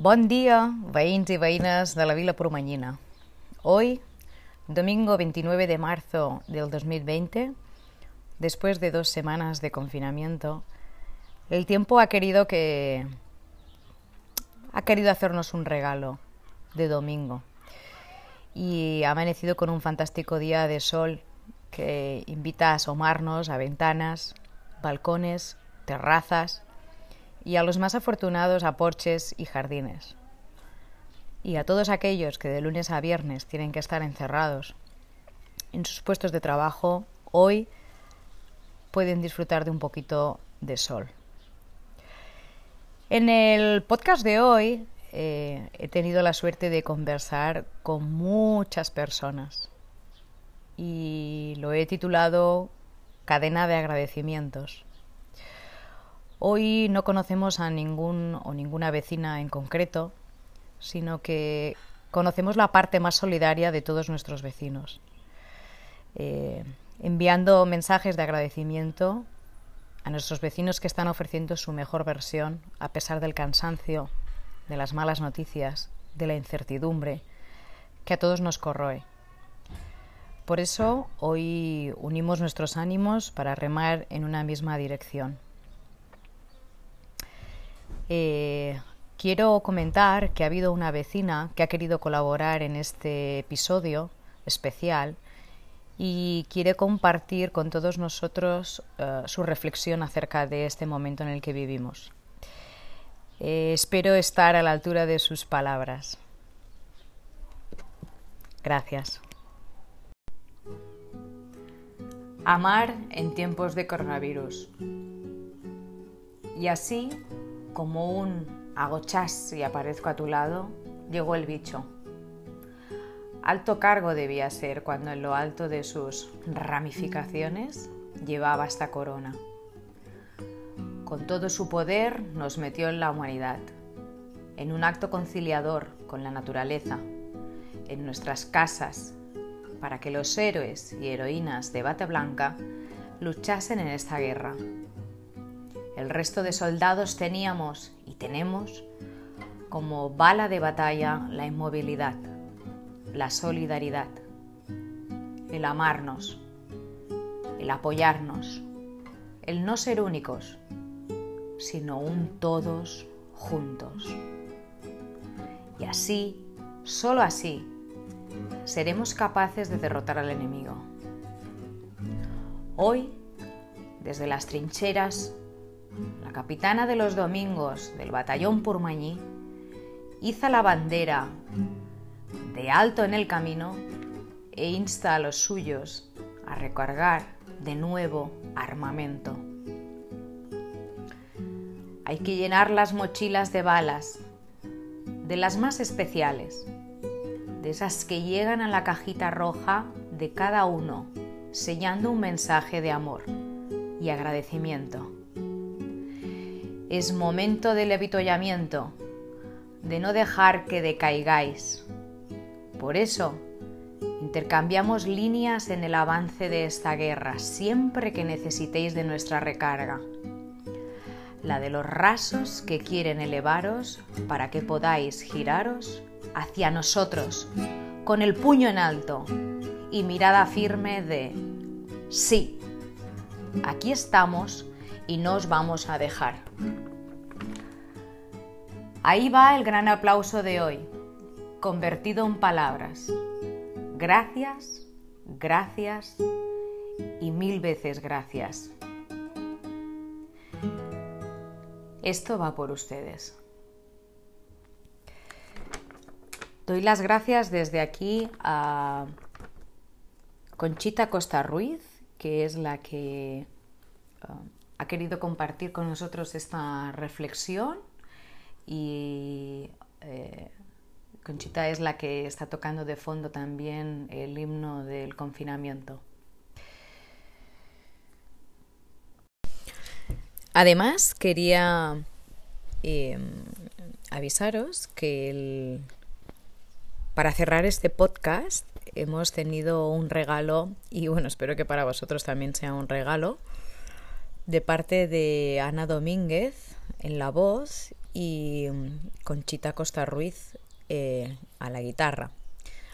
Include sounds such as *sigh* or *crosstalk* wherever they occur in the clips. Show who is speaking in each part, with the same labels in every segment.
Speaker 1: Bon día, veïns y veïnes de la Vila Pormanyina. Hoy, domingo 29 de marzo del 2020, después de dos semanas de confinamiento, el tiempo ha querido que ha querido hacernos un regalo de domingo y ha amanecido con un fantástico día de sol que invita a asomarnos a ventanas, balcones, terrazas y a los más afortunados a porches y jardines. Y a todos aquellos que de lunes a viernes tienen que estar encerrados en sus puestos de trabajo, hoy pueden disfrutar de un poquito de sol. En el podcast de hoy eh, he tenido la suerte de conversar con muchas personas y lo he titulado Cadena de agradecimientos. Hoy no conocemos a ningún o ninguna vecina en concreto, sino que conocemos la parte más solidaria de todos nuestros vecinos, eh, enviando mensajes de agradecimiento a nuestros vecinos que están ofreciendo su mejor versión a pesar del cansancio, de las malas noticias, de la incertidumbre que a todos nos corroe. Por eso hoy unimos nuestros ánimos para remar en una misma dirección. Eh, quiero comentar que ha habido una vecina que ha querido colaborar en este episodio especial y quiere compartir con todos nosotros uh, su reflexión acerca de este momento en el que vivimos. Eh, espero estar a la altura de sus palabras. Gracias. Amar en tiempos de coronavirus. Y así como un agochás y aparezco a tu lado, llegó el bicho. Alto cargo debía ser cuando en lo alto de sus ramificaciones llevaba esta corona. Con todo su poder nos metió en la humanidad, en un acto conciliador con la naturaleza, en nuestras casas, para que los héroes y heroínas de bata blanca luchasen en esta guerra el resto de soldados teníamos y tenemos como bala de batalla la inmovilidad, la solidaridad, el amarnos, el apoyarnos, el no ser únicos, sino un todos juntos. Y así, solo así, seremos capaces de derrotar al enemigo. Hoy, desde las trincheras, la capitana de los domingos del batallón Purmañí, iza la bandera de alto en el camino e insta a los suyos a recargar de nuevo armamento. Hay que llenar las mochilas de balas, de las más especiales, de esas que llegan a la cajita roja de cada uno, sellando un mensaje de amor y agradecimiento. Es momento del avituallamiento, de no dejar que decaigáis. Por eso, intercambiamos líneas en el avance de esta guerra siempre que necesitéis de nuestra recarga. La de los rasos que quieren elevaros para que podáis giraros hacia nosotros con el puño en alto y mirada firme de sí, aquí estamos y no os vamos a dejar. Ahí va el gran aplauso de hoy, convertido en palabras. Gracias, gracias y mil veces gracias. Esto va por ustedes. Doy las gracias desde aquí a Conchita Costa Ruiz, que es la que uh, ha querido compartir con nosotros esta reflexión y eh, Conchita es la que está tocando de fondo también el himno del confinamiento. Además, quería eh, avisaros que para cerrar este podcast hemos tenido un regalo y bueno, espero que para vosotros también sea un regalo de parte de Ana Domínguez en la voz y Conchita Costa Ruiz eh, a la guitarra.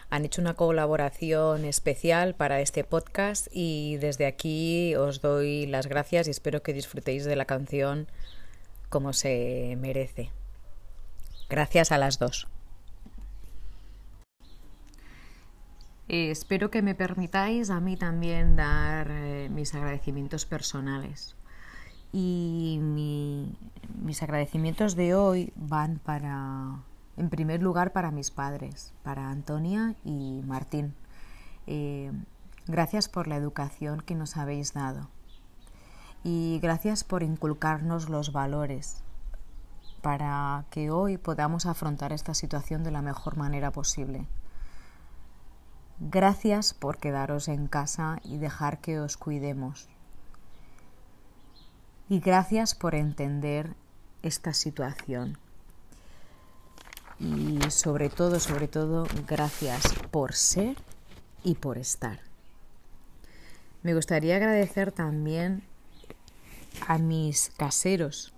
Speaker 1: Han hecho una colaboración especial para este podcast y desde aquí os doy las gracias y espero que disfrutéis de la canción como se merece. Gracias a las dos. Eh, espero que me permitáis a mí también dar eh, mis agradecimientos personales. Y mis agradecimientos de hoy van para, en primer lugar, para mis padres, para Antonia y Martín. Eh, gracias por la educación que nos habéis dado. Y gracias por inculcarnos los valores para que hoy podamos afrontar esta situación de la mejor manera posible. Gracias por quedaros en casa y dejar que os cuidemos. Y gracias por entender esta situación. Y sobre todo, sobre todo, gracias por ser y por estar. Me gustaría agradecer también a mis caseros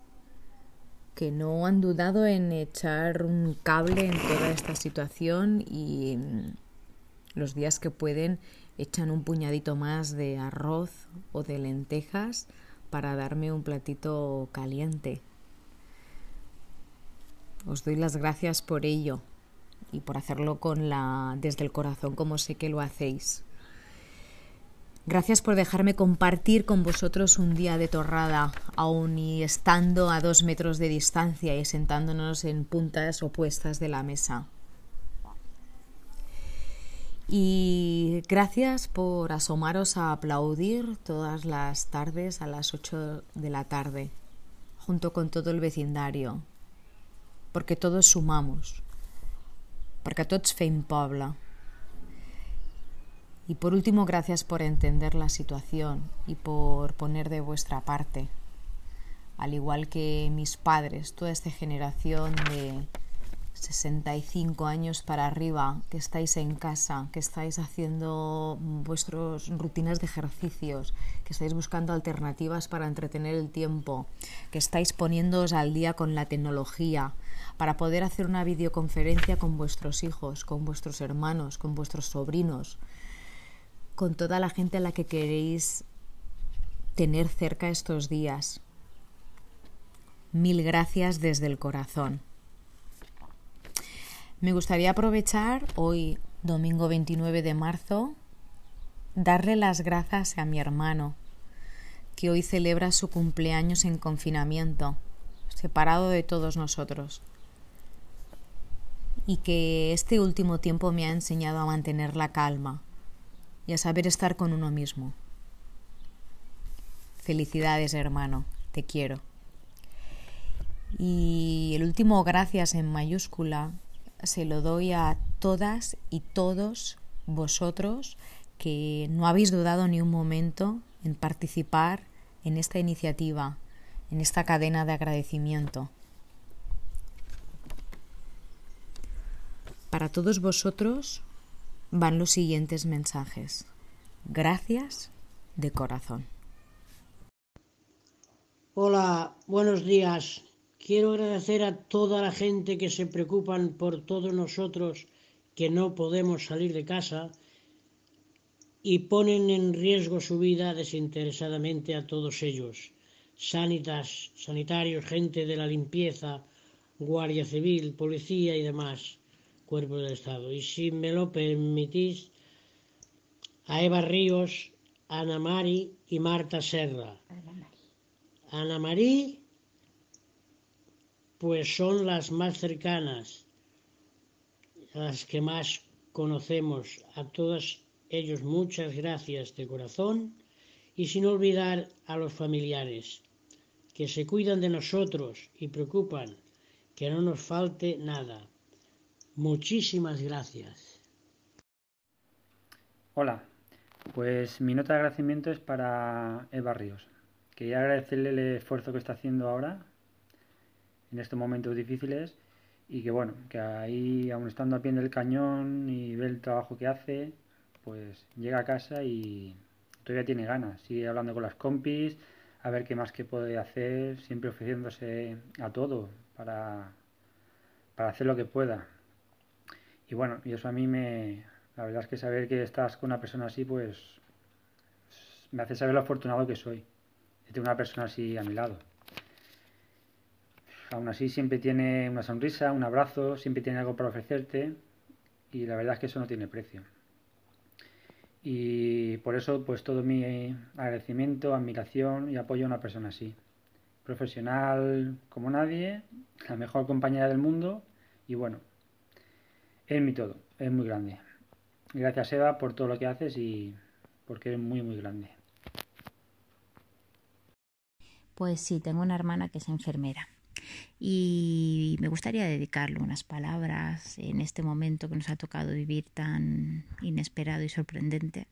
Speaker 1: que no han dudado en echar un cable en toda esta situación y los días que pueden echan un puñadito más de arroz o de lentejas para darme un platito caliente. Os doy las gracias por ello y por hacerlo con la desde el corazón como sé que lo hacéis. Gracias por dejarme compartir con vosotros un día de torrada, aun y estando a dos metros de distancia y sentándonos en puntas opuestas de la mesa. Y gracias por asomaros a aplaudir todas las tardes a las 8 de la tarde, junto con todo el vecindario, porque todos sumamos, porque tots fem poble. Y por último, gracias por entender la situación y por poner de vuestra parte, al igual que mis padres, toda esta generación de 65 años para arriba, que estáis en casa, que estáis haciendo vuestras rutinas de ejercicios, que estáis buscando alternativas para entretener el tiempo, que estáis poniéndoos al día con la tecnología para poder hacer una videoconferencia con vuestros hijos, con vuestros hermanos, con vuestros sobrinos, con toda la gente a la que queréis tener cerca estos días. Mil gracias desde el corazón. Me gustaría aprovechar hoy, domingo 29 de marzo, darle las gracias a mi hermano, que hoy celebra su cumpleaños en confinamiento, separado de todos nosotros, y que este último tiempo me ha enseñado a mantener la calma y a saber estar con uno mismo. Felicidades, hermano, te quiero. Y el último gracias en mayúscula se lo doy a todas y todos vosotros que no habéis dudado ni un momento en participar en esta iniciativa, en esta cadena de agradecimiento. Para todos vosotros van los siguientes mensajes. Gracias de corazón.
Speaker 2: Hola, buenos días. Quiero agradecer a toda la gente que se preocupan por todos nosotros que no podemos salir de casa y ponen en riesgo su vida desinteresadamente a todos ellos. Sanitas, sanitarios, gente de la limpieza, Guardia Civil, policía y demás cuerpos del Estado. Y si me lo permitís, a Eva Ríos, Ana Mari y Marta Serra. Ana Marí pues son las más cercanas, las que más conocemos. A todos ellos muchas gracias de corazón y sin olvidar a los familiares que se cuidan de nosotros y preocupan que no nos falte nada. Muchísimas gracias.
Speaker 3: Hola, pues mi nota de agradecimiento es para Eva Ríos. Quería agradecerle el esfuerzo que está haciendo ahora en estos momentos difíciles y que bueno, que ahí aún estando a pie del cañón y ve el trabajo que hace, pues llega a casa y todavía tiene ganas, sigue hablando con las compis, a ver qué más que puede hacer, siempre ofreciéndose a todo, para, para hacer lo que pueda. Y bueno, y eso a mí me, la verdad es que saber que estás con una persona así, pues me hace saber lo afortunado que soy de tener una persona así a mi lado. Aún así siempre tiene una sonrisa, un abrazo, siempre tiene algo para ofrecerte y la verdad es que eso no tiene precio. Y por eso pues todo mi agradecimiento, admiración y apoyo a una persona así. Profesional como nadie, la mejor compañera del mundo y bueno, es mi todo, es muy grande. Gracias Eva por todo lo que haces y porque eres muy muy grande.
Speaker 4: Pues sí, tengo una hermana que es enfermera y me gustaría dedicarle unas palabras en este momento que nos ha tocado vivir tan inesperado y sorprendente.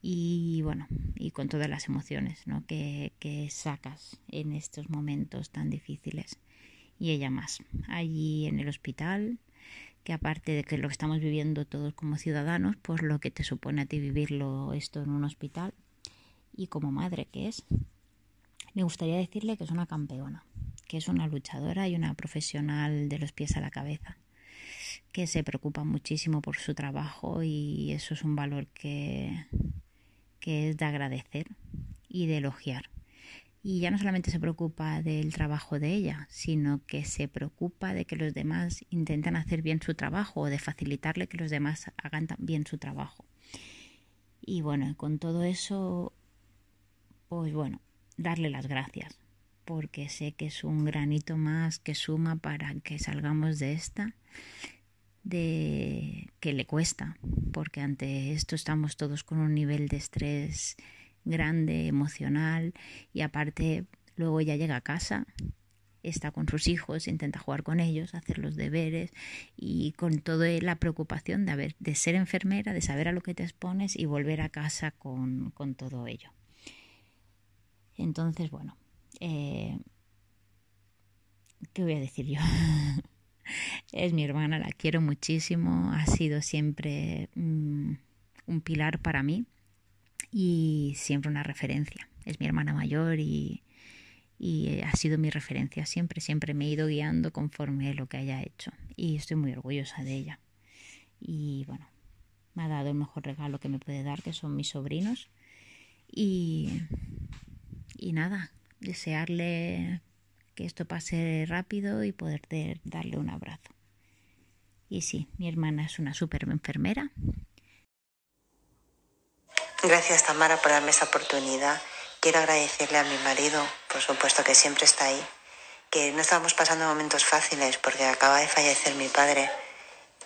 Speaker 4: Y bueno, y con todas las emociones ¿no? que, que sacas en estos momentos tan difíciles. Y ella más, allí en el hospital que aparte de que lo que estamos viviendo todos como ciudadanos, pues lo que te supone a ti vivirlo esto en un hospital y como madre que es, me gustaría decirle que es una campeona, que es una luchadora y una profesional de los pies a la cabeza, que se preocupa muchísimo por su trabajo y eso es un valor que, que es de agradecer y de elogiar y ya no solamente se preocupa del trabajo de ella, sino que se preocupa de que los demás intentan hacer bien su trabajo o de facilitarle que los demás hagan bien su trabajo. Y bueno, con todo eso, pues bueno, darle las gracias, porque sé que es un granito más que suma para que salgamos de esta, de que le cuesta, porque ante esto estamos todos con un nivel de estrés grande, emocional y aparte luego ella llega a casa, está con sus hijos, intenta jugar con ellos, hacer los deberes y con toda la preocupación de, haber, de ser enfermera, de saber a lo que te expones y volver a casa con, con todo ello. Entonces, bueno, eh, ¿qué voy a decir yo? *laughs* es mi hermana, la quiero muchísimo, ha sido siempre mm, un pilar para mí y siempre una referencia. Es mi hermana mayor y, y ha sido mi referencia siempre, siempre me he ido guiando conforme lo que haya hecho y estoy muy orgullosa de ella. Y bueno, me ha dado el mejor regalo que me puede dar, que son mis sobrinos. Y, y nada, desearle que esto pase rápido y poder darle un abrazo. Y sí, mi hermana es una súper enfermera
Speaker 5: Gracias Tamara por darme esa oportunidad. Quiero agradecerle a mi marido, por supuesto que siempre está ahí, que no estábamos pasando momentos fáciles porque acaba de fallecer mi padre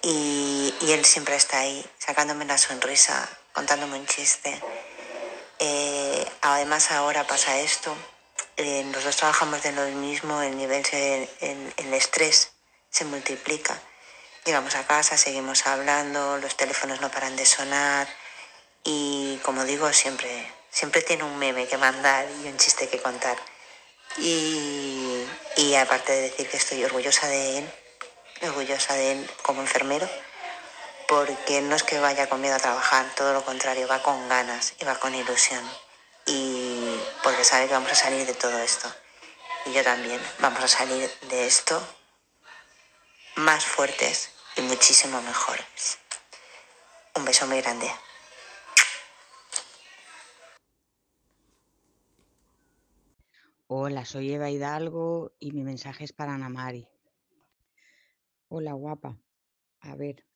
Speaker 5: y, él siempre está ahí, sacándome una sonrisa, contándome un chiste. Eh, además ahora pasa esto, eh, los dos trabajamos de lo mismo, el nivel, el, el estrés se multiplica. Llegamos a casa, seguimos hablando, los teléfonos no paran de sonar y como digo, siempre, siempre tiene un meme que mandar y un chiste que contar. Y, y aparte de decir que estoy orgullosa de él, orgullosa de él como enfermero, porque no es que vaya con miedo a trabajar, todo lo contrario, va con ganas y va con ilusión. Porque sabe que vamos a salir de todo esto. Y yo también, vamos a salir de esto más fuertes y muchísimo mejores. Un beso muy grande.
Speaker 6: Hola, soy Eva Hidalgo y mi mensaje es para Ana Mari. Hola, guapa. A ver,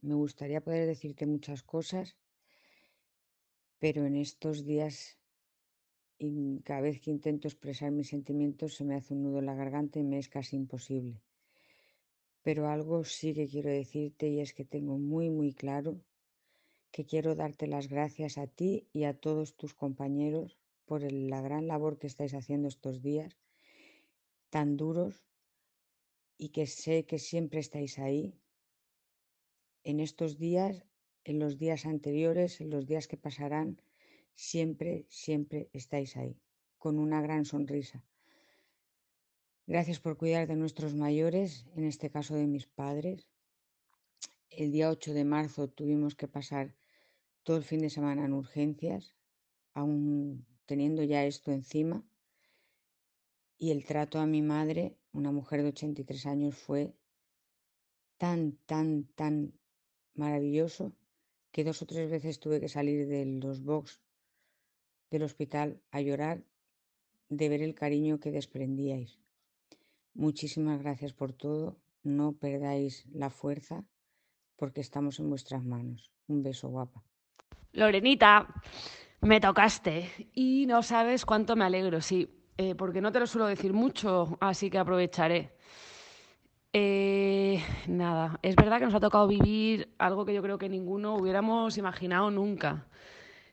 Speaker 6: me gustaría poder decirte muchas cosas, pero en estos días, cada vez que intento expresar mis sentimientos, se me hace un nudo en la garganta y me es casi imposible. Pero algo sí que quiero decirte y es que tengo muy, muy claro que quiero darte las gracias a ti y a todos tus compañeros por la gran labor que estáis haciendo estos días tan duros y que sé que siempre estáis ahí. En estos días, en los días anteriores, en los días que pasarán, siempre, siempre estáis ahí, con una gran sonrisa. Gracias por cuidar de nuestros mayores, en este caso de mis padres. El día 8 de marzo tuvimos que pasar todo el fin de semana en urgencias, aún teniendo ya esto encima y el trato a mi madre una mujer de 83 años, fue tan, tan, tan maravilloso que dos o tres veces tuve que salir de los box del hospital a llorar de ver el cariño que desprendíais. Muchísimas gracias por todo. No perdáis la fuerza porque estamos en vuestras manos. Un beso guapa.
Speaker 7: Lorenita, me tocaste y no sabes cuánto me alegro, sí, eh, porque no te lo suelo decir mucho, así que aprovecharé. Eh, nada, es verdad que nos ha tocado vivir algo que yo creo que ninguno hubiéramos imaginado nunca.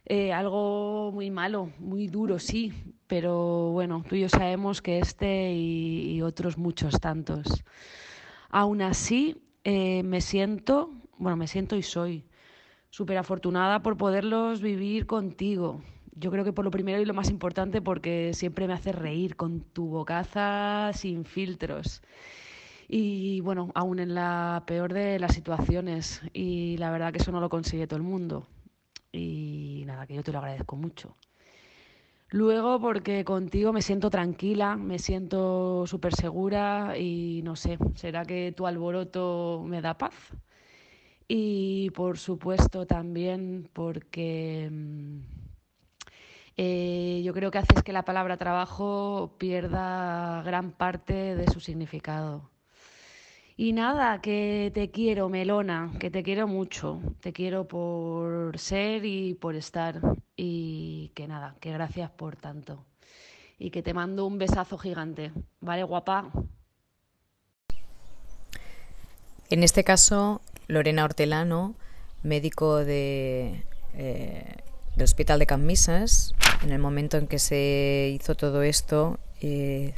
Speaker 7: Eh, algo muy malo, muy duro, sí, pero bueno, tú y yo sabemos que este y, otros muchos tantos. Aún así, me siento, bueno, me siento y soy súper afortunada por poderlos vivir contigo. Yo creo que por lo primero y lo más importante porque siempre me haces reír con tu bocaza sin filtros. Y bueno, aún en la peor de las situaciones. Y la verdad que eso no lo consigue todo el mundo. Y nada, que yo te lo agradezco mucho. Luego porque contigo me siento tranquila, me siento súper segura y no sé, ¿será que tu alboroto me da paz? y por supuesto también porque mm, eh, yo creo que haces que la palabra trabajo pierda gran parte de su significado. Y nada, que te quiero, Melona, que te quiero mucho. Te quiero por ser y por estar. Y que nada, que gracias por tanto. Y que te mando un besazo gigante. ¿Vale, guapa?
Speaker 1: En este caso, Lorena Hortelano, médico de, eh, del Hospital de Camisas, en el momento en que se hizo todo esto, eh,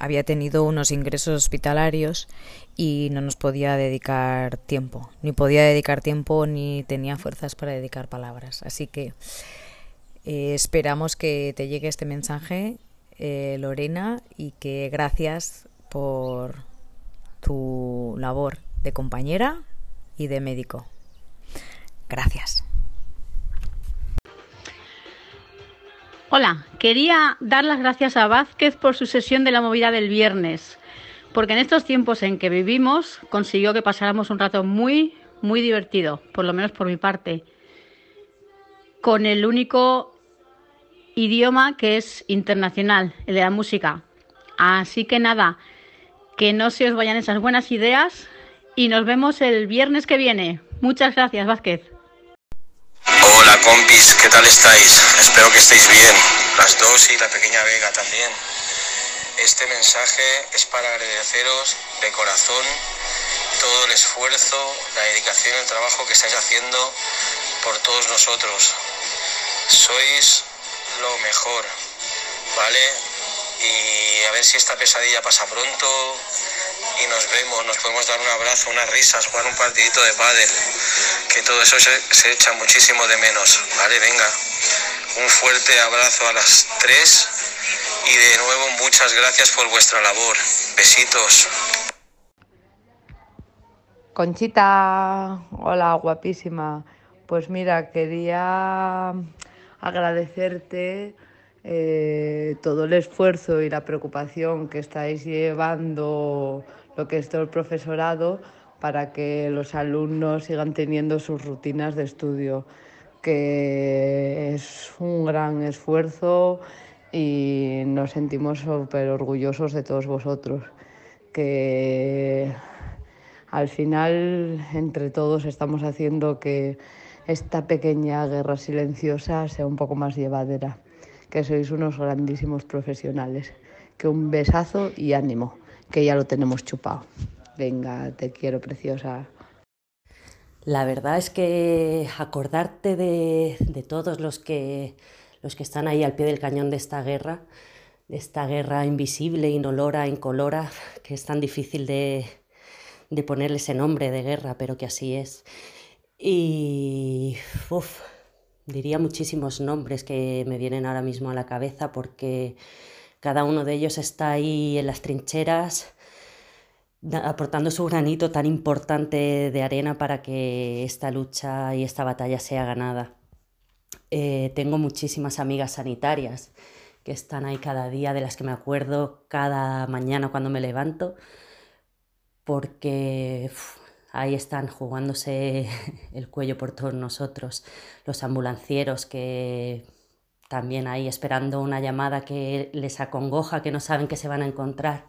Speaker 1: había tenido unos ingresos hospitalarios y no nos podía dedicar tiempo, ni podía dedicar tiempo ni tenía fuerzas para dedicar palabras. Así que eh, esperamos que te llegue este mensaje, Lorena, y que gracias por tu labor de compañera y de médico. Gracias.
Speaker 8: Hola, quería dar las gracias a Vázquez por su sesión de la movida del viernes, porque en estos tiempos en que vivimos consiguió que pasáramos un rato muy, muy divertido, por lo menos por mi parte, con el único idioma que es internacional, el de la música. Así que nada, que no se os vayan esas buenas ideas, y nos vemos el viernes que viene. Muchas gracias, Vázquez.
Speaker 9: Compis, ¿qué tal estáis? Espero que estéis bien, las dos y la pequeña Vega también. Este mensaje es para agradeceros de corazón todo el esfuerzo, la dedicación el trabajo que estáis haciendo por todos nosotros. Sois lo mejor, ¿vale? Y a ver si esta pesadilla pasa pronto, y nos vemos, nos podemos dar un abrazo, unas risas, jugar un partidito de pádel, que todo eso se, echa muchísimo de menos, ¿vale? Venga, un fuerte abrazo a las tres y de nuevo muchas gracias por vuestra labor. Besitos.
Speaker 10: Conchita, hola, guapísima. Pues mira, quería agradecerte eh, todo el esfuerzo y la preocupación que estáis llevando lo que es todo el profesorado para que los alumnos sigan teniendo sus rutinas de estudio, que es un gran esfuerzo y nos sentimos súper orgullosos de todos vosotros, que al final entre todos estamos haciendo que esta pequeña guerra silenciosa sea un poco más llevadera, que sois unos grandísimos profesionales, que un besazo y ánimo que ya lo tenemos chupado. Venga, te quiero, preciosa.
Speaker 11: La verdad es que acordarte de, todos los que, los que están ahí al pie del cañón de esta guerra, de esta guerra invisible, inolora, incolora, que es tan difícil de, de ponerle ese nombre de guerra, pero que así es. Y uf, diría muchísimos nombres que me vienen ahora mismo a la cabeza porque cada uno de ellos está ahí en las trincheras aportando su granito tan importante de arena para que esta lucha y esta batalla sea ganada. Eh, tengo muchísimas amigas sanitarias que están ahí cada día, de las que me acuerdo cada mañana cuando me levanto, porque ahí están jugándose *laughs* el cuello por todos nosotros, los ambulancieros que también ahí esperando una llamada que les acongoja, que no saben que se van a encontrar,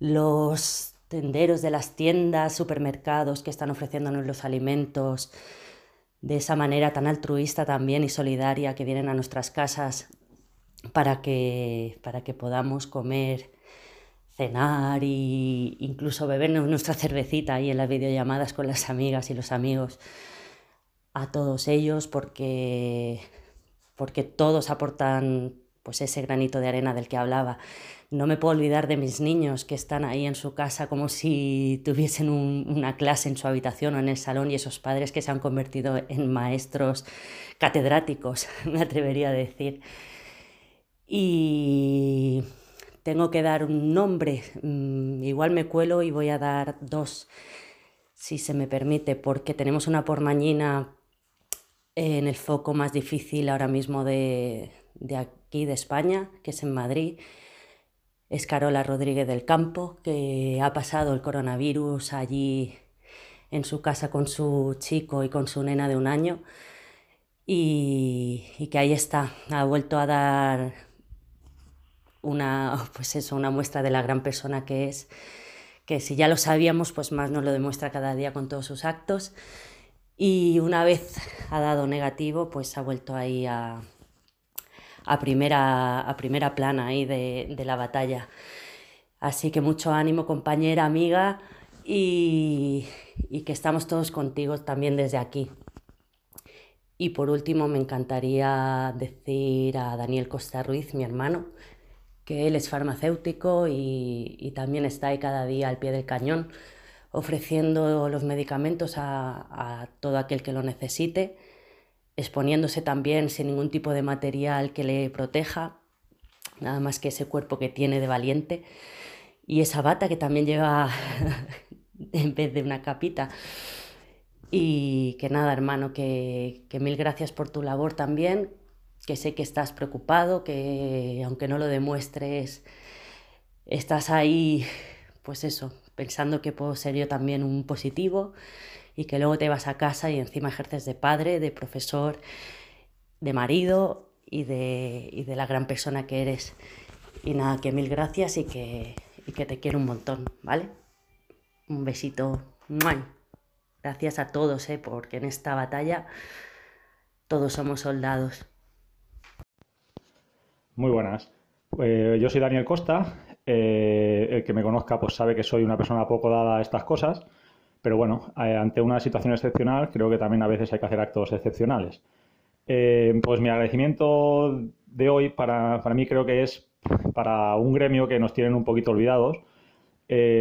Speaker 11: los tenderos de las tiendas, supermercados que están ofreciéndonos los alimentos de esa manera tan altruista también y solidaria que vienen a nuestras casas para que, para que podamos comer, cenar e incluso bebernos nuestra cervecita ahí en las videollamadas con las amigas y los amigos. A todos ellos porque, porque todos aportan pues ese granito de arena del que hablaba. No me puedo olvidar de mis niños que están ahí en su casa como si tuviesen una clase en su habitación o en el salón y esos padres que se han convertido en maestros catedráticos, *laughs* me atrevería a decir. Y tengo que dar un nombre, mm, igual me cuelo y voy a dar dos, si se me permite, porque tenemos una pormañina en el foco más difícil ahora mismo de, aquí, de España, que es en Madrid. Es Carola Rodríguez del Campo, que ha pasado el coronavirus allí en su casa con su chico y con su nena de un año. Y que ahí está, ha vuelto a dar una, *laughs* pues eso, una muestra de la gran persona que es, que si ya lo sabíamos, pues más nos lo demuestra cada día con todos sus actos. Y una vez ha dado negativo, pues ha vuelto ahí a, a, primera, a primera plana ahí de, de la batalla. Así que mucho ánimo, compañera, amiga, y, y que estamos todos contigo también desde aquí. Y por último, me encantaría decir a Daniel Costa Ruiz, mi hermano, que él es farmacéutico y, también está ahí cada día al pie del cañón ofreciendo los medicamentos a, todo aquel que lo necesite, exponiéndose también sin ningún tipo de material que le proteja, nada más que ese cuerpo que tiene de valiente y esa bata que también lleva *laughs* en vez de una capita. Y que nada, hermano, que mil gracias por tu labor también, que sé que estás preocupado, que aunque no lo demuestres, estás ahí, pues eso, pensando que puedo ser yo también un positivo y que luego te vas a casa y encima ejerces de padre, de profesor, de marido y de, y de la gran persona que eres. Y nada, que mil gracias y que, y que te quiero un montón, ¿vale? Un besito. Gracias a todos, ¿eh? porque en esta batalla todos somos soldados.
Speaker 12: Muy buenas. Eh, yo soy Daniel Costa. Eh, el que me conozca pues sabe que soy una persona poco dada a estas cosas, pero bueno, eh, ante una situación excepcional creo que también a veces hay que hacer actos excepcionales. pues mi agradecimiento de hoy para, para, mí creo que es para un gremio que nos tienen un poquito olvidados,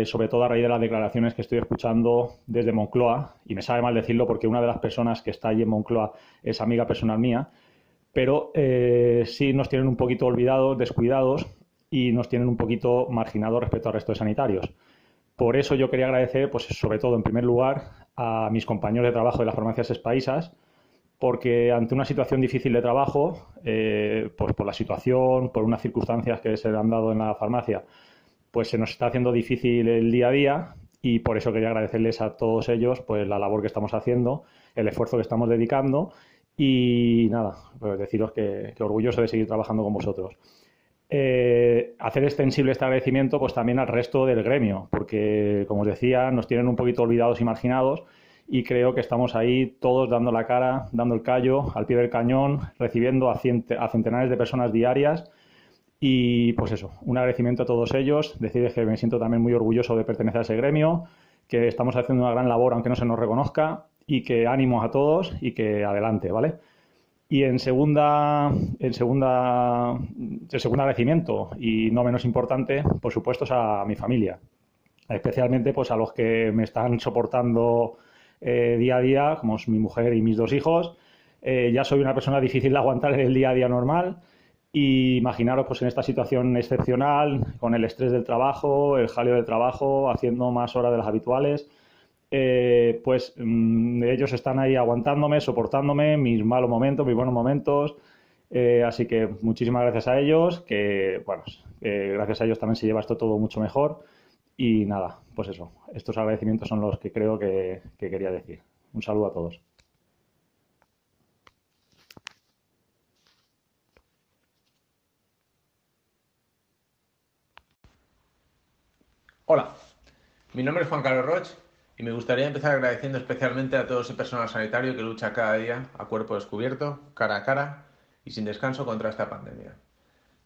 Speaker 12: sobre todo a raíz de las declaraciones que estoy escuchando desde Moncloa, y me sabe mal decirlo porque una de las personas que está allí en Moncloa es amiga personal mía, pero eh, sí nos tienen un poquito olvidados, descuidados y nos tienen un poquito marginados respecto al resto de sanitarios. Por eso yo quería agradecer, pues sobre todo en primer lugar, a mis compañeros de trabajo de las farmacias espaisas, porque ante una situación difícil de trabajo, eh, pues por la situación, por unas circunstancias que se han dado en la farmacia, pues se nos está haciendo difícil el día a día y por eso quería agradecerles a todos ellos pues la labor que estamos haciendo, el esfuerzo que estamos dedicando y nada, pues deciros que, orgulloso de seguir trabajando con vosotros. Eh, hacer extensible este agradecimiento pues también al resto del gremio, porque como os decía, nos tienen un poquito olvidados y marginados y creo que estamos ahí todos dando la cara, dando el callo al pie del cañón, recibiendo a, a centenares de personas diarias. Y pues eso, un agradecimiento a todos ellos, decirles que me siento también muy orgulloso de pertenecer a ese gremio, que estamos haciendo una gran labor aunque no se nos reconozca y que ánimos a todos y que adelante, ¿vale? Y en segunda, en segunda, el segundo agradecimiento y no menos importante, por supuesto, es a mi familia, especialmente pues a los que me están soportando eh, día a día, como es mi mujer y mis dos hijos. Eh, ya soy una persona difícil de aguantar en el día a día normal y imaginaros pues en esta situación excepcional, con el estrés del trabajo, el jaleo del trabajo, haciendo más horas de las habituales, eh, pues mm, ellos están ahí aguantándome, soportándome mis malos momentos, mis buenos momentos, Eh, así que muchísimas gracias a ellos, que bueno, gracias a ellos también se lleva esto todo mucho mejor. Y nada, pues eso, estos agradecimientos son los que creo que quería decir. Un saludo a todos.
Speaker 13: Hola, mi nombre es Juan Carlos Roch y me gustaría empezar agradeciendo especialmente a todo ese personal sanitario que lucha cada día a cuerpo descubierto, cara a cara y sin descanso contra esta pandemia.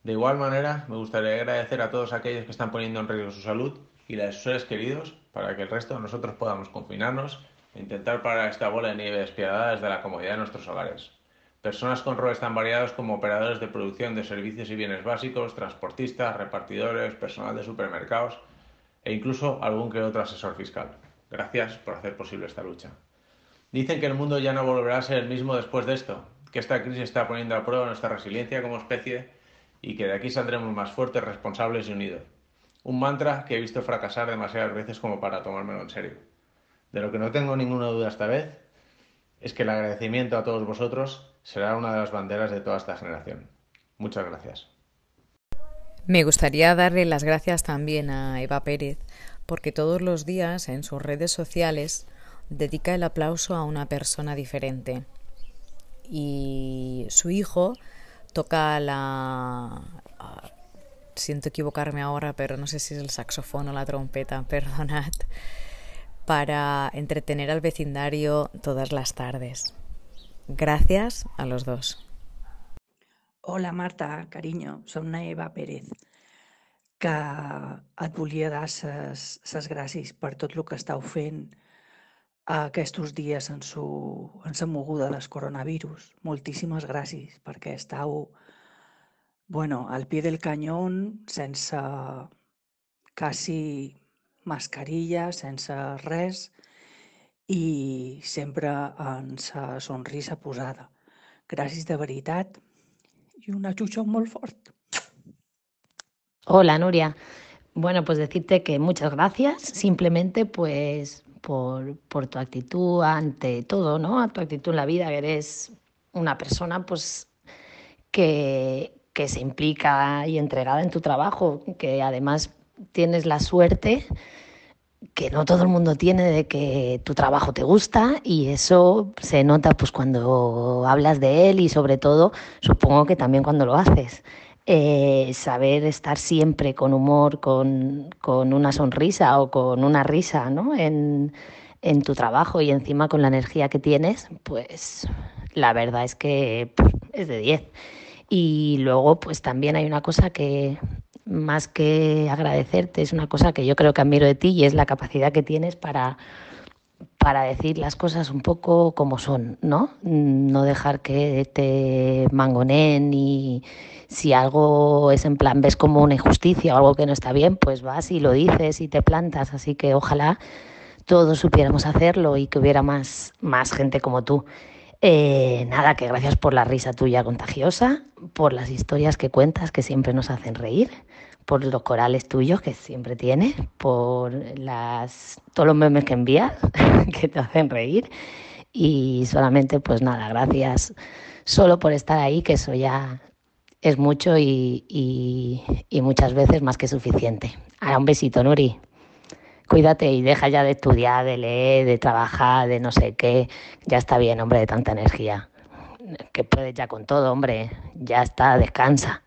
Speaker 13: De igual manera, me gustaría agradecer a todos aquellos que están poniendo en riesgo su salud y la de sus seres queridos para que el resto de nosotros podamos confinarnos e intentar parar esta bola de nieve despiadada desde la comodidad de nuestros hogares. Personas con roles tan variados como operadores de producción de servicios y bienes básicos, transportistas, repartidores, personal de supermercados, e incluso algún que otro asesor fiscal. Gracias por hacer posible esta lucha. Dicen que el mundo ya no volverá a ser el mismo después de esto, que esta crisis está poniendo a prueba nuestra resiliencia como especie y que de aquí saldremos más fuertes, responsables y unidos. Un mantra que he visto fracasar demasiadas veces como para tomármelo en serio. De lo que no tengo ninguna duda esta vez es que el agradecimiento a todos vosotros será una de las banderas de toda esta generación. Muchas gracias.
Speaker 14: Me gustaría darle las gracias también a Eva Pérez, porque todos los días en sus redes sociales dedica el aplauso a una persona diferente. Y su hijo toca la... Siento equivocarme ahora, pero no sé si es el saxofón o la trompeta, *laughs* perdonad, para entretener al vecindario todas las tardes. Gracias a los dos.
Speaker 15: Hola Marta, carinyo, som na Eva Pérez, que et volia dar ses, ses gràcies per tot el que estàu fent aquests dies en, su, en sa moguda del coronavirus. Moltíssimes gràcies, perquè estàu bueno, al pie del canyón, sense quasi mascarilla, sense res i sempre amb sa sonrisa posada. Gràcies de veritat y una chucha muy fuerte.
Speaker 16: Hola Nuria. Bueno, pues decirte que muchas gracias, simplemente pues por, tu actitud ante todo, ¿no? A tu actitud en la vida, que eres una persona pues que, que se implica y entregada en tu trabajo, que además tienes la suerte que no todo el mundo tiene de que tu trabajo te gusta y eso se nota pues cuando hablas de él y sobre todo supongo que también cuando lo haces. Eh, saber estar siempre con humor, con, con, una sonrisa o con una risa ¿no? en, en, tu trabajo y encima con la energía que tienes, pues la verdad es que es de 10. Y luego pues también hay una cosa que más que agradecerte, es una cosa que yo creo que admiro de ti y es la capacidad que tienes para, para decir las cosas un poco como son, ¿no? No dejar que te mangoneen y si algo es en plan, ves como una injusticia o algo que no está bien, pues vas y lo dices y te plantas. Así que ojalá todos supiéramos hacerlo y que hubiera más, más gente como tú. Eh, nada, que gracias por la risa tuya contagiosa, por las historias que cuentas que siempre nos hacen reír, por los corales tuyos que siempre tienes, por las, todos los memes que envías *laughs* que te hacen reír y solamente pues nada, gracias solo por estar ahí, que eso ya es mucho y, y muchas veces más que suficiente. Ahora un besito, Nuri cuídate y deja ya de estudiar, de leer, de trabajar, de no sé qué. Ya está bien, hombre, de tanta energía. Que puedes ya con todo, hombre. Ya está, descansa.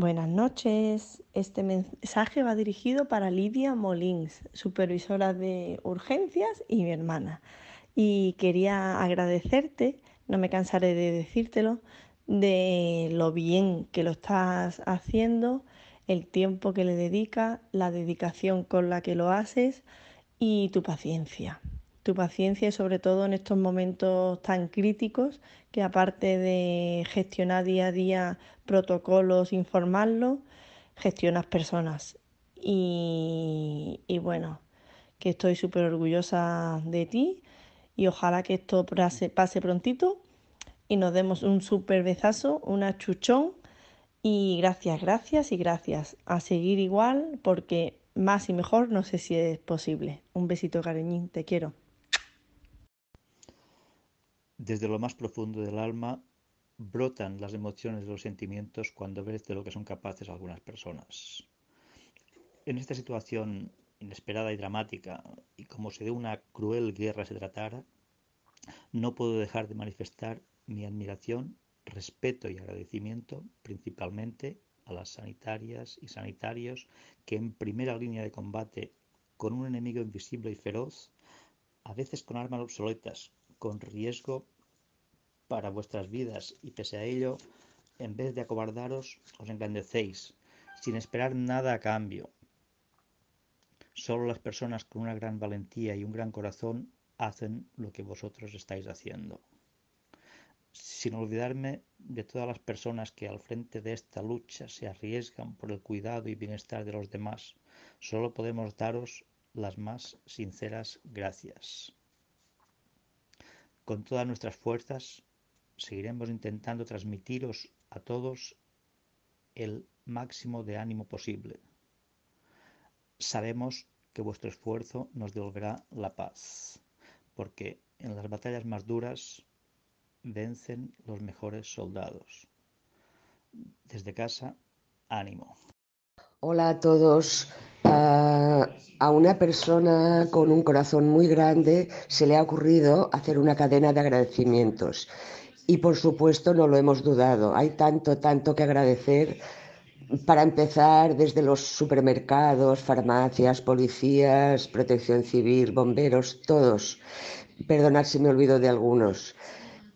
Speaker 17: Buenas noches. Este mensaje va dirigido para Lidia Molins, supervisora de urgencias y mi hermana. Y quería agradecerte, no me cansaré de decírtelo, de lo bien que lo estás haciendo el tiempo que le dedicas, la dedicación con la que lo haces y tu paciencia. Tu paciencia y sobre todo en estos momentos tan críticos que aparte de gestionar día a día protocolos, informarlos, gestionas personas. Y, y bueno, que estoy súper orgullosa de ti y ojalá que esto pase, prontito y nos demos un súper besazo, una chuchón y gracias, gracias y gracias. A seguir igual porque más y mejor no sé si es posible. Un besito cariñín, te quiero.
Speaker 18: Desde lo más profundo del alma brotan las emociones y los sentimientos cuando ves de lo que son capaces algunas personas. En esta situación inesperada y dramática, y como si de una cruel guerra se tratara, no puedo dejar de manifestar mi admiración, respeto y agradecimiento principalmente a las sanitarias y sanitarios que en primera línea de combate con un enemigo invisible y feroz, a veces con armas obsoletas, con riesgo para vuestras vidas y pese a ello, en vez de acobardaros, os engrandecéis, sin esperar nada a cambio. Solo las personas con una gran valentía y un gran corazón hacen lo que vosotros estáis haciendo. Sin olvidarme de todas las personas que al frente de esta lucha se arriesgan por el cuidado y bienestar de los demás, solo podemos daros las más sinceras gracias. Con todas nuestras fuerzas seguiremos intentando transmitiros a todos el máximo de ánimo posible. Sabemos que vuestro esfuerzo nos devolverá la paz, porque en las batallas más duras vencen los mejores soldados. Desde casa, ánimo.
Speaker 19: Hola a todos. A una persona con un corazón muy grande se le ha ocurrido hacer una cadena de agradecimientos. Y por supuesto no lo hemos dudado. Hay tanto, tanto que agradecer. Para empezar, desde los supermercados, farmacias, policías, protección civil, bomberos, todos. Perdonad si me olvido de algunos.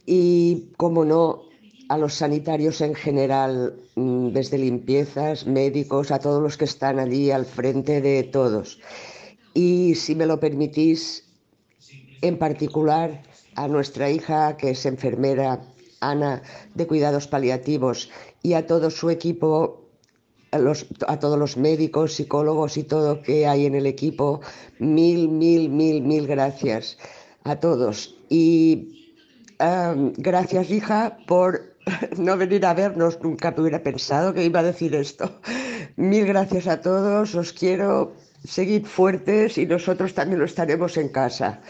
Speaker 19: Y, como no, a los sanitarios en general, mm, desde limpiezas, médicos, a todos los que están allí al frente de todos. Y si me lo permitís, en particular a nuestra hija, que es enfermera, Ana, de cuidados paliativos, y a todo su equipo, a, los, a todos los médicos, psicólogos y todo que hay en el equipo, mil, mil, mil, mil gracias a todos. Y gracias, hija, por *laughs* no venir a vernos, nunca me hubiera pensado que iba a decir esto. Mil gracias a todos, os quiero, seguid fuertes y nosotros también lo estaremos en casa.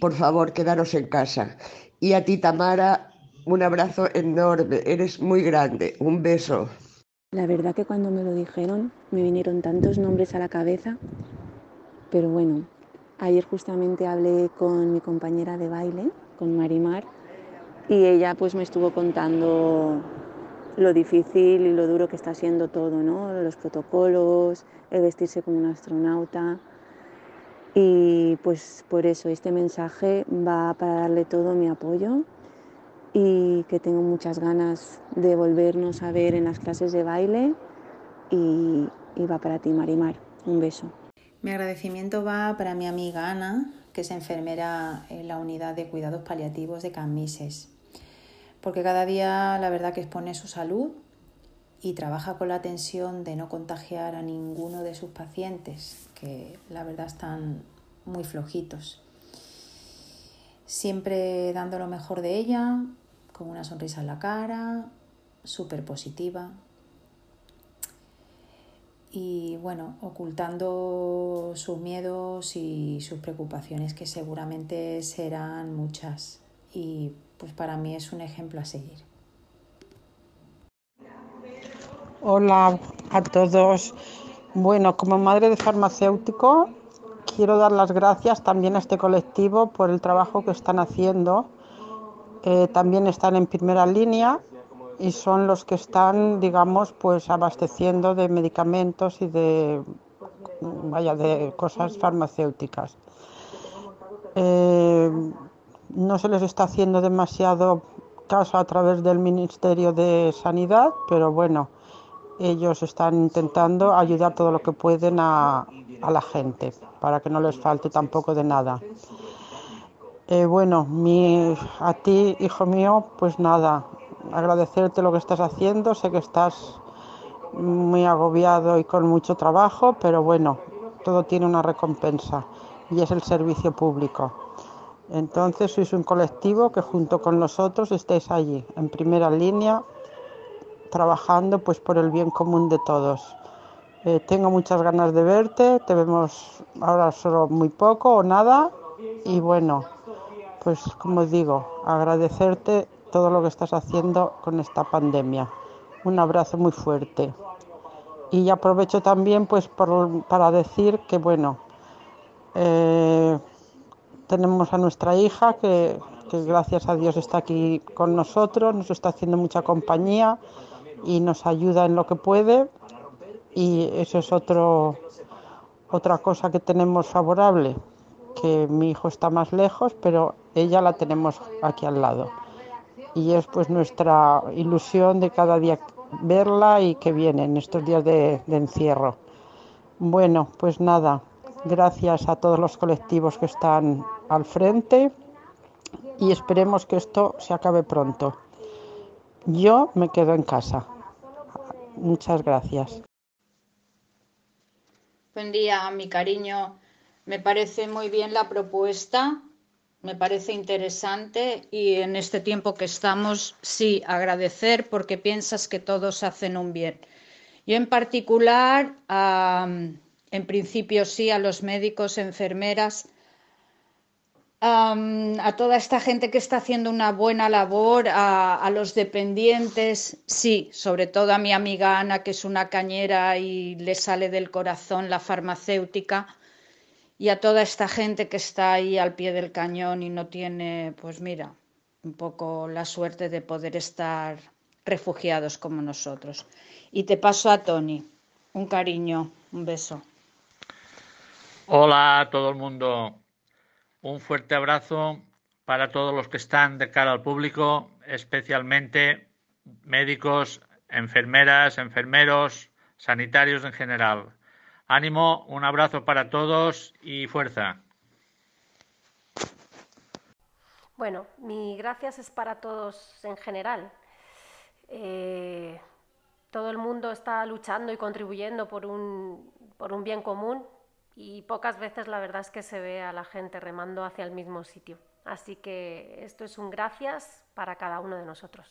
Speaker 19: Por favor, quedaros en casa. Y a ti, Tamara, un abrazo enorme, eres muy grande, un beso.
Speaker 20: La verdad que cuando me lo dijeron me vinieron tantos nombres a la cabeza, pero bueno, ayer justamente hablé con mi compañera de baile, con Marimar, y ella pues me estuvo contando lo difícil y lo duro que está siendo todo, ¿no? Los protocolos, el vestirse como un astronauta. Y pues por eso este mensaje va para darle todo mi apoyo y que tengo muchas ganas de volvernos a ver en las clases de baile y, y va para ti, Marimar. Un beso.
Speaker 21: Mi agradecimiento va para mi amiga Ana, que es enfermera en la unidad de cuidados paliativos de Camises porque cada día la verdad que expone su salud y trabaja con la tensión de no contagiar a ninguno de sus pacientes, que la verdad están muy flojitos. Siempre dando lo mejor de ella, con una sonrisa en la cara, súper positiva. Y bueno, ocultando sus miedos y sus preocupaciones, que seguramente serán muchas. Y pues para mí es un ejemplo a seguir.
Speaker 22: Hola a todos. Bueno, como madre de farmacéutico, quiero dar las gracias también a este colectivo por el trabajo que están haciendo. Eh, también están en primera línea y son los que están, digamos, pues abasteciendo de medicamentos y de, vaya, de cosas farmacéuticas. Eh, no se les está haciendo demasiado caso a través del Ministerio de Sanidad, pero bueno, ellos están intentando ayudar todo lo que pueden a, la gente para que no les falte tampoco de nada. Eh, bueno, mi, a ti, hijo mío, pues nada, agradecerte lo que estás haciendo. Sé que estás muy agobiado y con mucho trabajo, pero bueno, todo tiene una recompensa y es el servicio público. Entonces sois un colectivo que junto con nosotros estáis allí, en primera línea, trabajando pues por el bien común de todos. Eh, tengo muchas ganas de verte, te vemos ahora solo muy poco o nada y bueno, pues como digo, agradecerte todo lo que estás haciendo con esta pandemia. Un abrazo muy fuerte. Y aprovecho también pues por- para decir que bueno, eh, tenemos a nuestra hija que, que gracias a Dios está aquí con nosotros, nos está haciendo mucha compañía y nos ayuda en lo que puede y eso es otro, otra cosa que tenemos favorable, que mi hijo está más lejos, pero ella la tenemos aquí al lado. Y es pues nuestra ilusión de cada día verla y que viene en estos días de, de encierro. Bueno, pues nada, gracias a todos los colectivos que están al frente y esperemos que esto se acabe pronto. Yo me quedo en casa. Muchas gracias.
Speaker 23: Buen día, mi cariño. Me parece muy bien la propuesta, me parece interesante y en este tiempo que estamos, sí, agradecer porque piensas que todos hacen un bien. Yo en particular, en principio sí, a los médicos, enfermeras, a toda esta gente que está haciendo una buena labor, a, a los dependientes, sí, sobre todo a mi amiga Ana, que es una cañera y le sale del corazón la farmacéutica, y a toda esta gente que está ahí al pie del cañón y no tiene, pues mira, un poco la suerte de poder estar refugiados como nosotros. Y te paso a Tony. Un cariño, un beso.
Speaker 24: Hola a todo el mundo. Un fuerte abrazo para todos los que están de cara al público, especialmente médicos, enfermeras, enfermeros, sanitarios en general. Ánimo, un abrazo para todos y fuerza.
Speaker 25: Bueno, mi gracias es para todos en general. Eh, todo el mundo está luchando y contribuyendo por un, por un bien común y pocas veces la verdad es que se ve a la gente remando hacia el mismo sitio. Así que esto es un gracias para cada uno de nosotros.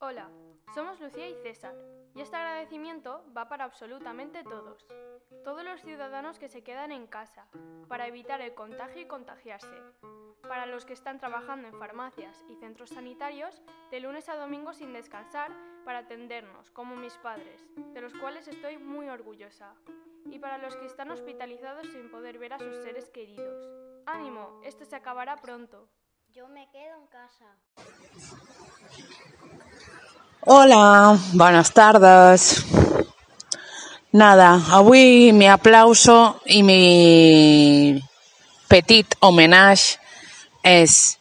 Speaker 26: Hola, somos Lucía y César, y este agradecimiento va para absolutamente todos. Todos los ciudadanos que se quedan en casa, para evitar el contagio y contagiarse. Para los que están trabajando en farmacias y centros sanitarios de lunes a domingo sin descansar para atendernos, como mis padres, de los cuales estoy muy orgullosa. Y para los que están hospitalizados sin poder ver a sus seres queridos. Ánimo, esto se acabará pronto.
Speaker 27: Yo me quedo en casa.
Speaker 28: Hola, buenas tardes. Nada, avui mi aplauso i mi petit homenatge és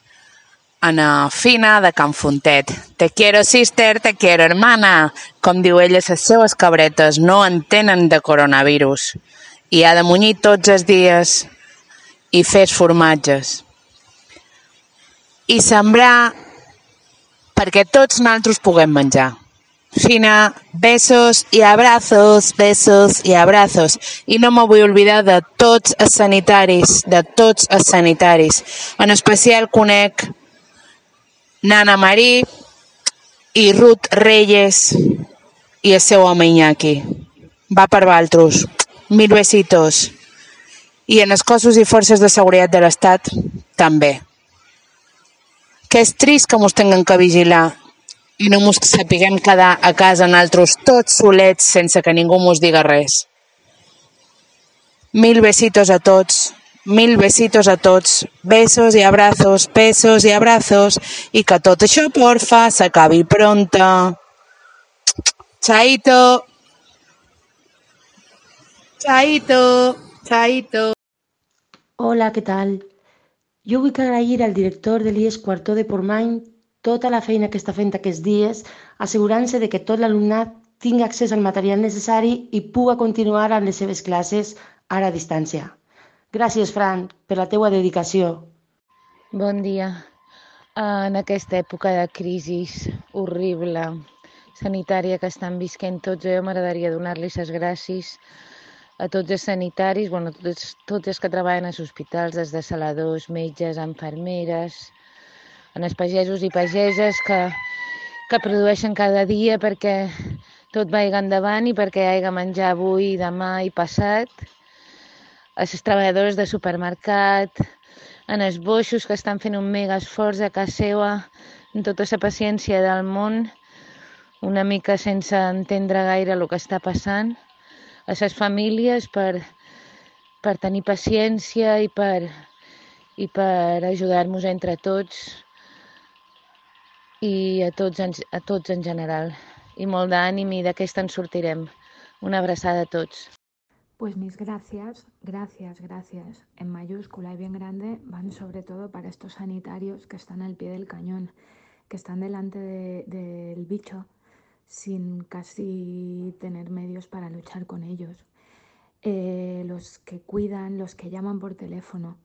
Speaker 28: Ana Fina de Can Fontet. Te quiero sister, te quiero hermana. Com diu ella, les seues cabretes no entenen de coronavirus. I ha de munyir tots els dies i fer els formatges. I sembrar perquè tots nosaltres puguem menjar. Fina, besos y abrazos, besos y abrazos. I no me vull oblidar de tots els sanitaris, de tots els sanitaris. En especial conec Nana Marí i Ruth Reyes i el seu home Iñaki. Va per valtros. Mil besitos. I en els cossos i forces de seguretat de l'Estat, també. Que és trist que mos tinguem que vigilar i no mos sapiguem quedar a casa nosaltres tots solets sense que ningú mos diga res. Mil besitos a tots, mil besitos a tots, besos y abrazos, besos y abrazos, i que tot això, porfa, s'acabi pronta. Chaito. Chaito. Chaito.
Speaker 29: Hola, què tal? Jo vull agrair al director de l'IES Quartó de Portmany tota la feina que està fent aquests dies, assegurant-se de que tot l'alumnat tingui accés al material necessari i puga continuar amb les seves classes ara a distància. Gràcies, Fran, per la teua dedicació.
Speaker 10: Bon dia. En aquesta època de crisi horrible sanitària que estan visquent tots, jo m'agradaria donar-los les gràcies a tots els sanitaris, bueno, tots, tots els que treballen als hospitals, des de saladors, metges, infermeres, en els pagesos i pageses que, que produeixen cada dia perquè tot vagi endavant i perquè hi hagi menjar avui, demà i passat, a les treballadores de supermercat, en els boixos que estan fent un mega esforç a casa seva, amb tota la paciència del món, una mica sense entendre gaire el que està passant, a les famílies per, per tenir paciència i per, i per ajudar-nos entre tots i a tots, en, a tots en general. I molt d'ànim i d'aquesta en sortirem. Una abraçada a tots.
Speaker 30: Pues mis gracias, gracias, gracias, en mayúscula y bien grande, van sobre todo para estos sanitarios que están al pie del cañón, que están delante de- del bicho sin casi tener medios para luchar con ellos. Eh, los que cuidan, los que llaman por teléfono,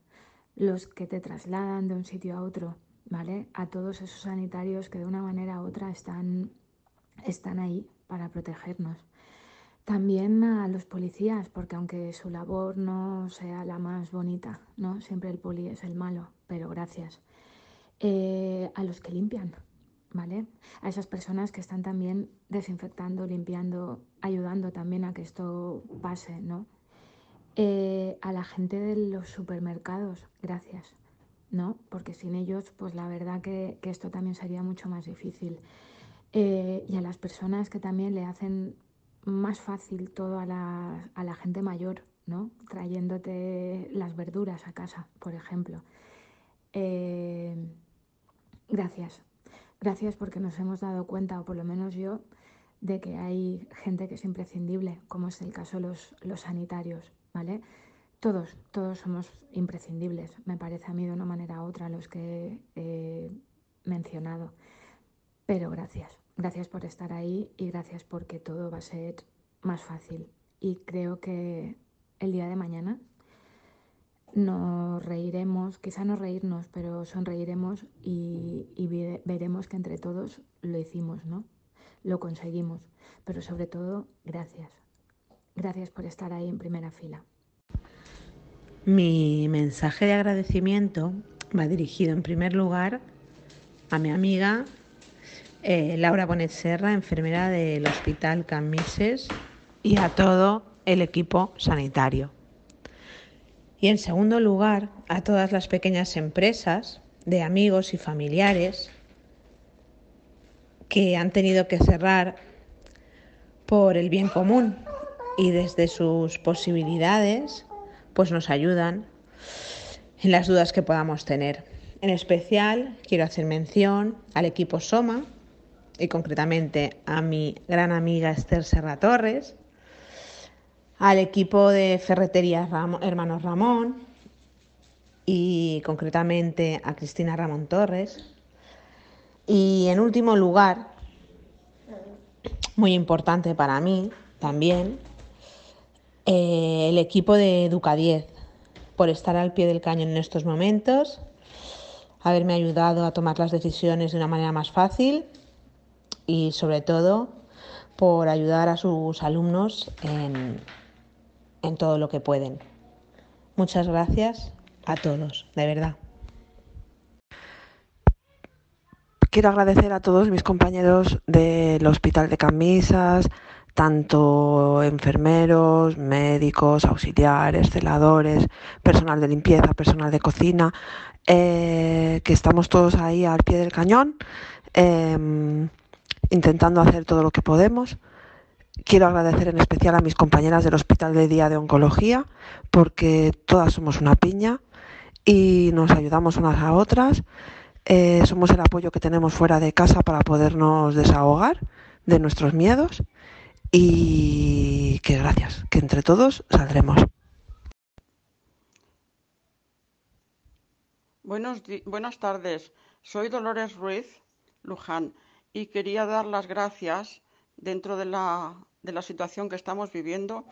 Speaker 30: los que te trasladan de un sitio a otro, ¿vale? A todos esos sanitarios que de una manera u otra están, están ahí para protegernos. También a los policías, porque aunque su labor no sea la más bonita, ¿no? Siempre el poli es el malo, pero gracias. Eh, a los que limpian, ¿vale? A esas personas que están también desinfectando, limpiando, ayudando también a que esto pase, ¿no? Eh, a la gente de los supermercados, gracias, ¿no? Porque sin ellos, pues la verdad que, que esto también sería mucho más difícil. Eh, y a las personas que también le hacen más fácil todo a la, a la gente mayor, ¿no? Trayéndote las verduras a casa, por ejemplo. Eh, gracias. Gracias porque nos hemos dado cuenta, o por lo menos yo, de que hay gente que es imprescindible, como es el caso de los, los sanitarios, ¿vale? Todos, todos somos imprescindibles, me parece a mí de una manera u otra los que he mencionado. Pero gracias, gracias por estar ahí y gracias porque todo va a ser más fácil. Y creo que el día de mañana nos reiremos, quizá no reírnos, pero sonreiremos y, y ve- veremos que entre todos lo hicimos, ¿no? Lo conseguimos. Pero sobre todo, gracias. Gracias por estar ahí en primera fila.
Speaker 31: Mi mensaje de agradecimiento va dirigido en primer lugar a mi amiga eh, Laura Bonet Serra, enfermera del Hospital Can Mises, y a todo el equipo sanitario. Y en segundo lugar, a todas las pequeñas empresas de amigos y familiares que han tenido que cerrar por el bien común y desde sus posibilidades pues nos ayudan en las dudas que podamos tener. En especial quiero hacer mención al equipo Soma y concretamente a mi gran amiga Esther Serra Torres, al equipo de Ferreterías Ramo- Hermanos Ramón y concretamente a Cristina Ramón Torres. Y en último lugar, muy importante para mí también, eh, el equipo de Educa 10 por estar al pie del cañón en estos momentos, haberme ayudado a tomar las decisiones de una manera más fácil y sobre todo por ayudar a sus alumnos en, en todo lo que pueden. Muchas gracias a todos, de verdad.
Speaker 32: Quiero agradecer a todos mis compañeros del Hospital de Camisas, tanto enfermeros, médicos, auxiliares, celadores, personal de limpieza, personal de cocina, eh, que estamos todos ahí al pie del cañón, em, intentando hacer todo lo que podemos. Quiero agradecer en especial a mis compañeras del Hospital de Día de Oncología, porque todas somos una piña y nos ayudamos unas a otras. Eh, somos el apoyo que tenemos fuera de casa para podernos desahogar de nuestros miedos y que gracias, que entre todos saldremos.
Speaker 33: Buenos buenas tardes, soy Dolores Ruiz Luján y quería dar las gracias dentro de la, de la situación que estamos viviendo.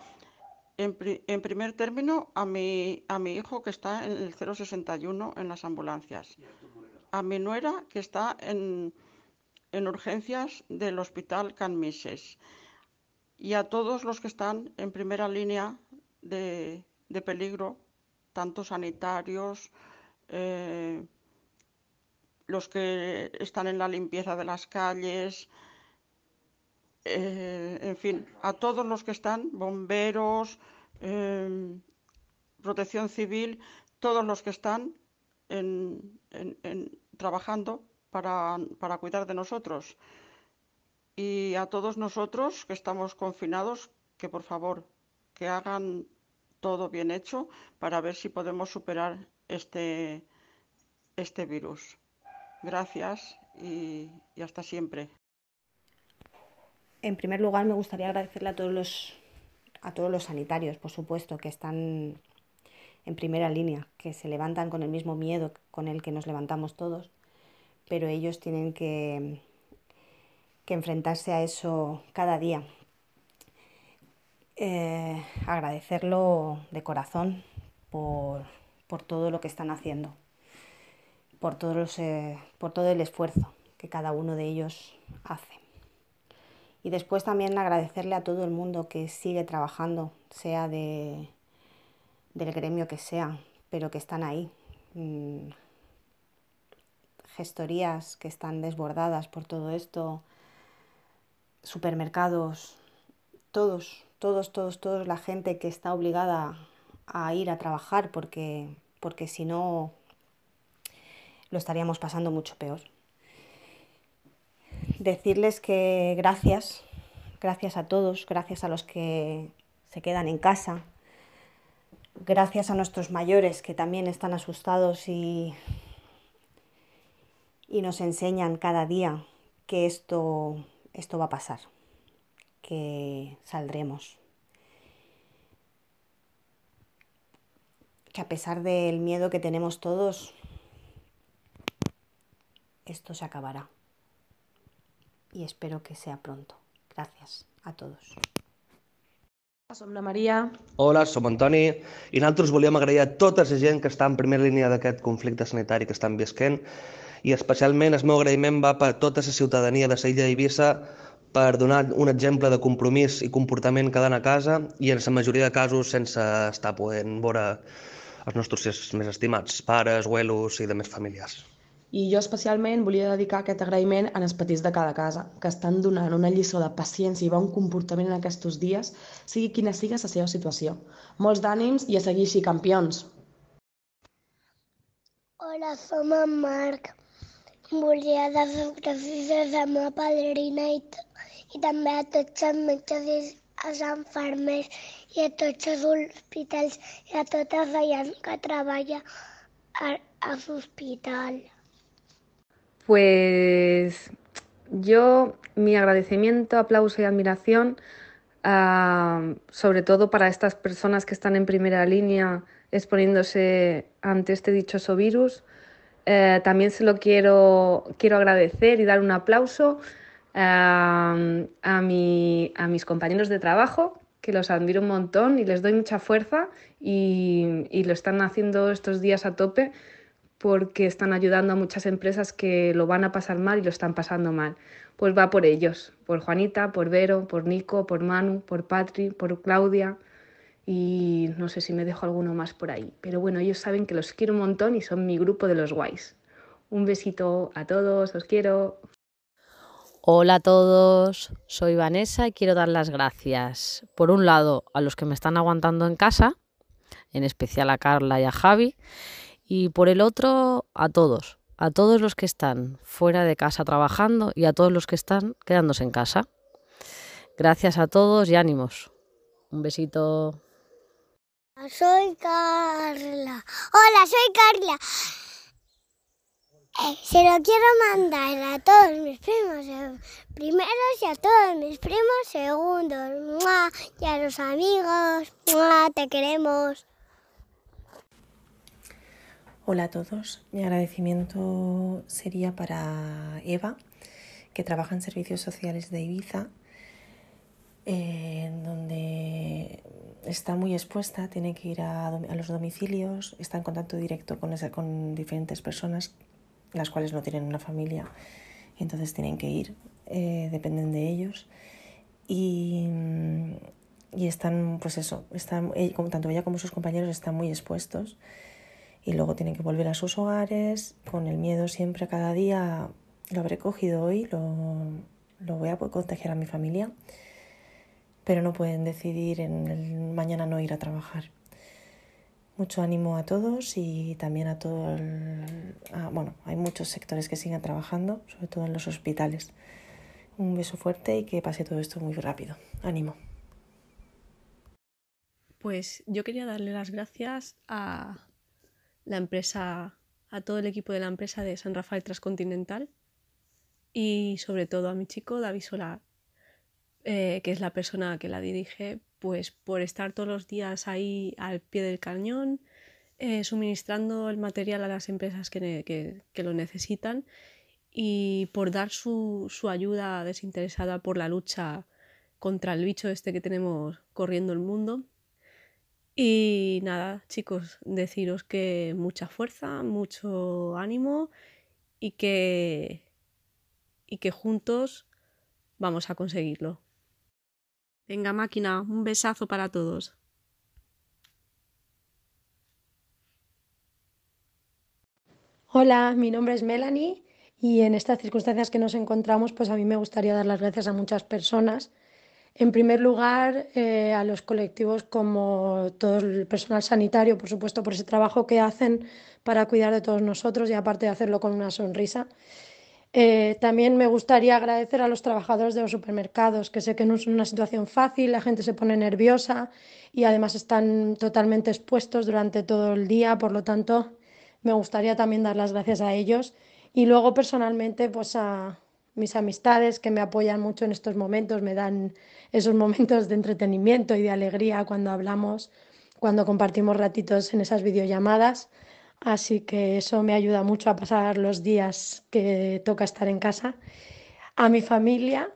Speaker 33: En, en primer término, a mi, a mi hijo que está en el 061 en las ambulancias, a mi nuera que está en, en urgencias del Hospital Can Mises y a todos los que están en primera línea de, de peligro, tanto sanitarios, eh, los que están en la limpieza de las calles, eh, en fin, a todos los que están, bomberos, eh, protección civil, todos los que están trabajando para, cuidar de nosotros. Y a todos nosotros que estamos confinados, que por favor, que hagan todo bien hecho para ver si podemos superar este, este virus. Gracias y hasta siempre.
Speaker 34: En primer lugar, me gustaría agradecerle a todos los, a todos los sanitarios, por supuesto, que están en primera línea, que se levantan con el mismo miedo con el que nos levantamos todos, pero ellos tienen que, que enfrentarse a eso cada día. Eh, agradecerlo de corazón por, por todo lo que están haciendo, por, todos eh, por todo el esfuerzo que cada uno de ellos hace. Y después también agradecerle a todo el mundo que sigue trabajando, sea de, del gremio que sea, pero que están ahí. Mm, Gestorías que están desbordadas por todo esto, supermercados, todos, todos, todos, todos, la gente que está obligada a ir a trabajar porque, porque si no lo estaríamos pasando mucho peor. Decirles que gracias, gracias a todos, gracias a los que se quedan en casa, gracias a nuestros mayores que también están asustados y, y nos enseñan cada día que esto, esto va a pasar, que saldremos. Que a pesar del miedo que tenemos todos, esto se acabará. Y espero que sea pronto. Gracias a todos.
Speaker 35: Som la Maria.
Speaker 36: Hola, som Antoni i nosaltres volíem agrair a tota la gent que està en primera línia d'aquest conflicte sanitari que estan visquent i especialment el meu agraïment va per tota la ciutadania de la illa d'Eivissa per donar un exemple de compromís i comportament quedant a casa i en la majoria de casos sense estar podent veure els nostres més estimats, pares, abuelos i demés familiars.
Speaker 35: I jo especialment volia dedicar aquest agraïment als petits de cada casa, que estan donant una lliçó de paciència i bon comportament en aquests dies, sigui quina sigui la seva situació. Molts d'ànims i a seguir així, campions!
Speaker 37: Hola, som en Marc. Volia dar les gràcies a la meva padrina i, i també a tots els metges i els infermers i a tots els hospitals i a la gent que treballa a, a l'hospital.
Speaker 17: Pues yo mi agradecimiento, aplauso y admiración, ah, sobre todo para estas personas que están en primera línea exponiéndose ante este dichoso virus. Eh, también se lo quiero, quiero agradecer y dar un aplauso ah, a, mi- a mis compañeros de trabajo, que los admiro un montón y les doy mucha fuerza y, y lo están haciendo estos días a tope porque están ayudando a muchas empresas que lo van a pasar mal y lo están pasando mal. Pues va por ellos, por Juanita, por Vero, por Nico, por Manu, por Patri, por Claudia y no sé si me dejo alguno más por ahí. Pero bueno, ellos saben que los quiero un montón y son mi grupo de los guays. Un besito a todos, os quiero.
Speaker 16: Hola a todos, soy Vanessa y quiero dar las gracias, por un lado, a los que me están aguantando en casa, en especial a Carla y a Javi, y por el otro, a todos, a todos los que están fuera de casa trabajando y a todos los que están quedándose en casa. Gracias a todos y ánimos. Un besito.
Speaker 37: Soy Carla. Hola, soy Carla. Eh, se lo quiero mandar a todos mis primos primeros y a todos mis primos segundos. Y a los amigos. Te queremos.
Speaker 32: Hola a todos, mi agradecimiento sería para Eva, que trabaja en servicios sociales de Ibiza, eh, donde está muy expuesta, tiene que ir a, los domicilios, está en contacto directo con, diferentes personas, las cuales no tienen una familia, entonces tienen que ir, eh, dependen de ellos. Y, están, pues eso, están, eh, tanto ella como sus compañeros están muy expuestos y luego tienen que volver a sus hogares con el miedo siempre cada día, lo habré cogido hoy, lo, lo voy a contagiar a mi familia, pero no pueden decidir en mañana no ir a trabajar. Mucho ánimo a todos y también a todo el... bueno, hay muchos sectores que siguen trabajando, sobre todo en los hospitales. Un beso fuerte y que pase todo esto muy rápido. Ánimo.
Speaker 38: Pues yo quería darle las gracias a la empresa, a todo el equipo de la empresa de San Rafael Transcontinental y sobre todo a mi chico David Solar, eh, que es la persona que la dirige, pues por estar todos los días ahí al pie del cañón, eh, suministrando el material a las empresas que, lo necesitan y por dar su, su, ayuda desinteresada por la lucha contra el bicho este que tenemos corriendo el mundo. Y nada, chicos, deciros que mucha fuerza, mucho ánimo y que, y que juntos vamos a conseguirlo. Venga, máquina, un besazo para todos.
Speaker 29: Hola, mi nombre es Melanie y en estas circunstancias que nos encontramos, pues a mí me gustaría dar las gracias a muchas personas. En primer lugar, eh, a los colectivos como todo el personal sanitario, por supuesto, por ese trabajo que hacen para cuidar de todos nosotros y aparte de hacerlo con una sonrisa. Eh, también me gustaría agradecer a los trabajadores de los supermercados, que sé que no es una situación fácil, la gente se pone nerviosa y además están totalmente expuestos durante todo el día, por lo tanto, me gustaría también dar las gracias a ellos. Y luego personalmente, pues a mis amistades que me apoyan mucho en estos momentos, me dan esos momentos de entretenimiento y de alegría cuando hablamos, cuando compartimos ratitos en esas videollamadas. Así que eso me ayuda mucho a pasar los días que toca estar en casa. A mi familia,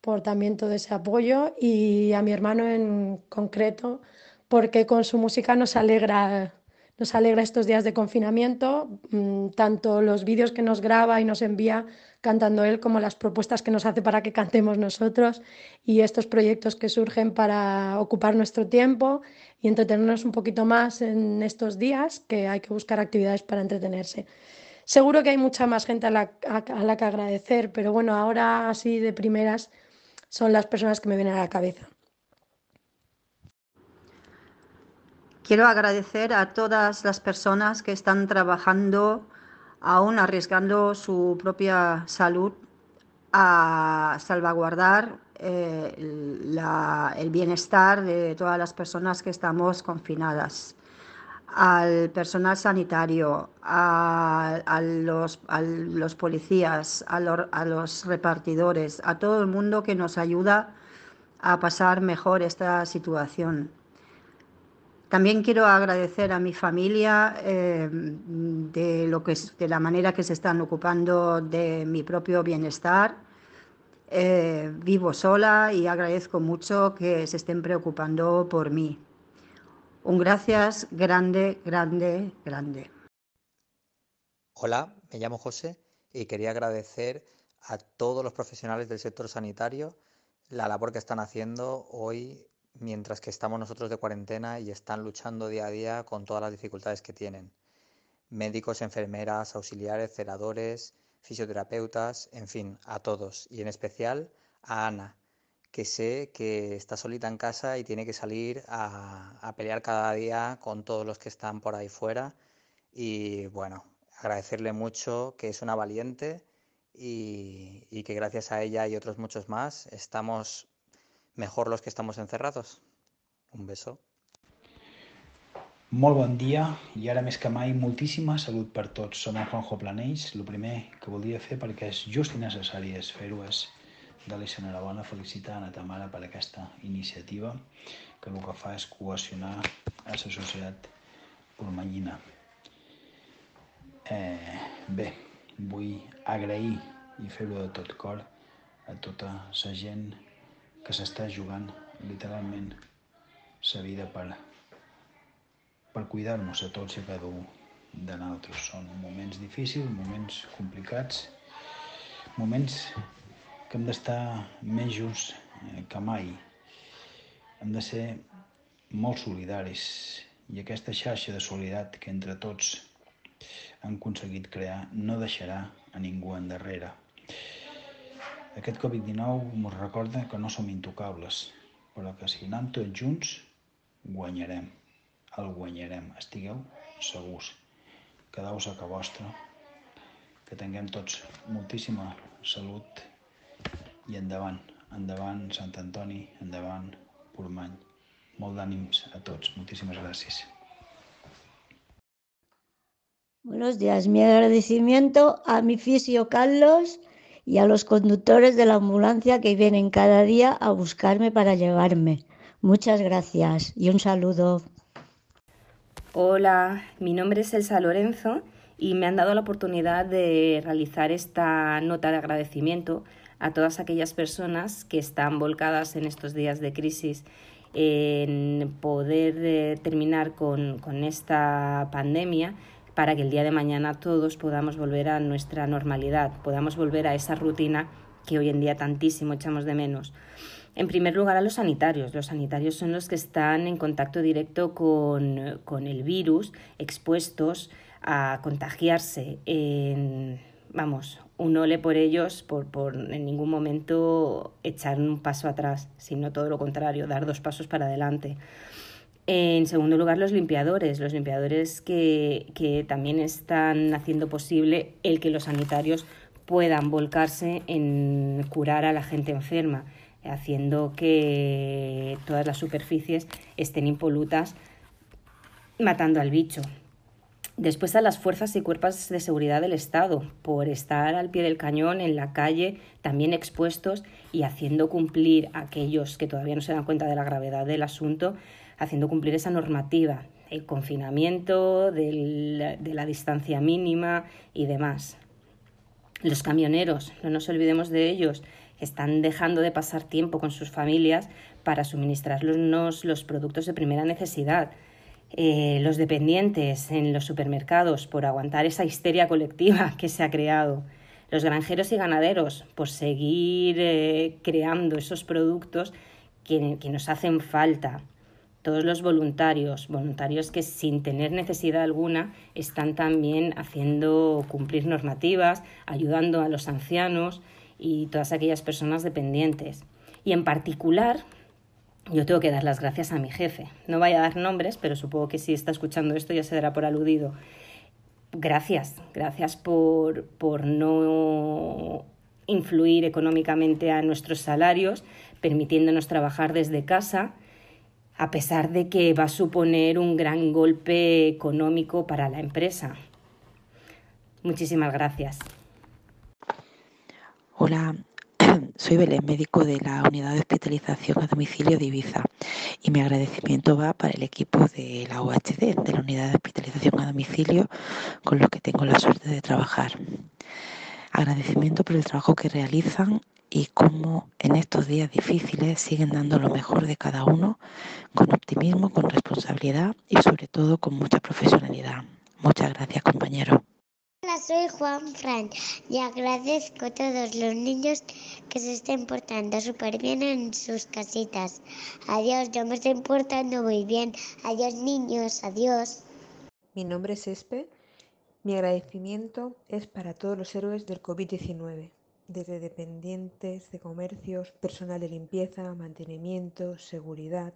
Speaker 29: por también todo ese apoyo, y a mi hermano en concreto, porque con su música nos alegra, nos alegra estos días de confinamiento, mm, tanto los vídeos que nos graba y nos envía cantando él como las propuestas que nos hace para que cantemos nosotros y estos proyectos que surgen para ocupar nuestro tiempo y entretenernos un poquito más en estos días, que hay que buscar actividades para entretenerse. Seguro que hay mucha más gente a la, que agradecer, pero bueno, ahora así de primeras son las personas que me vienen a la cabeza.
Speaker 39: Quiero agradecer a todas las personas que están trabajando aún arriesgando su propia salud a salvaguardar eh, el bienestar de todas las personas que estamos confinadas, al personal sanitario, a, los, policías, a los repartidores, a todo el mundo que nos ayuda a pasar mejor esta situación. También quiero agradecer a mi familia eh, de, lo que, de la manera que se están ocupando de mi propio bienestar. Eh, vivo sola y agradezco mucho que se estén preocupando por mí. Un gracias grande, grande, grande.
Speaker 40: Hola, me llamo José y quería agradecer a todos los profesionales del sector sanitario la labor que están haciendo hoy mientras que estamos nosotros de cuarentena y están luchando día a día con todas las dificultades que tienen. Médicos, enfermeras, auxiliares, celadores, fisioterapeutas, en fin, a todos. Y en especial a Ana, que sé que está solita en casa y tiene que salir a, pelear cada día con todos los que están por ahí fuera. Y bueno, agradecerle mucho que es una valiente y, y que gracias a ella y otros muchos más estamos mejor los que estamos encerrados. Un beso.
Speaker 36: Molt bon dia i ara més que mai moltíssima salut per tots. Som el Juanjo Planells. El primer que volia fer perquè és just i necessari és fer-ho és dar-li enhorabona, felicitar a Tamara per aquesta iniciativa que el que fa és cohesionar a la societat pormanyina. Eh, bé, vull agrair i fer-ho de tot cor a tota la gent que s'està jugant literalment sa vida per, per cuidar-nos a tots i a cada un de nosaltres. Són moments difícils, moments complicats, moments que hem d'estar més junts eh, que mai. Hem de ser molt solidaris i aquesta xarxa de solidaritat que entre tots han aconseguit crear no deixarà a ningú endarrere. Aquest Covid-19 ens recorda que no som intocables, però que si anem tots junts, guanyarem. el guanyarem. Estigueu segurs. Quedeu-vos a casa vostra. Que tinguem tots moltíssima salut i endavant, endavant Sant Antoni, endavant Portmany. Molt d'ànims a tots. Moltíssimes gràcies.
Speaker 41: Buenos días. Mi agradecimiento a mi fisio Carlos y a los conductores de la ambulancia que vienen cada día a buscarme para llevarme. Muchas gracias y un saludo.
Speaker 42: Hola, mi nombre es Elsa Lorenzo y me han dado la oportunidad de realizar esta nota de agradecimiento a todas aquellas personas que están volcadas en estos días de crisis en poder eh, terminar con, con esta pandemia para que el día de mañana todos podamos volver a nuestra normalidad, podamos volver a esa rutina que hoy en día tantísimo echamos de menos. En primer lugar, a los sanitarios. Los sanitarios son los que están en contacto directo con, con el virus, expuestos a contagiarse. En, vamos, un ole por ellos, por, por en ningún momento echar un paso atrás, sino todo lo contrario, dar dos pasos para adelante. En segundo lugar, los limpiadores, los limpiadores que, que también están haciendo posible el que los sanitarios puedan volcarse en curar a la gente enferma, haciendo que todas las superficies estén impolutas, matando al bicho. Después a las fuerzas y cuerpos de seguridad del Estado, por estar al pie del cañón, en la calle, también expuestos y haciendo cumplir a aquellos que todavía no se dan cuenta de la gravedad del asunto, haciendo cumplir esa normativa, el confinamiento, de la distancia mínima y demás. Los camioneros, no nos olvidemos de ellos, están dejando de pasar tiempo con sus familias para suministrarnos los productos de primera necesidad. Eh, los dependientes en los supermercados por aguantar esa histeria colectiva *laughs* que se ha creado. Los granjeros y ganaderos por seguir eh, creando esos productos que nos hacen falta todos los voluntarios, voluntarios que sin tener necesidad alguna están también haciendo cumplir normativas, ayudando a los ancianos y todas aquellas personas dependientes. Y en particular, yo tengo que dar las gracias a mi jefe. No vaya a dar nombres, pero supongo que si está escuchando esto ya se dará por aludido. Gracias, gracias por, por no influir económicamente a nuestros salarios, permitiéndonos trabajar desde casa a pesar de que va a suponer un gran golpe económico para la empresa. Muchísimas gracias.
Speaker 43: Hola, *clears throat* soy Belén, médico de la Unidad de Hospitalización a Domicilio de Ibiza y mi agradecimiento va para el equipo de la UHD, de la Unidad de Hospitalización a Domicilio, con los que tengo la suerte de trabajar. Agradecimiento por el trabajo que realizan y cómo en estos días difíciles siguen dando lo mejor de cada uno con optimismo, con responsabilidad y sobre todo con mucha profesionalidad. Muchas gracias compañero.
Speaker 37: Hola, soy Juan Fran y agradezco a todos los niños que se estén portando súper bien en sus casitas. Adiós, yo me estoy portando muy bien. Adiós niños, adiós.
Speaker 44: Mi nombre es Espe. Mi agradecimiento es para todos los héroes del COVID-19 desde dependientes de comercios, personal de limpieza, mantenimiento, seguridad,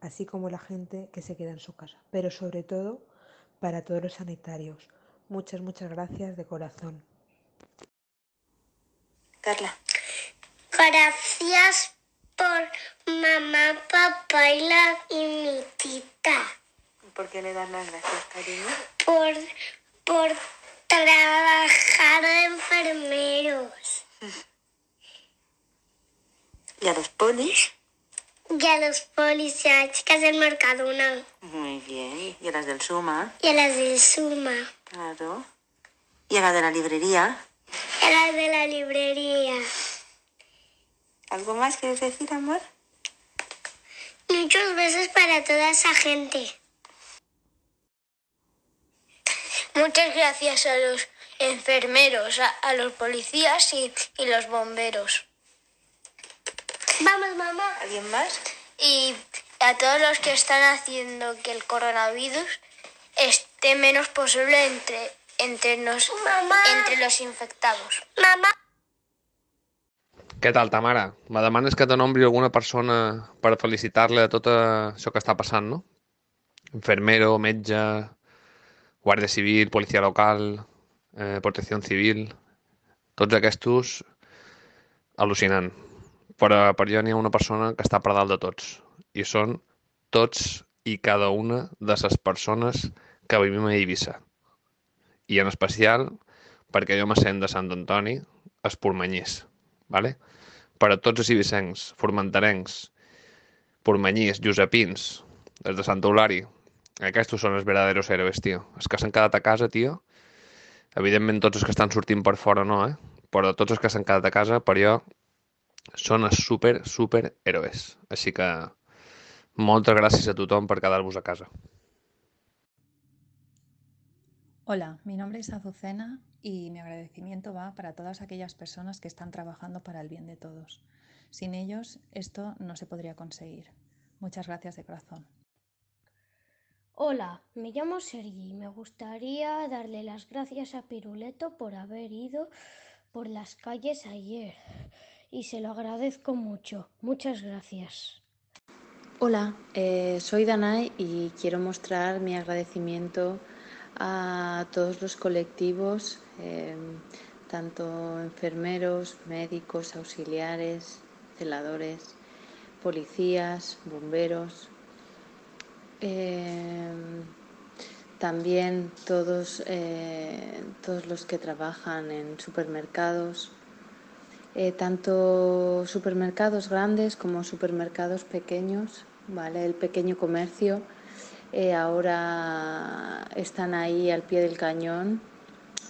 Speaker 44: así como la gente que se queda en su casa, pero sobre todo para todos los sanitarios. Muchas, muchas gracias de corazón.
Speaker 45: Carla.
Speaker 37: Gracias por mamá, papá y, la, y mi tita.
Speaker 45: ¿Por qué le das las gracias, cariño?
Speaker 37: Por, por trabajar de enfermeros.
Speaker 45: ¿Y a los polis?
Speaker 37: Y a los polis y a las chicas del Mercadona.
Speaker 45: Muy bien. ¿Y a las del Suma?
Speaker 37: Y a las del Suma.
Speaker 45: Claro. ¿Y a las de la librería?
Speaker 37: Y a las de la librería.
Speaker 45: ¿Algo más quieres decir, amor?
Speaker 37: Muchos besos para toda esa gente.
Speaker 46: Muchas gracias a los enfermeros, a, a los policías y, y, los bomberos.
Speaker 37: Vamos, mamá.
Speaker 45: ¿Alguien más?
Speaker 46: Y a todos los que están haciendo que el coronavirus esté menos posible entre, entre, nos,
Speaker 37: mamá.
Speaker 46: entre los infectados.
Speaker 37: Mamá.
Speaker 47: Què tal, ta mare? Me demanes que te nombri alguna persona per felicitar-la de tot això que està passant, no? infermero, metge, guàrdia civil, policia local, eh, protecció civil, tots aquests al·lucinant. Però per jo n'hi ha una persona que està per dalt de tots i són tots i cada una de les persones que vivim a Eivissa. I en especial perquè jo me sent de Sant Antoni, espormanyís. ¿vale? Per a tots els ibicencs, formenterencs, pormanyís, josepins, des de Sant Eulari, aquests són els verdaderos héroes, tio. Els que s'han quedat a casa, tio, evidentment tots els que estan sortint per fora no, eh? Però tots els que s'han quedat a casa, per jo, són els super, super héroes. Així que moltes gràcies a tothom per quedar-vos a casa.
Speaker 48: Hola, mi nombre es Azucena y mi agradecimiento va para todas aquellas personas que están trabajando para el bien de todos. Sin ellos esto no se podría conseguir. Muchas gracias de corazón.
Speaker 37: Hola, me llamo Sergi y me gustaría darle las gracias a Piruleto por haber ido por las calles ayer y se lo agradezco mucho. Muchas gracias.
Speaker 49: Hola, eh, soy Danai y quiero mostrar mi agradecimiento a todos los colectivos, eh, tanto enfermeros, médicos, auxiliares, celadores, policías, bomberos, eh, también todos, todos los que trabajan en supermercados, eh, tanto supermercados grandes como supermercados pequeños, ¿vale? El pequeño comercio eh, ahora están ahí al pie del cañón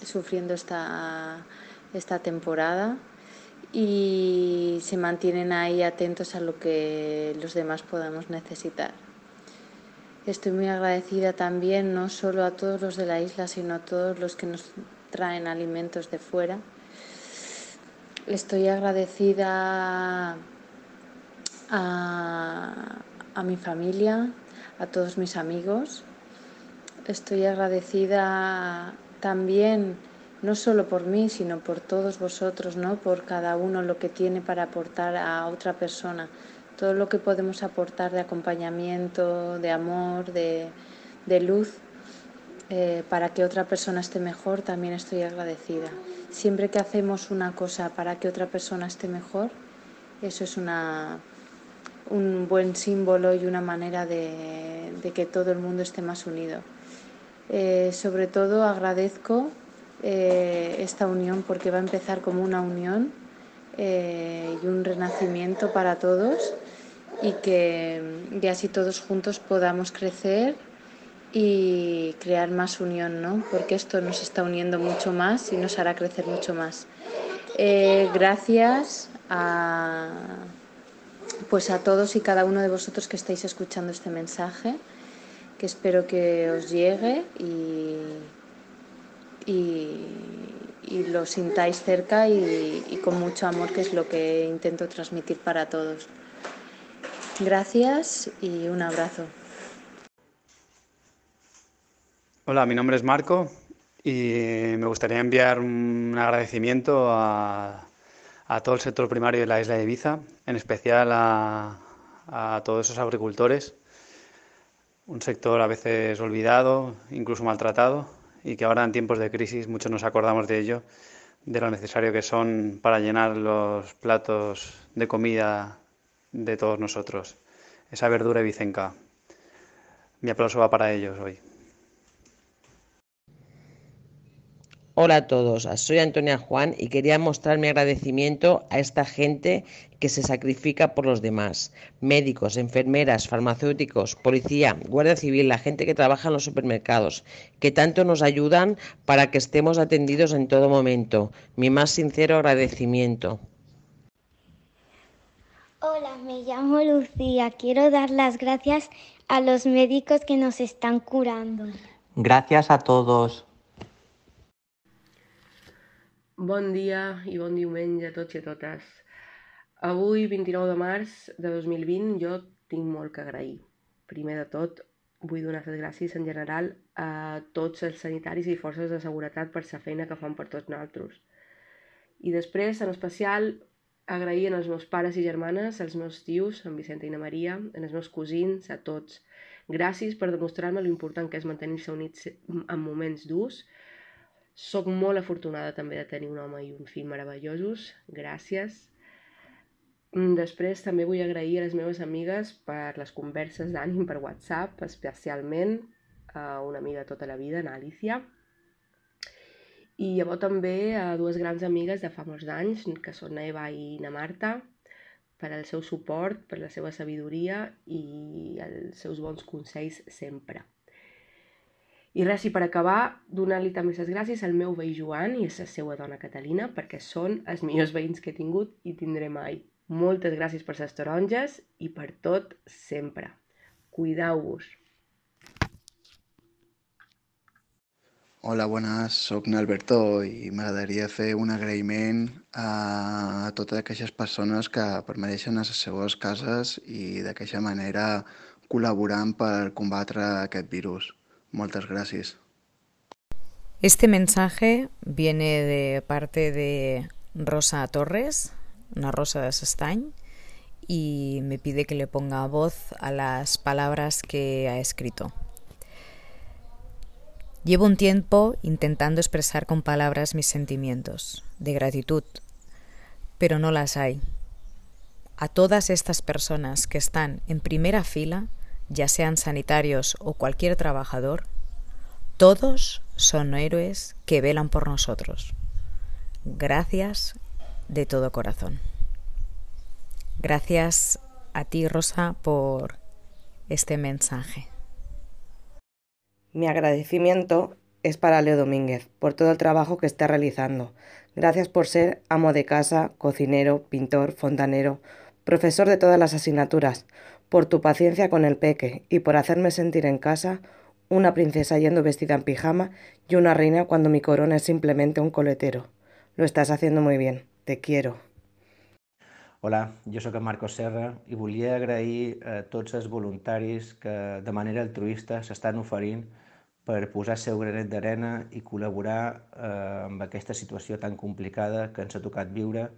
Speaker 49: sufriendo esta, esta temporada y se mantienen ahí atentos a lo que los demás podamos necesitar. Estoy muy agradecida también no solo a todos los de la isla, sino a todos los que nos traen alimentos de fuera Estoy agradecida a, mi familia, a todos mis amigos. Estoy agradecida también, no solo por mí, sino por todos vosotros, ¿no? por cada uno lo que tiene para aportar a otra persona. Todo lo que podemos aportar de acompañamiento, de amor, de, luz, eh, para que otra persona esté mejor, también estoy agradecida. Siempre que hacemos una cosa para que otra persona esté mejor, eso es una, un buen símbolo y una manera de, que todo el mundo esté más unido. Eh, sobre todo agradezco eh, esta unión porque va a empezar como una unión y un renacimiento para todos y que, que así todos juntos podamos crecer y crear más unión, ¿no? Porque esto nos está uniendo mucho más y nos hará crecer mucho más. Eh, gracias a, pues a todos y cada uno de vosotros que estáis escuchando este mensaje, que espero que os llegue y, y, lo sintáis cerca y, y con mucho amor, que es lo que intento transmitir para todos. Gracias y un abrazo.
Speaker 50: Hola, mi nombre es Marco y me gustaría enviar un agradecimiento a, todo el sector primario de la isla de Ibiza, en especial a, a todos esos agricultores, un sector a veces olvidado, incluso maltratado, y que ahora en tiempos de crisis muchos nos acordamos de ello, de lo necesario que son para llenar los platos de comida de todos nosotros, esa verdura ibicenca. Mi aplauso va para ellos hoy.
Speaker 51: Hola a todos, soy Antonia Juan y quería mostrar mi agradecimiento a esta gente que se sacrifica por los demás. Médicos, enfermeras, farmacéuticos, policía, guardia civil, la gente que trabaja en los supermercados, que tanto nos ayudan para que estemos atendidos en todo momento. Mi más sincero agradecimiento.
Speaker 37: Hola, me llamo Lucía. Quiero dar las gracias a los médicos que nos están curando.
Speaker 52: Gracias a todos.
Speaker 53: Bon dia i bon diumenge a tots i a totes. Avui, 29 de març de 2020, jo tinc molt que agrair. Primer de tot, vull donar les gràcies en general a tots els sanitaris i forces de seguretat per la feina que fan per tots nosaltres. I després, en especial, agrair als meus pares i germanes, als meus tios, en Vicenta i na Maria, als meus cosins, a tots. Gràcies per demostrar-me l'important que és mantenir-se units en moments durs. Soc molt afortunada també de tenir un home i un fill meravellosos. Gràcies. Mm, després també vull agrair a les meves amigues per les converses d'ànim per WhatsApp, especialment a una amiga tota la vida, na Alicia, i llavors també a dues grans amigues de fa molts anys, que són Eva i na Marta, per al seu suport, per la seva sabidoria i els seus bons consells sempre. I res, i per acabar, donar-li també les gràcies al meu veí Joan i a la seva dona Catalina, perquè són els millors veïns que he tingut i tindré mai. Moltes gràcies per les taronges i per tot sempre. Cuideu-vos.
Speaker 54: Hola, bones, sóc n'Alberto i m'agradaria fer un agraïment a totes aquelles persones que permaneixen a les seues cases i d'aquesta manera col·laborant per combatre aquest virus. Moltes gràcies.
Speaker 1: Este mensaje viene de parte de Rosa Torres, una rosa de Sestañ, y me pide que le ponga voz a las palabras que ha escrito. Llevo un tiempo intentando expresar con palabras mis sentimientos de gratitud, pero no las hay. A todas estas personas que están en primera fila, ya sean sanitarios o cualquier trabajador, todos son héroes que velan por nosotros. Gracias de todo corazón. Gracias a ti, Rosa, por este mensaje.
Speaker 31: Mi agradecimiento es para Leo Domínguez por todo el trabajo que está realizando. Gracias por ser amo de casa, cocinero, pintor, fontanero, profesor de todas las asignaturas, por tu paciencia con el peque y por hacerme sentir en casa una princesa yendo vestida en pijama y una reina cuando mi corona es simplemente un coletero. Lo estás haciendo muy bien. Te quiero.
Speaker 55: Hola, jo sóc en Marcos Serra i volia agrair a tots els voluntaris que de manera altruista s'estan oferint per posar seu granet d'arena i col·laborar eh, amb aquesta situació tan complicada que ens ha tocat viure,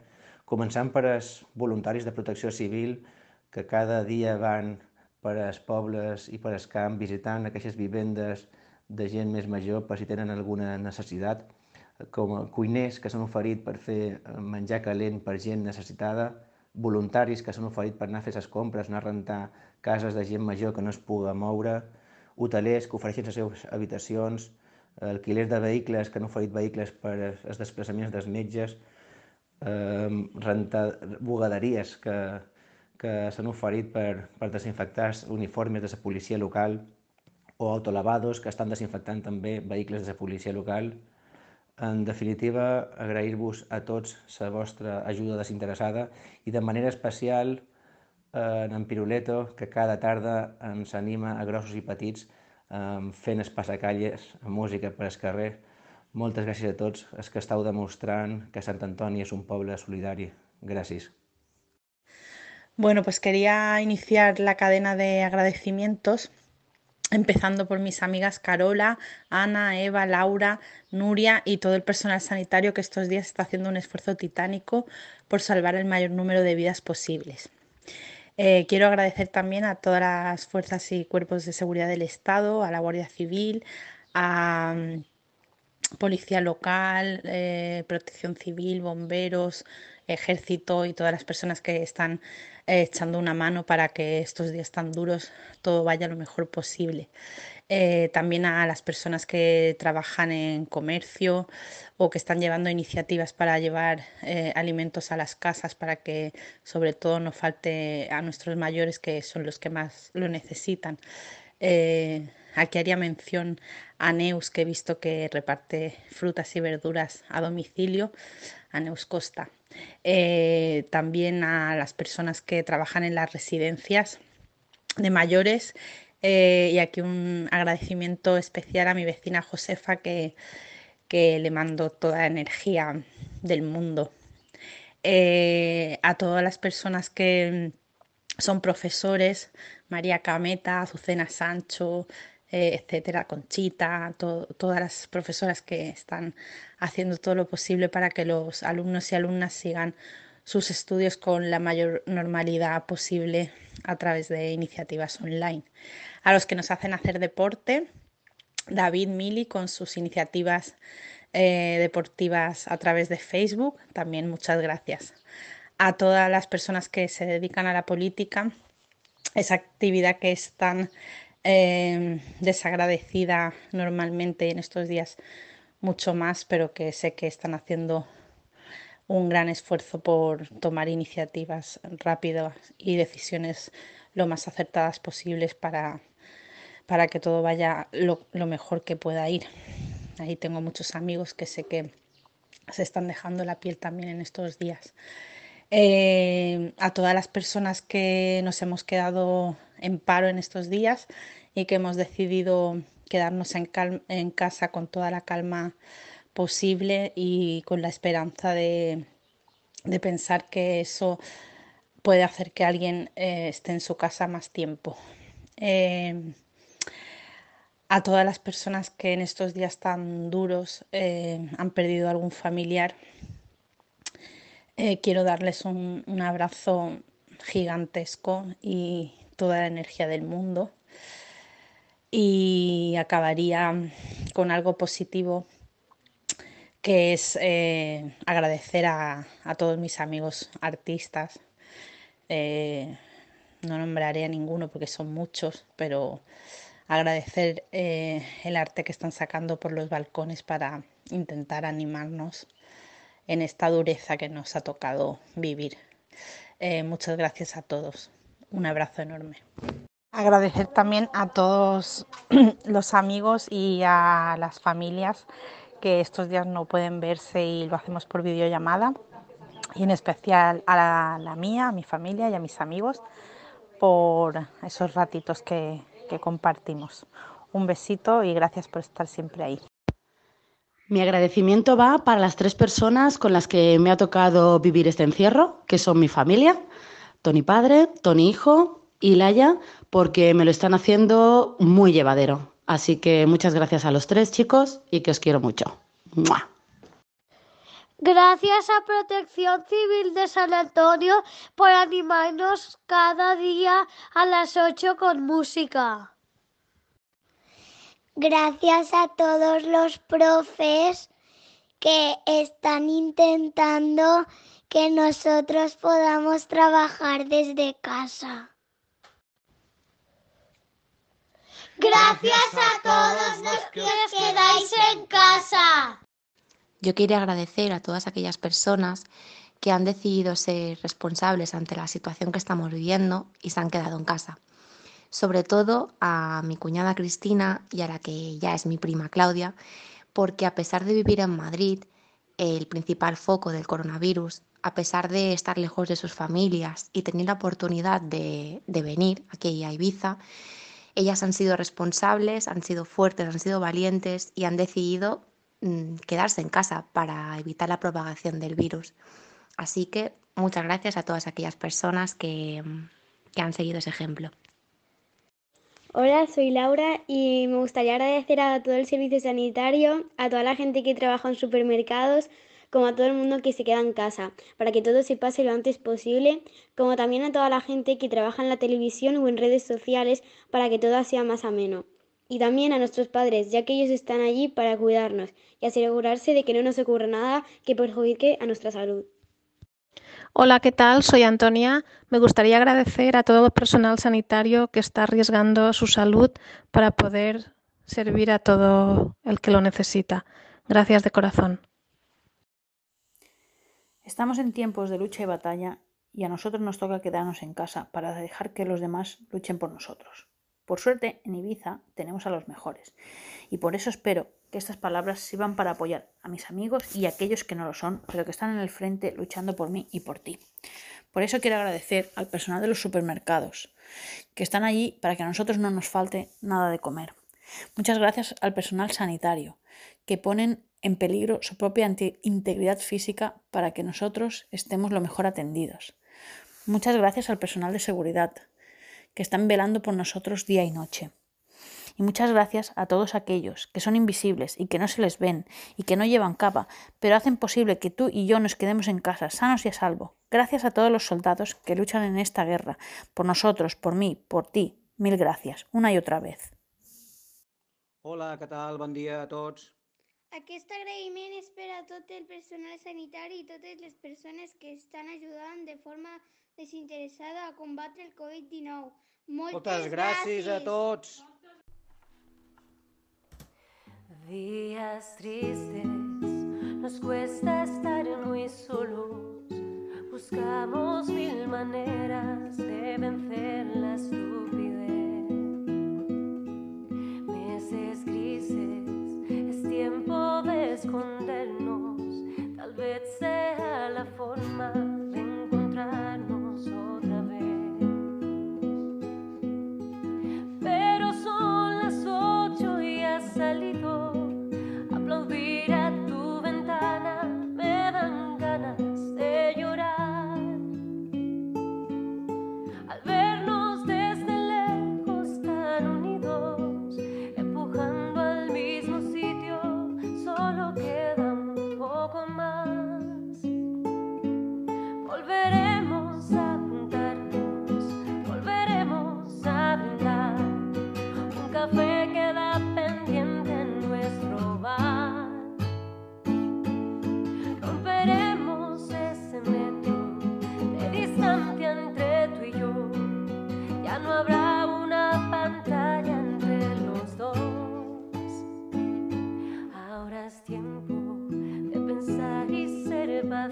Speaker 55: començant per els voluntaris de protecció civil que cada dia van per als pobles i per als camps visitant aquestes vivendes de gent més major per si tenen alguna necessitat, com cuiners que s'han oferit per fer menjar calent per gent necessitada, voluntaris que s'han oferit per anar a fer les compres, anar a rentar cases de gent major que no es puga moure, hotelers que ofereixen les seves habitacions, alquilers de vehicles que han oferit vehicles per als desplaçaments dels metges, eh, rentar, bugaderies que, que s'han oferit per, per desinfectar els uniformes de la policia local o autolavados que estan desinfectant també vehicles de la policia local, en definitiva, agrair-vos a tots la vostra ajuda desinteressada i de manera especial eh, en Piruleto, que cada tarda ens anima a grossos i petits eh, fent es passacalles, amb música per al carrer. Moltes gràcies a tots els que estàu demostrant que Sant Antoni és un poble solidari. Gràcies.
Speaker 56: Bueno, pues quería iniciar la cadena de agradecimientos empezando por mis amigas Carola, Ana, Eva, Laura, Nuria y todo el personal sanitario que estos días está haciendo un esfuerzo titánico por salvar el mayor número de vidas posibles. Eh, quiero agradecer también a todas las fuerzas y cuerpos de seguridad del Estado, a la Guardia Civil, a mm, Policía Local, eh, Protección Civil, bomberos, ejército y todas las personas que están eh, echando una mano para que estos días tan duros todo vaya lo mejor posible. Eh, también a las personas que trabajan en comercio o que están llevando iniciativas para llevar eh, alimentos a las casas para que sobre todo no falte a nuestros mayores que son los que más lo necesitan. aquí haría mención a Neus que he visto que reparte frutas y verduras a domicilio, a Neus Costa. Eh, también a las personas que trabajan en las residencias de mayores eh, y aquí un agradecimiento especial a mi vecina Josefa que, que le mando toda la energía del mundo. Eh, a todas las personas que son profesores, María Cameta, Azucena Sancho, etcétera, Conchita, todas las profesoras que están haciendo todo lo posible para que los alumnos y alumnas sigan sus estudios con la mayor normalidad posible a través de iniciativas online. A los que nos hacen hacer deporte, David Mili con sus iniciativas eh, deportivas a través de Facebook, también muchas gracias. A todas las personas que se dedican a la política, esa actividad que es tan eh, desagradecida normalmente en estos días, mucho más, pero que sé que están haciendo un gran esfuerzo por tomar iniciativas rápidas y decisiones lo más acertadas posibles para, para que todo vaya lo, mejor que pueda ir. Ahí tengo muchos amigos que sé que se están dejando la piel también en estos días. Eh, a todas las personas que nos hemos quedado en paro en estos días y que hemos decidido quedarnos en casa con toda la calma posible y con la esperanza de, pensar que eso puede hacer que alguien eh, esté en su casa más tiempo. Eh, a todas las personas que en estos días tan duros eh, han perdido algún familiar, quiero darles un, un abrazo gigantesco y toda la energía del mundo. Y acabaría con algo positivo que es eh, agradecer a, todos mis amigos artistas. Eh, no nombraré a ninguno porque son muchos, pero agradecer eh, el arte que están sacando por los balcones para intentar animarnos en esta dureza que nos ha tocado vivir. muchas gracias a todos. Un abrazo enorme. Agradecer también a todos *clears throat* los amigos y a las familias que estos días no pueden verse y lo hacemos por videollamada. Y en especial a la, mía, a mi familia y a mis amigos por esos ratitos que, que compartimos. Un besito y gracias por estar siempre ahí.
Speaker 57: Mi agradecimiento va para las tres personas con las que me ha tocado vivir este encierro, que son mi familia, Tony padre, Tony hijo y Laia, porque me lo están haciendo muy llevadero. Así que muchas gracias a los tres chicos y que os quiero mucho.
Speaker 37: Gracias a Protección Civil de San Antonio por animarnos cada día a las 8 con música. Gracias a todos los profes que están intentando que nosotros podamos trabajar desde casa. Gracias a todos los que os quedáis en casa.
Speaker 58: Yo quiero agradecer a todas aquellas personas que han decidido ser responsables ante la situación que estamos viviendo y se han quedado en casa. Sobre todo a mi cuñada Cristina y a la que ya es mi prima Claudia, porque a pesar de vivir en Madrid, el principal foco del coronavirus, a pesar de estar lejos de sus familias y tener la oportunidad de, de venir aquí a Ibiza, ellas han sido responsables, han sido fuertes, han sido valientes y han decidido mm, quedarse en casa para evitar la propagación del virus. Así que muchas gracias a todas aquellas personas que, que han seguido ese ejemplo.
Speaker 59: Hola, soy Laura y me gustaría agradecer a todo el servicio sanitario, a toda la gente que trabaja en supermercados, como a todo el mundo que se queda en casa, para que todo se pase lo antes posible, como también a toda la gente que trabaja en la televisión o en redes sociales para que todo sea más ameno. Y también a nuestros padres, ya que ellos están allí para cuidarnos y asegurarse de que no nos ocurra nada que perjudique a nuestra salud.
Speaker 60: Hola, ¿qué tal? Soy Antonia. Me gustaría agradecer a todo el personal sanitario que está arriesgando su salud para poder servir a todo el que lo necesita. Gracias de corazón.
Speaker 53: Estamos en tiempos de lucha y batalla y a nosotros nos toca quedarnos en casa para dejar que los demás luchen por nosotros. Por suerte, en Ibiza tenemos a los mejores y por eso espero que estas palabras sirvan para apoyar a mis amigos y a aquellos que no lo son, pero que están en el frente luchando por mí y por ti. Por eso quiero agradecer al personal de los supermercados, que están allí para que a nosotros no nos falte nada de comer. Muchas gracias al personal sanitario, que ponen en peligro su propia integridad física para que nosotros estemos lo mejor atendidos. Muchas gracias al personal de seguridad, que están velando por nosotros día y noche.
Speaker 61: Y muchas gracias a todos aquellos que son invisibles y que no se les ven y que no llevan capa, pero hacen posible que tú y yo nos quedemos en casa, sanos y a salvo. Gracias a todos los soldados que luchan en esta guerra, por nosotros, por mí, por ti. Mil gracias, una y otra vez.
Speaker 62: Hola, què tal? Bon dia a tots.
Speaker 37: Aquest agraïment és per a tot el personal sanitari i totes les persones que estan ajudant de forma desinteressada a combatre el Covid-19. Moltes,
Speaker 62: Moltes gràcies a tots.
Speaker 63: Días tristes, nos cuesta estar muy solos. Buscamos mil maneras de vencer la estupidez. Meses grises, escondernos. Tal vez sea la forma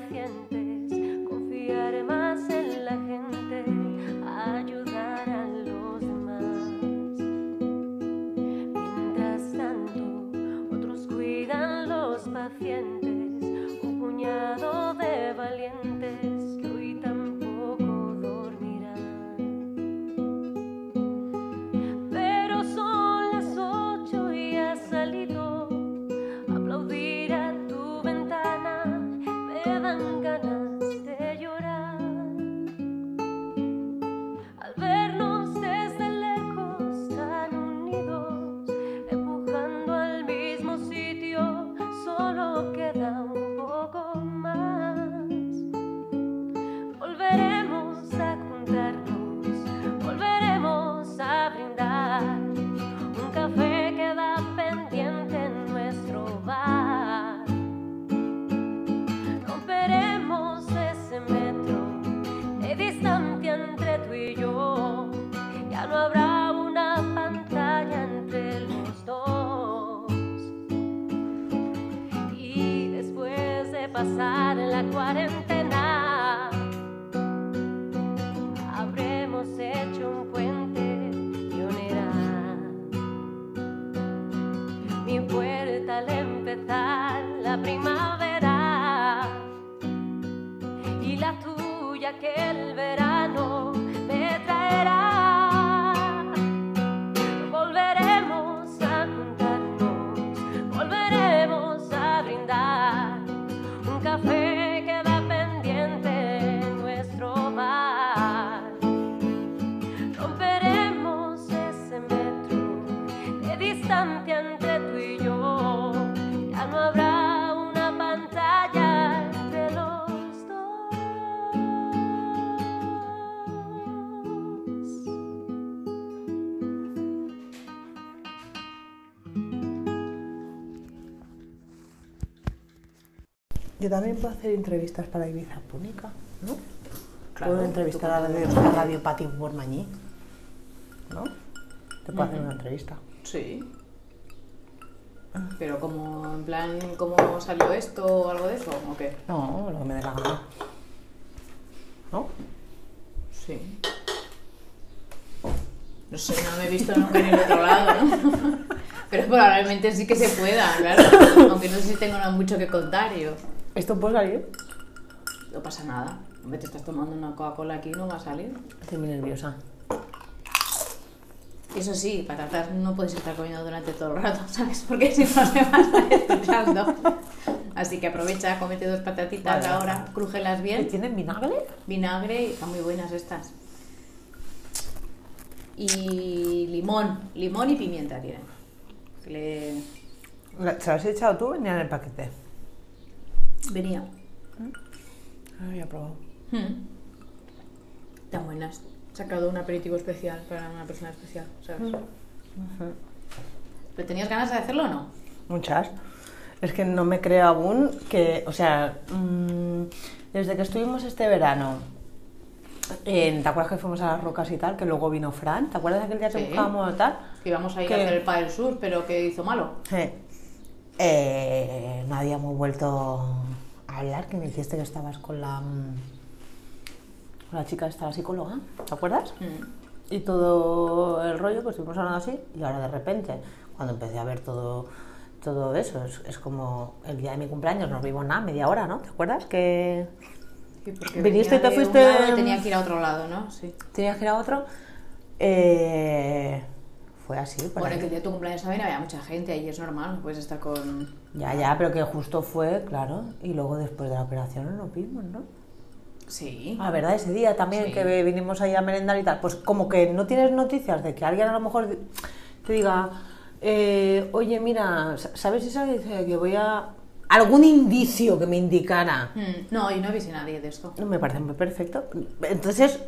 Speaker 63: pacientes, confiar más en la gente, ayudar a los demás. Mientras tanto, otros cuidan los pacientes, un puñado de valientes
Speaker 64: también puedo hacer entrevistas para Ibiza Púnica, ¿no?
Speaker 1: Claro,
Speaker 64: puedo entrevistar a la radio, a radio Pati Bormañí, ¿no? Te puedo hacer una entrevista.
Speaker 1: Sí. Pero como, en plan, ¿cómo salió esto o algo de eso? ¿O qué?
Speaker 64: No, lo que me dé la gana. ¿No?
Speaker 1: Sí. No sé, no me he visto nunca en el otro lado, ¿no? *laughs* Pero probablemente sí que se pueda, claro. Aunque no sé si tengo mucho que contar yo.
Speaker 64: ¿Esto puede salir?
Speaker 1: No pasa nada. Hombre, te estás tomando una Coca-Cola aquí, no va a salir.
Speaker 64: Estoy muy nerviosa.
Speaker 1: Eso sí, patatas no puedes estar comiendo durante todo el rato, *laughs* ¿sabes? Porque si no se va a estar escuchando. Así que aprovecha, comete dos patatitas
Speaker 64: Vale,
Speaker 1: ahora, crújelas bien.
Speaker 64: ¿Tienen vinagre?
Speaker 1: Vinagre, y están muy buenas estas. y limón, limón y pimienta tiene. Le...
Speaker 31: ¿Se lo has echado tú? Venía en el paquete.
Speaker 1: Venía.
Speaker 31: No había probado.
Speaker 1: Mm. Tan buenas. Sacado un aperitivo especial para una persona especial, ¿sabes?
Speaker 31: Mm.
Speaker 1: ¿Pero tenías ganas de hacerlo o no?
Speaker 31: Muchas. Es que no me creo aún que, o sea, mm, desde que estuvimos este verano, en- ¿te acuerdas que fuimos a las rocas y tal? Que luego vino Fran, ¿te acuerdas de aquel día que
Speaker 1: Sí.
Speaker 31: buscábamos tal?
Speaker 1: Que íbamos a ir
Speaker 31: Que-
Speaker 1: a hacer el Padre Sur, pero que hizo malo.
Speaker 31: Eh, eh, no habíamos vuelto a hablar, que me dijiste que estabas con la, mm, con la chica esta, la psicóloga, ¿te acuerdas?
Speaker 1: Mm.
Speaker 31: Y todo el rollo, pues estuvimos hablando así, y ahora de repente, cuando empecé a ver todo, todo eso, es, es como el día de mi cumpleaños, no vimos nada, media hora, ¿no? ¿Te acuerdas? Que
Speaker 1: Sí,
Speaker 31: viniste y te fuiste...
Speaker 1: lado y tenía que ir a otro lado, ¿no? Sí.
Speaker 31: Tenías que ir a otro. Eh, fue así. por
Speaker 1: Bueno, que el día de tu cumpleaños también había mucha gente, ahí es normal, no puedes estar con...
Speaker 31: Ya, ya, pero que justo fue, claro, y luego después de la operación no nos vimos, ¿no?
Speaker 1: Sí.
Speaker 31: Ah, ¿verdad? Ese día también
Speaker 1: Sí.
Speaker 31: que vinimos ahí a merendar y tal. Pues como que no tienes noticias de que alguien a lo mejor te diga, eh, oye, mira, ¿sabes esa vez eh, que voy a... algún indicio que me indicara?
Speaker 1: Mm, No, yo no avisé a nadie de esto.
Speaker 31: No, me parece muy perfecto. Entonces,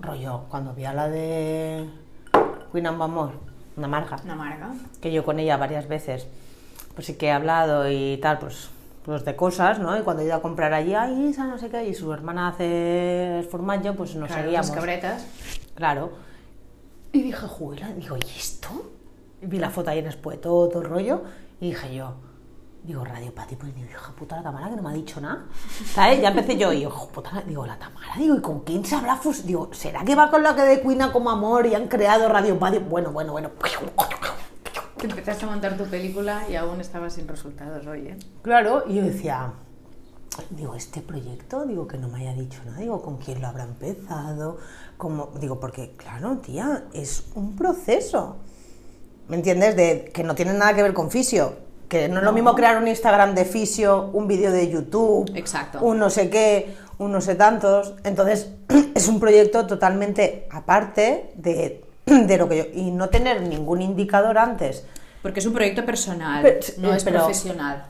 Speaker 31: rollo, cuando vi a la de Queen and Amor, una marca,
Speaker 1: Una marca.
Speaker 31: que yo con ella varias veces, pues sí que he hablado y tal, pues, pues de cosas, ¿no? Y cuando he ido a comprar allí, ay, Isa, no sé qué, y su hermana hace formaggio, pues nos
Speaker 1: Claro,
Speaker 31: seguíamos.
Speaker 1: las cabretas.
Speaker 31: Claro. Y dije, juela, digo, ¿y esto? Y vi la foto ahí en Espueto, todo el rollo, y dije yo, digo, Radio Pati, pues digo, hija puta, la Tamara que no me ha dicho nada. ¿Sabes? Ya empecé yo, y hijo puta, digo, la Tamara, digo, ¿y con quién se habrá fus-? Digo, ¿será que va con la que de Cuina como amor y han creado Radio Pati? Bueno, bueno, bueno.
Speaker 1: Te empezaste a montar tu película y aún estabas sin resultados hoy, ¿eh?
Speaker 31: Claro, y yo decía, digo, este proyecto, digo, que no me haya dicho nada, digo, ¿con quién lo habrá empezado? Como, digo, porque, claro, tía, es un proceso. ¿Me entiendes? De que no tiene nada que ver con fisio. Que no es lo mismo crear un Instagram de fisio, un vídeo de YouTube,
Speaker 1: Exacto.
Speaker 31: un no sé qué, un no sé tantos. Entonces, *clears throat* es un proyecto totalmente aparte de, *clears throat* de lo que yo. Y no tener ningún indicador antes.
Speaker 1: Porque es un proyecto personal,
Speaker 31: Pero-
Speaker 1: no
Speaker 31: eh,
Speaker 1: es
Speaker 31: pero-
Speaker 1: profesional.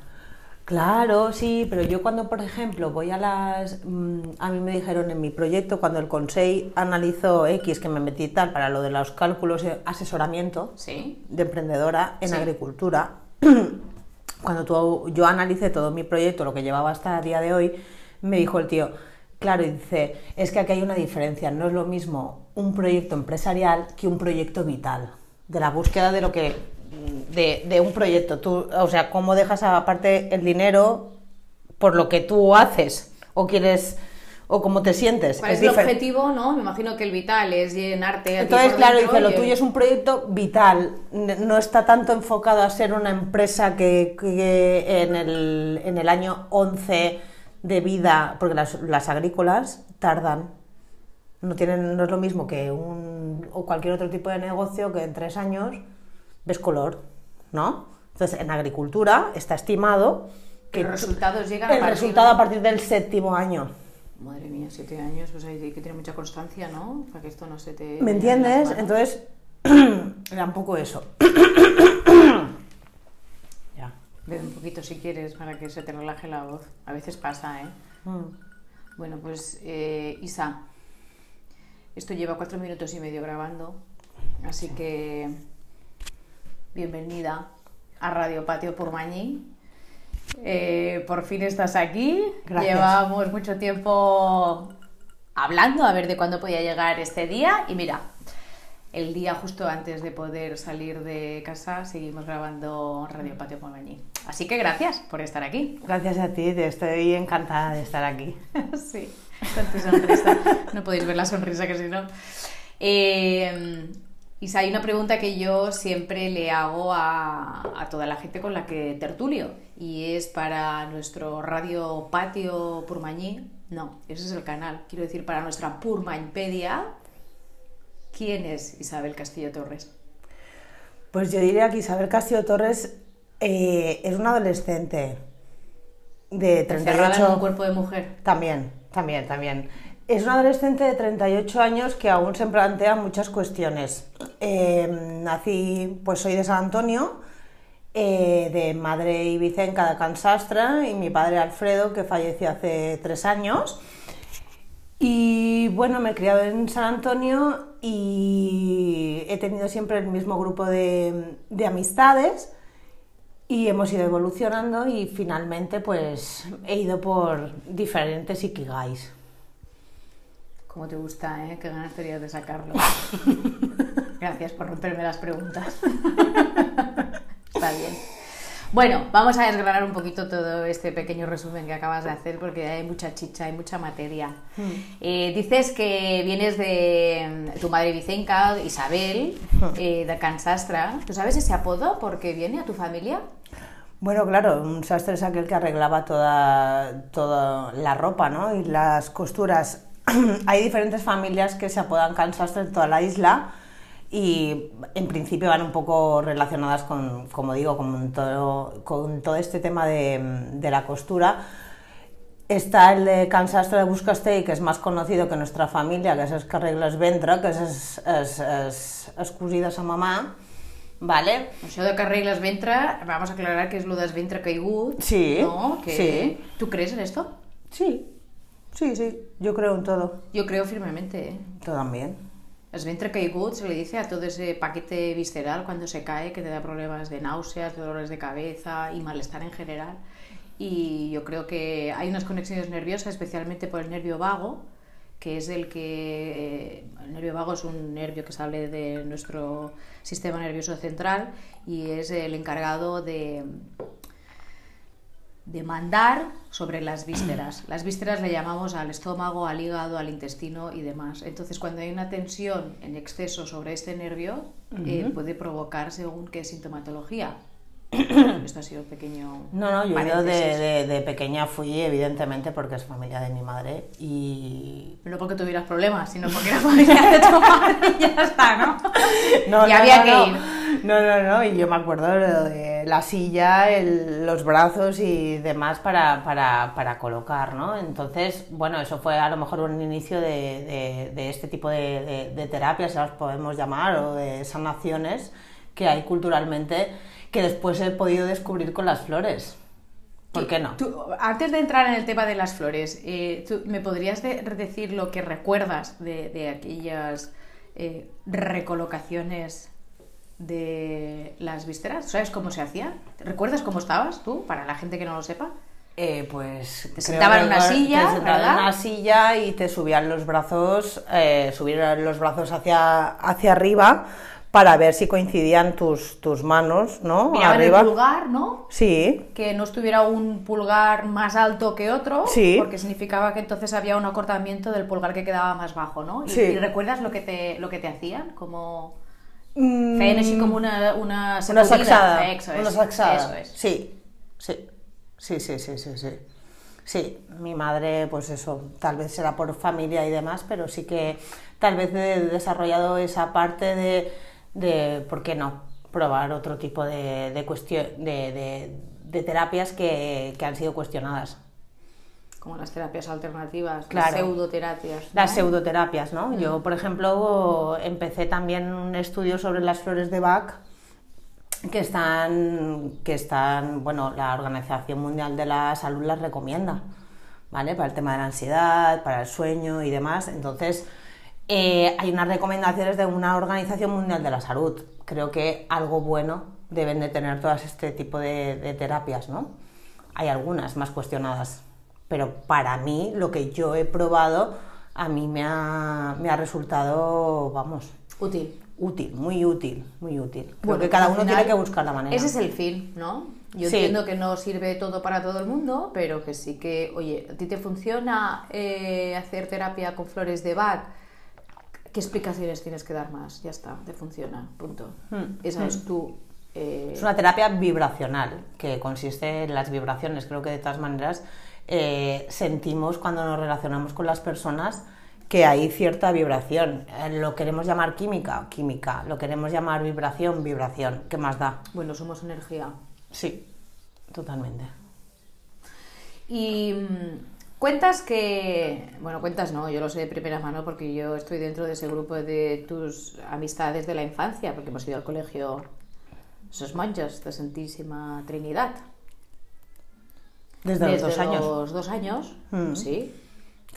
Speaker 31: Claro, sí, pero yo cuando, por ejemplo, voy a las... mm, A mí me dijeron en mi proyecto, cuando el Consejo analizó X, que me metí tal, para lo de los cálculos de asesoramiento
Speaker 1: Sí.
Speaker 31: de emprendedora en
Speaker 1: Sí.
Speaker 31: agricultura, *clears throat* cuando tú- yo analicé todo mi proyecto, lo que llevaba hasta el día de hoy, me dijo el tío, claro, dice, es que aquí hay una diferencia, no es lo mismo un proyecto empresarial que un proyecto vital, de la búsqueda de lo que de, de un proyecto. Tú, o sea, cómo dejas aparte el dinero por lo que tú haces o quieres o cómo te sientes.
Speaker 1: ¿Cuál es, el
Speaker 31: difer-
Speaker 1: objetivo, no? Me imagino que el vital es llenarte a
Speaker 31: Entonces, claro, lo tuyo es un proyecto vital, no está tanto enfocado a ser una empresa que, que en, el, en el año 11 de vida, porque las, las agrícolas tardan, no, tienen, no es lo mismo que un, o cualquier otro tipo de negocio que en tres años ves color, ¿no? Entonces, en agricultura está estimado que
Speaker 1: Los resultados llegan a
Speaker 31: el
Speaker 1: partir-
Speaker 31: resultado a partir del séptimo año.
Speaker 1: Madre mía, siete años, pues hay que tener mucha constancia, ¿no? Para que esto no se te...
Speaker 31: ¿Me entiendes? Entonces, *clears throat* era un poco eso. *clears throat* ya.
Speaker 1: Bebe un poquito si quieres para que se te relaje la voz. A veces pasa, ¿eh?
Speaker 31: Mm.
Speaker 1: Bueno, pues eh, Isa, esto lleva cuatro minutos y medio grabando, así que bienvenida a Radio Patio Purmañí. Eh, por fin estás aquí.
Speaker 31: Gracias.
Speaker 1: Llevábamos mucho tiempo hablando a ver de cuándo podía llegar este día y mira, el día justo antes de poder salir de casa seguimos grabando Radio Patio Purmañí. Así que gracias por estar aquí.
Speaker 31: Gracias a ti, te estoy encantada de estar aquí. *laughs*
Speaker 1: sí, con tu sonrisa. No podéis ver la sonrisa que si no. Eh, Isa, hay una pregunta que yo siempre le hago a, a toda la gente con la que tertulio y es para nuestro radio patio Purmañí. No, ese es el canal. Quiero decir, para nuestra Purmañpedia, ¿quién es Isabel Castillo Torres?
Speaker 31: Pues yo diría que Isabel Castillo Torres eh, es una adolescente de
Speaker 1: Encerrada
Speaker 31: 38...
Speaker 1: en un cuerpo de mujer.
Speaker 31: También, también, también. Es una adolescente de 38 años que aún se plantea muchas cuestiones. Eh, nací, pues soy de San Antonio, eh, de madre ibicenca de Cansastra y mi padre Alfredo, que falleció hace tres años. Y bueno, me he criado en San Antonio y he tenido siempre el mismo grupo de, de amistades y hemos ido evolucionando y finalmente pues he ido por diferentes ikigais.
Speaker 1: Como te gusta, ¿eh? Qué ganas tenías de sacarlo. *laughs* Gracias por romperme las preguntas. *laughs* Está bien. Bueno, vamos a desgranar un poquito todo este pequeño resumen que acabas de hacer porque hay mucha chicha, hay mucha materia.
Speaker 31: Hmm.
Speaker 1: Eh, dices que vienes de tu madre Vicenca, Isabel, eh, de Cansastra. ¿Tú sabes ese apodo por qué viene a tu familia?
Speaker 31: Bueno, claro, un sastre es aquel que arreglaba toda, toda la ropa ¿no? y las costuras. *clears throat* Hay diferentes familias que se apodan Cansastre en toda la isla y en principio van un poco relacionadas con, como digo, con todo, con todo este tema de, de la costura. Está el de Can Sastre de Buscastell, que és més conocido que nuestra familia, que és el que arregla el ventre, que és es, es, es, es cosí de sa mamà, ¿vale?
Speaker 1: Això de que arregles ventre, vamos a aclarar que es lo del ventre caigut,
Speaker 31: Sí,
Speaker 1: ¿no? Que,
Speaker 31: sí.
Speaker 1: ¿Tú crees en esto?
Speaker 31: Sí, sí, sí, yo creo en todo.
Speaker 1: Yo creo firmemente, ¿eh?
Speaker 31: Tú también.
Speaker 1: El ventre caigut se le dice a todo ese paquete visceral cuando se cae que te da problemas de náuseas, dolores de cabeza y malestar en general. Y yo creo que hay unas conexiones nerviosas, especialmente por el nervio vago, que es el que... eh, el nervio vago es un nervio que sale de nuestro sistema nervioso central y es el encargado de, de mandar sobre las vísceras. *clears throat* Las vísceras le llamamos al estómago, al hígado, al intestino y demás. Entonces, cuando hay una tensión en exceso sobre este nervio, eh, puede provocar según qué sintomatología. *coughs* Esto ha sido un pequeño.
Speaker 31: No, no, yo de, de, de pequeña fui, evidentemente, porque es familia de mi madre y...
Speaker 1: No porque tuvieras problemas, sino porque era familia de tu madre y ya está, ¿no?
Speaker 31: No,
Speaker 1: y
Speaker 31: no,
Speaker 1: había
Speaker 31: no,
Speaker 1: que
Speaker 31: no.
Speaker 1: ir.
Speaker 31: No, no, no, y yo me acuerdo de, la silla, el- los brazos y demás para, para, para colocar, ¿no? Entonces, bueno, eso fue a lo mejor un inicio de, de- este tipo de terapias, las podemos llamar, o de sanaciones que hay culturalmente, que después he podido descubrir con las flores. ¿Por qué no?
Speaker 1: Tú, antes de entrar en el tema de las flores, eh, ¿tú ¿me podrías de- decir lo que recuerdas de, de aquellas eh, recolocaciones de las vísceras? ¿Sabes cómo se hacía? ¿Recuerdas cómo estabas tú, para la gente que no lo sepa?
Speaker 31: Eh, pues
Speaker 1: Te sentaban en una silla,
Speaker 31: te sentaban
Speaker 1: ¿verdad?
Speaker 31: en una silla y te subían los brazos, subían los brazos hacia, hacia arriba para ver si coincidían tus, tus manos, ¿no?
Speaker 1: Miraban
Speaker 31: arriba.
Speaker 1: el pulgar, ¿no?
Speaker 31: Sí,
Speaker 1: Que no estuviera un pulgar más alto que otro,
Speaker 31: Sí.
Speaker 1: porque significaba que entonces había un acortamiento del pulgar que quedaba más bajo, ¿no? ¿Y,
Speaker 31: Sí.
Speaker 1: y recuerdas lo que te, lo que te hacían? Como...
Speaker 31: Mm,
Speaker 1: Feien així com una, una
Speaker 31: una saxada.
Speaker 1: Eso es,
Speaker 31: una saxada.
Speaker 1: Eso es.
Speaker 31: Sí, sí, sí, sí, sí, sí, sí. Sí, mi madre, pues eso, tal vez será por familia y demás, pero sí que tal vez he desarrollado esa parte de, de ¿por qué no? Probar otro tipo de, de, cuestión, de, de- terapias que, que han sido cuestionadas.
Speaker 1: Como las terapias alternativas,
Speaker 31: Claro.
Speaker 1: las pseudoterapias. ¿no?
Speaker 31: Las pseudoterapias, ¿no?
Speaker 1: Mm.
Speaker 31: Yo, por ejemplo, empecé también un estudio sobre las flores de Bach que están, que están, bueno, la Organización Mundial de la Salud las recomienda, ¿vale? Para el tema de la ansiedad, para el sueño y demás. Entonces, eh, hay unas recomendaciones de una Organización Mundial de la Salud. Creo que algo bueno deben de tener todas este tipo de, de terapias, ¿no? Hay algunas más cuestionadas, pero para mí, lo que yo he probado, a mí me ha, me ha resultado, vamos,
Speaker 1: Útil.
Speaker 31: útil, muy útil, muy útil. Creo
Speaker 1: Bueno,
Speaker 31: que cada uno
Speaker 1: final,
Speaker 31: tiene que buscar la manera.
Speaker 1: Ese es el fin, ¿no? Yo
Speaker 31: Sí.
Speaker 1: entiendo que no sirve todo para todo el mundo, pero que sí que, oye, ¿a ti te funciona eh, hacer terapia con flores de Bach? ¿Qué explicaciones tienes que dar más? Ya está, te funciona, punto.
Speaker 31: Hmm.
Speaker 1: Esa
Speaker 31: Hmm.
Speaker 1: es tu... eh,
Speaker 31: Es una terapia vibracional, que consiste en las vibraciones. Creo que de todas maneras eh, sentimos cuando nos relacionamos con las personas que hay cierta vibración. Eh, Lo queremos llamar química, química. Lo queremos llamar vibración, vibración. ¿Qué más da?
Speaker 1: Bueno, somos energía.
Speaker 31: Sí, totalmente.
Speaker 1: Y mm, Cuentas que, bueno, cuentas no, yo lo sé de primera mano porque yo estoy dentro de ese grupo de tus amistades de la infancia, porque hemos ido al colegio esos monjos de Santísima Trinidad.
Speaker 31: Desde, los dos años.
Speaker 1: los dos años,
Speaker 31: Mm.
Speaker 1: sí.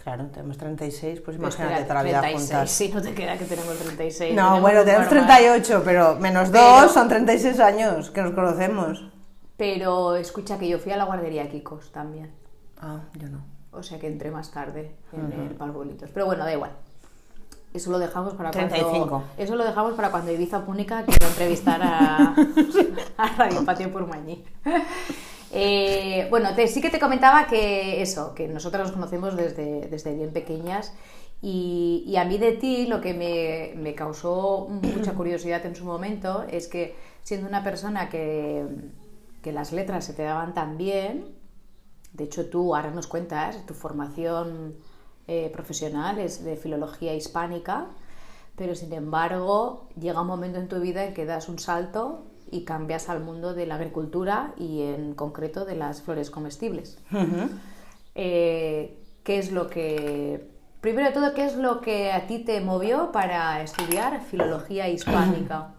Speaker 31: Claro, tenemos 36, pues
Speaker 1: Pues
Speaker 31: imagínate
Speaker 1: queda
Speaker 31: toda la vida
Speaker 1: 36,
Speaker 31: juntas.
Speaker 1: Sí, no te queda que tenemos 36.
Speaker 31: No, bueno,
Speaker 1: un
Speaker 31: tenemos
Speaker 1: normal.
Speaker 31: 38, pero menos
Speaker 1: Pero-
Speaker 31: 2 son 36 años que nos conocemos.
Speaker 1: Pero escucha que yo fui a la guardería Kikos también.
Speaker 31: Ah, yo no.
Speaker 1: O sea que entré más tarde en
Speaker 31: Ujú.
Speaker 1: el Parbolitos. Pero bueno, da igual. Eso lo dejamos para
Speaker 31: 35.
Speaker 1: cuando. Eso lo dejamos para cuando Ibiza Púnica quiera entrevistar a, *laughs* a Radio Patio Purmañí. Eh, bueno, te- sí que te comentaba que eso, que nosotras nos conocemos desde, desde bien pequeñas y, y a mí de ti lo que me, me causó mucha *clears throat* curiosidad en su momento es que siendo una persona que, que las letras se te daban tan bien, de hecho tú ahora nos cuentas, tu formación eh, profesional es de filología hispánica, pero sin embargo llega un momento en tu vida en que das un salto y cambias al mundo de la agricultura y en concreto de las flores comestibles. Eh, ¿Qué es lo que... Primero de todo, ¿qué es lo que a ti te movió para estudiar filología hispánica?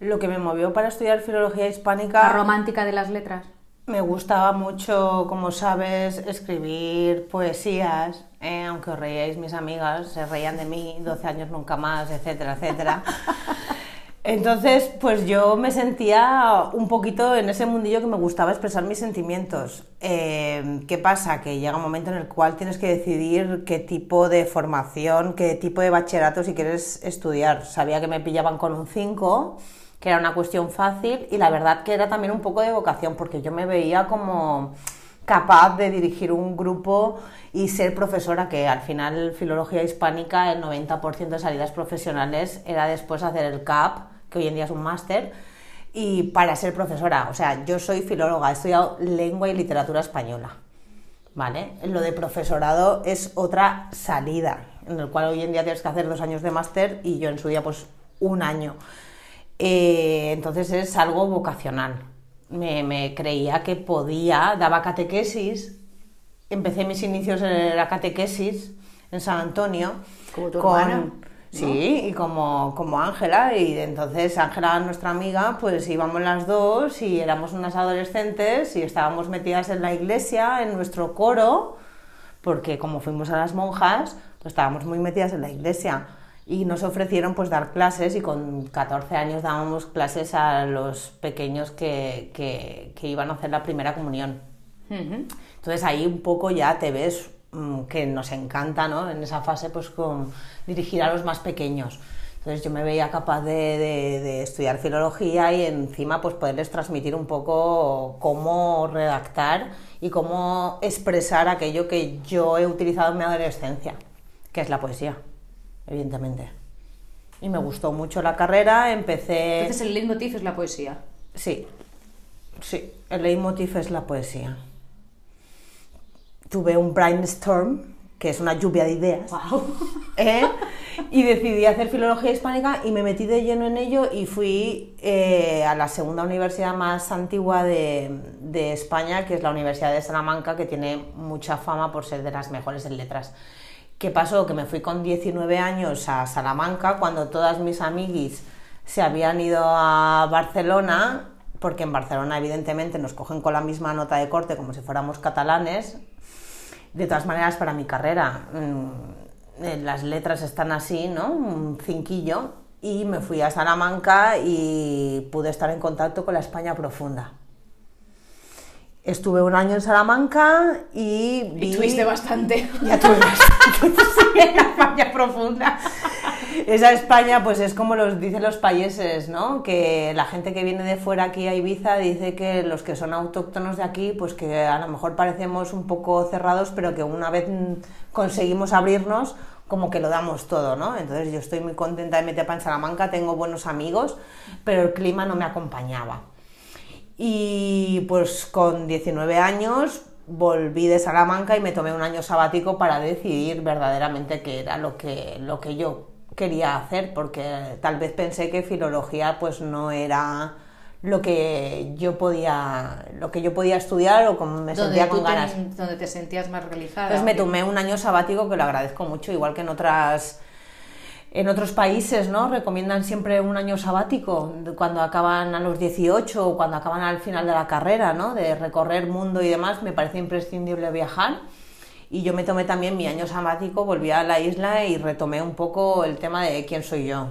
Speaker 31: Lo que me movió para estudiar filología hispánica...
Speaker 1: La romántica de las letras.
Speaker 31: Me gustaba mucho, como sabes, escribir poesías, eh, aunque os reíais mis amigas, se reían de mí, 12 años nunca más, etcétera, etcétera. *laughs* Entonces, pues yo me sentía un poquito en ese mundillo que me gustaba expresar mis sentimientos. Eh, ¿Qué pasa? Que llega un momento en el cual tienes que decidir qué tipo de formación, qué tipo de bachillerato si quieres estudiar. Sabía que me pillaban con un 5, que era una cuestión fácil, y la verdad que era también un poco de vocación, porque yo me veía como capaz de dirigir un grupo y ser profesora, que al final filología hispánica, el 90% de salidas profesionales era después hacer el CAP, que hoy en día es un máster, y para ser profesora. O sea, yo soy filóloga, he estudiado lengua y literatura española. ¿Vale? Lo de profesorado es otra salida, en el cual hoy en día tienes que hacer dos años de máster y yo en su día pues un año. Eh, entonces es algo vocacional. Me, me creía que podía, daba catequesis, empecé mis inicios en la catequesis en San Antonio.
Speaker 1: Como tu hermana, ¿no?
Speaker 31: Sí, y como como Ángela, y entonces Ángela, nuestra amiga, pues íbamos las dos y éramos unas adolescentes y estábamos metidas en la iglesia, en nuestro coro, porque como fuimos a las monjas, pues estábamos muy metidas en la iglesia y nos ofrecieron pues dar clases y con 14 años dábamos clases a los pequeños que, que, que iban a hacer la primera comunión. Entonces ahí un poco ya te ves mm, que nos encanta, ¿no? En esa fase, pues con dirigir a los más pequeños. Entonces yo me veía capaz de, de- de estudiar filología y encima pues poderles transmitir un poco cómo redactar y cómo expresar aquello que yo he utilizado en mi adolescencia, que es la poesía, evidentemente. Y me gustó mucho la carrera, empecé...
Speaker 1: Entonces el leitmotiv es la poesía.
Speaker 31: Sí, sí, el leitmotiv es la poesía. Tuve un brainstorm, que es una lluvia de ideas, *laughs* ¿eh? y decidí hacer filología hispánica y me metí de lleno en ello y fui eh, a la segunda universidad más antigua de, de España, que es la Universidad de Salamanca, que tiene mucha fama por ser de las mejores en letras. ¿Qué pasó? Que me fui con 19 años a Salamanca cuando todas mis amiguis se habían ido a Barcelona, porque en Barcelona evidentemente nos cogen con la misma nota de corte como si fuéramos catalanes. De todas maneras, para mi carrera, mm, eh, las letras están así, ¿no? Un cinquillo. Y me fui a Salamanca y pude estar en contacto con la España profunda. Estuve un año en Salamanca y vi...
Speaker 1: Y tuviste bastante.
Speaker 31: Ya tuve *laughs* bastante. *laughs* España profunda. Esa España, pues es como los dicen los países, ¿no? Que la gente que viene de fuera aquí a Ibiza dice que los que son autóctonos de aquí, pues que a lo mejor parecemos un poco cerrados, pero que una vez conseguimos abrirnos, como que lo damos todo, ¿no? Entonces yo estoy muy contenta de meterme en Salamanca, tengo buenos amigos, pero el clima no me acompañaba. Y pues con 19 años volví de Salamanca y me tomé un año sabático para decidir verdaderamente qué era lo que, lo que yo quería hacer, porque tal vez pensé que filología pues no era lo que yo podía lo que yo podía estudiar o como me sentía con
Speaker 1: te-
Speaker 31: ganas.
Speaker 1: donde te sentías más realizada.
Speaker 31: Entonces me tomé un año sabático que lo agradezco mucho, igual que en otras en otros países, ¿no? Recomiendan siempre un año sabático cuando acaban a los 18 o cuando acaban al final de la carrera, ¿no? De recorrer mundo y demás, me parece imprescindible viajar. Y yo me tomé también mi año sabático, volví a la isla y retomé un poco el tema de quién soy yo,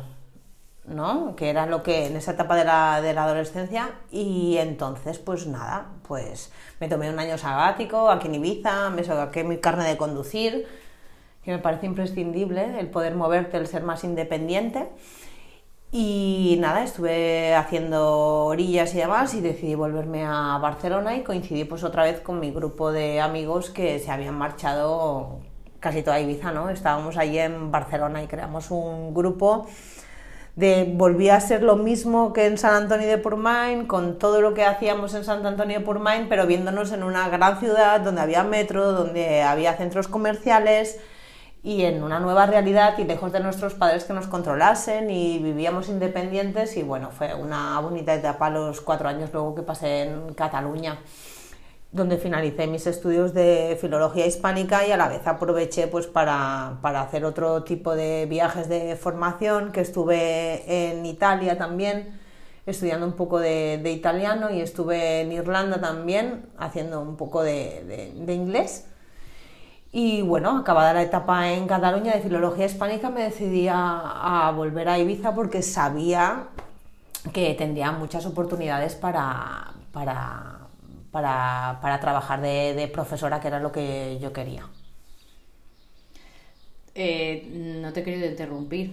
Speaker 31: ¿no? Que era lo que en esa etapa de la, de la adolescencia. Y entonces, pues nada, pues me tomé un año sabático aquí en Ibiza, me saqué mi carne de conducir, que me parece imprescindible el poder moverte, el ser más independiente. Y nada, estuve haciendo orillas y demás y decidí volverme a Barcelona y coincidí pues otra vez con mi grupo de amigos que se habían marchado casi toda Ibiza, ¿no? Estábamos allí en Barcelona y creamos un grupo de volví a ser lo mismo que en San Antonio de Purmain, con todo lo que hacíamos en San Antonio de Purmain, pero viéndonos en una gran ciudad donde había metro, donde había centros comerciales y en una nueva realidad y lejos de nuestros padres que nos controlasen y vivíamos independientes y bueno, fue una bonita etapa los cuatro años luego que pasé en Cataluña donde finalicé mis estudios de filología hispánica y a la vez aproveché pues para, para hacer otro tipo de viajes de formación que estuve en Italia también estudiando un poco de, italiano y estuve en Irlanda también haciendo un poco de inglés y bueno, acabada la etapa en Cataluña de filología hispánica me decidí a, a volver a Ibiza porque sabía que tendría muchas oportunidades para, para, para, para trabajar de, de profesora, que era lo que yo quería.
Speaker 1: Eh, no te he querido interrumpir,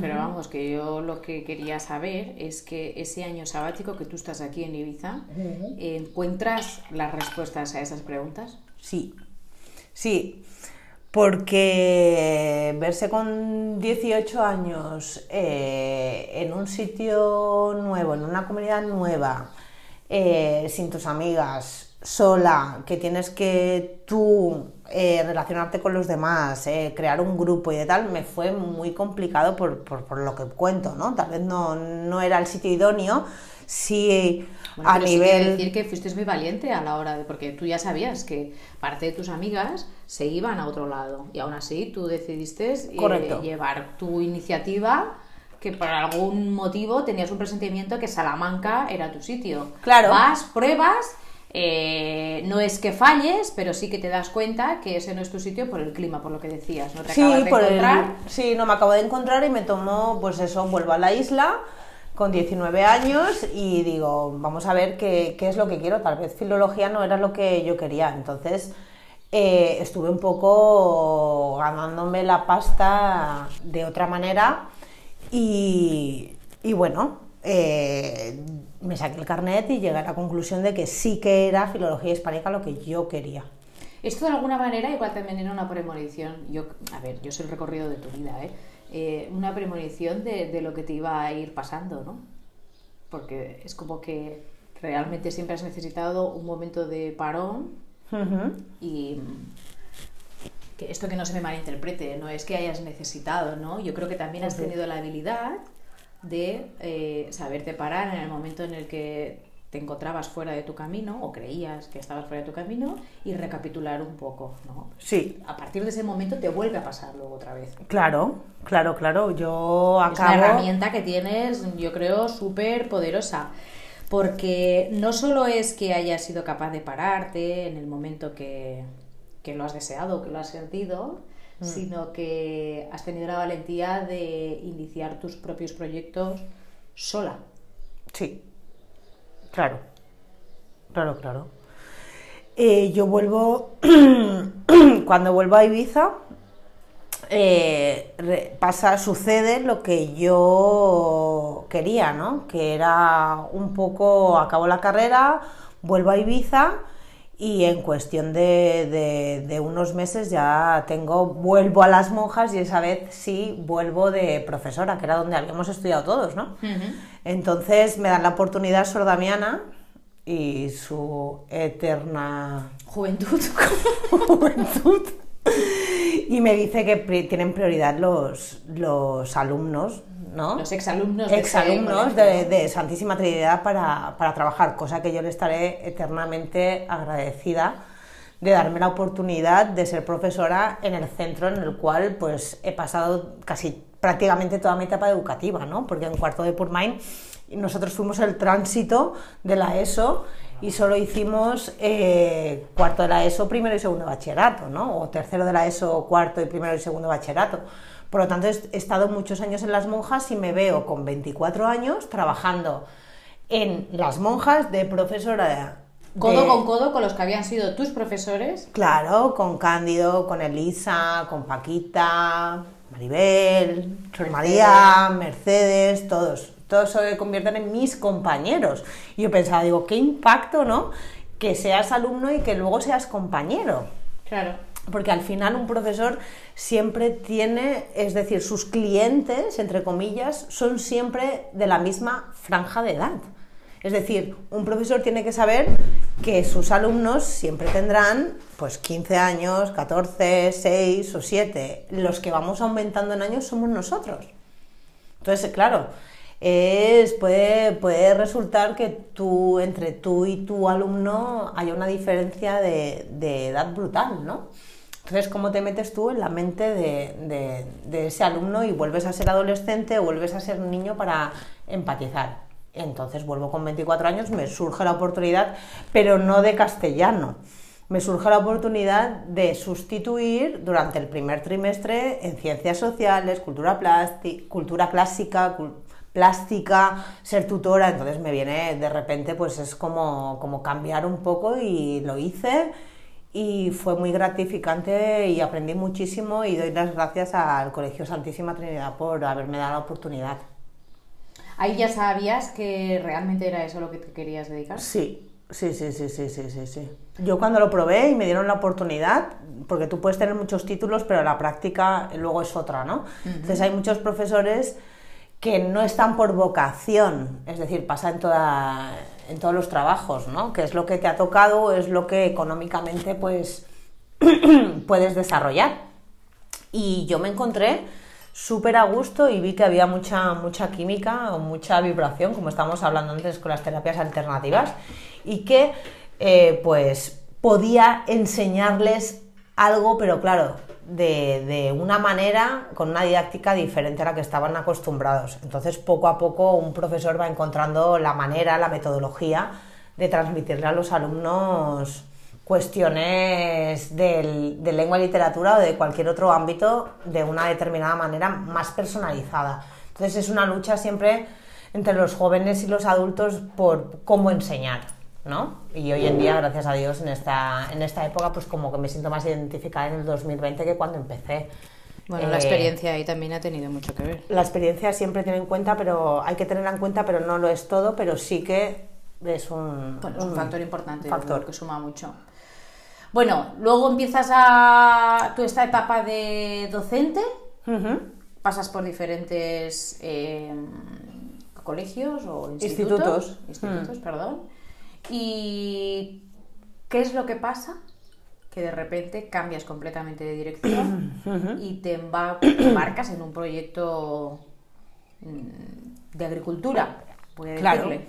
Speaker 1: pero vamos, que yo lo que quería saber es que ese año sabático que tú estás aquí en Ibiza. ¿encuentras las respuestas a esas preguntas?
Speaker 31: Sí, sí, porque verse con 18 años eh, en un sitio nuevo, en una comunidad nueva, eh, sin tus amigas, sola, que tienes que tú eh, relacionarte con los demás, crear un grupo y de tal, me fue muy complicado por, por- lo que cuento, ¿no? Tal vez no, no era el sitio idóneo, sí
Speaker 1: Bueno,
Speaker 31: a
Speaker 1: pero sí
Speaker 31: nivel...
Speaker 1: decir que fuiste muy valiente a la hora de, porque tú ya sabías que parte de tus amigas se iban a otro lado y aún así tú decidiste eh, llevar tu iniciativa que por algún motivo tenías un presentimiento que Salamanca era tu sitio.
Speaker 31: Claro.
Speaker 1: Vas, pruebas, eh, no es que falles, pero sí que te das cuenta que ese no es tu sitio por el clima, por lo que decías, no te
Speaker 31: Sí,
Speaker 1: acabas de
Speaker 31: por el-
Speaker 1: encontrar.
Speaker 31: sí, no me acabo de encontrar y me tomó, pues eso, vuelvo a la isla con 19 años y digo, vamos a ver qué, qué es lo que quiero. Tal vez filología no era lo que yo quería. Entonces eh, estuve un poco ganándome la pasta de otra manera y, y bueno, eh, me saqué el carnet y llegué a la conclusión de que sí que era filología hispánica lo que yo quería.
Speaker 1: Esto de alguna manera igual también era una premonición. Yo, a ver, yo soy el recorrido de tu vida, ¿eh? Eh, una premonición de, de lo que te iba a ir pasando, ¿no? Porque es como que realmente siempre has necesitado un momento de parón y que esto que no se me malinterprete, no es que hayas necesitado, ¿no? Yo creo que también has tenido la habilidad de eh, saberte parar en el momento en el que te encontrabas fuera de tu camino o creías que estabas fuera de tu camino y recapitular un poco, ¿no?
Speaker 31: Sí.
Speaker 1: A partir de ese momento te vuelve a pasar luego otra vez.
Speaker 31: Claro, claro, claro. Yo
Speaker 1: Es una
Speaker 31: acabo.
Speaker 1: herramienta que tienes, yo creo, súper poderosa. Porque no solo es que hayas sido capaz de pararte en el momento que, que lo has deseado, que lo has sentido,
Speaker 31: Mm.
Speaker 1: sino que has tenido la valentía de iniciar tus propios proyectos sola.
Speaker 31: Sí, claro, claro, claro. Eh, yo vuelvo, *clears throat* cuando vuelvo a Ibiza, eh, pasa, sucede lo que yo quería, ¿no? Que era un poco, acabo la carrera, vuelvo a Ibiza y en cuestión de- de unos meses ya tengo, vuelvo a las monjas y esa vez sí vuelvo de profesora, que era donde habíamos estudiado todos, ¿no? Entonces me dan la oportunidad Sor Damiana y su eterna
Speaker 1: juventud. *laughs*
Speaker 31: juventud. Y me dice que tienen prioridad los, los alumnos ¿no?
Speaker 1: Los exalumnos de ese
Speaker 31: Exalumnos de,
Speaker 1: ¿no?
Speaker 31: de Santísima Trinidad para, para trabajar, cosa que yo le estaré eternamente agradecida de darme la oportunidad de ser profesora en el centro en el cual pues he pasado casi prácticamente toda mi etapa educativa, ¿no? Porque en cuarto de Purmain nosotros fuimos el tránsito de la ESO y solo hicimos eh, cuarto de la ESO, primero y segundo bachillerato, ¿no? O tercero de la ESO, cuarto y primero y segundo bachillerato. Por lo tanto, he estado muchos años en las monjas y me veo con 24 años trabajando en las monjas de profesora
Speaker 1: Codo
Speaker 31: de-
Speaker 1: con codo con los que habían sido tus profesores.
Speaker 31: Claro, con Cándido, con Elisa, con Paquita, Maribel, Sor María, Mercedes, todos. Todos se convierten en mis compañeros. Y yo pensaba, digo, qué impacto, ¿no? Que seas alumno y que luego seas compañero.
Speaker 1: Claro.
Speaker 31: Porque al final un profesor siempre tiene, es decir, sus clientes, entre comillas, son siempre de la misma franja de edad. Es decir, un profesor tiene que saber que sus alumnos siempre tendrán pues 15 años, 14, 6 o 7. Los que vamos aumentando en años somos nosotros. Entonces, claro, es, puede, resultar que tú, entre tú y tu alumno haya una diferencia de, edad brutal, ¿no? Entonces, ¿cómo te metes tú en la mente de, de- de ese alumno y vuelves a ser adolescente o vuelves a ser niño para empatizar? Entonces vuelvo con 24 años, me surge la oportunidad, pero no de castellano. Me surge la oportunidad de sustituir durante el primer trimestre en ciencias sociales, cultura, plasti- cultura plástica, cul- plástica, ser tutora, entonces me viene de repente, pues es como, como cambiar un poco y lo hice y fue muy gratificante y aprendí muchísimo y doy las gracias al Colegio Santísima Trinidad por haberme dado la oportunidad.
Speaker 1: Ahí ya sabías que realmente era eso lo que te querías dedicar.
Speaker 31: Sí, sí, sí, sí, sí, sí, sí, sí. Yo cuando lo probé y me dieron la oportunidad, porque tú puedes tener muchos títulos, pero la práctica luego es otra, ¿no? Entonces hay muchos profesores que no están por vocación, es decir, pasa en, toda, en todos los trabajos, ¿no? Que es lo que te ha tocado, es lo que económicamente pues *clears throat* puedes desarrollar. Y yo me encontré súper a gusto y vi que había mucha, mucha química o mucha vibración, como estábamos hablando antes con las terapias alternativas, y que eh, pues podía enseñarles algo, pero claro, de, de una manera, con una didáctica diferente a la que estaban acostumbrados. Entonces, poco a poco, un profesor va encontrando la manera, la metodología de transmitirle a los alumnos cuestiones del- de lengua y literatura o de cualquier otro ámbito de una determinada manera más personalizada. Entonces es una lucha siempre entre los jóvenes y los adultos por cómo enseñar, ¿no? Y hoy en día, gracias a Dios, en esta, en esta época, pues como que me siento más identificada en el 2020 que cuando empecé.
Speaker 1: Bueno, la
Speaker 31: Eh,
Speaker 1: experiencia ahí también ha tenido mucho que ver.
Speaker 31: la experiencia siempre tiene en cuenta, pero hay que tenerla en cuenta, pero no lo es todo, pero sí que es un,
Speaker 1: Bueno, es un factor importante,
Speaker 31: factor.
Speaker 1: que suma mucho. Bueno, luego empiezas a tú esta etapa de docente, pasas por diferentes eh, colegios o institutos,
Speaker 31: Institutos.
Speaker 1: institutos,
Speaker 31: Mm.
Speaker 1: perdón. ¿Y qué es lo que pasa? Que de repente cambias completamente de dirección *clears throat* y te emba- te embarcas en un proyecto mm, de agricultura, puede
Speaker 31: Claro.
Speaker 1: decirle.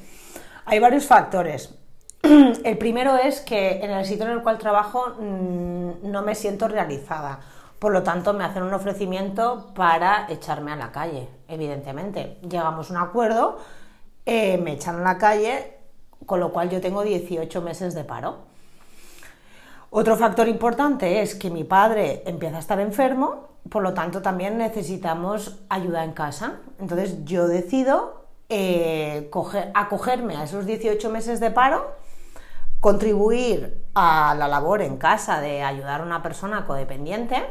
Speaker 31: Hay varios factores. *clears throat* El primero es que en el sitio en el cual trabajo mm, no me siento realizada. Por lo tanto, me hacen un ofrecimiento para echarme a la calle, evidentemente. Llegamos a un acuerdo, eh, me echan a la calle, con lo cual yo tengo 18 meses de paro. Otro factor importante es que mi padre empieza a estar enfermo, por lo tanto también necesitamos ayuda en casa. Entonces yo decido eh, coger- acogerme a esos 18 meses de paro, contribuir a la labor en casa de ayudar a una persona codependiente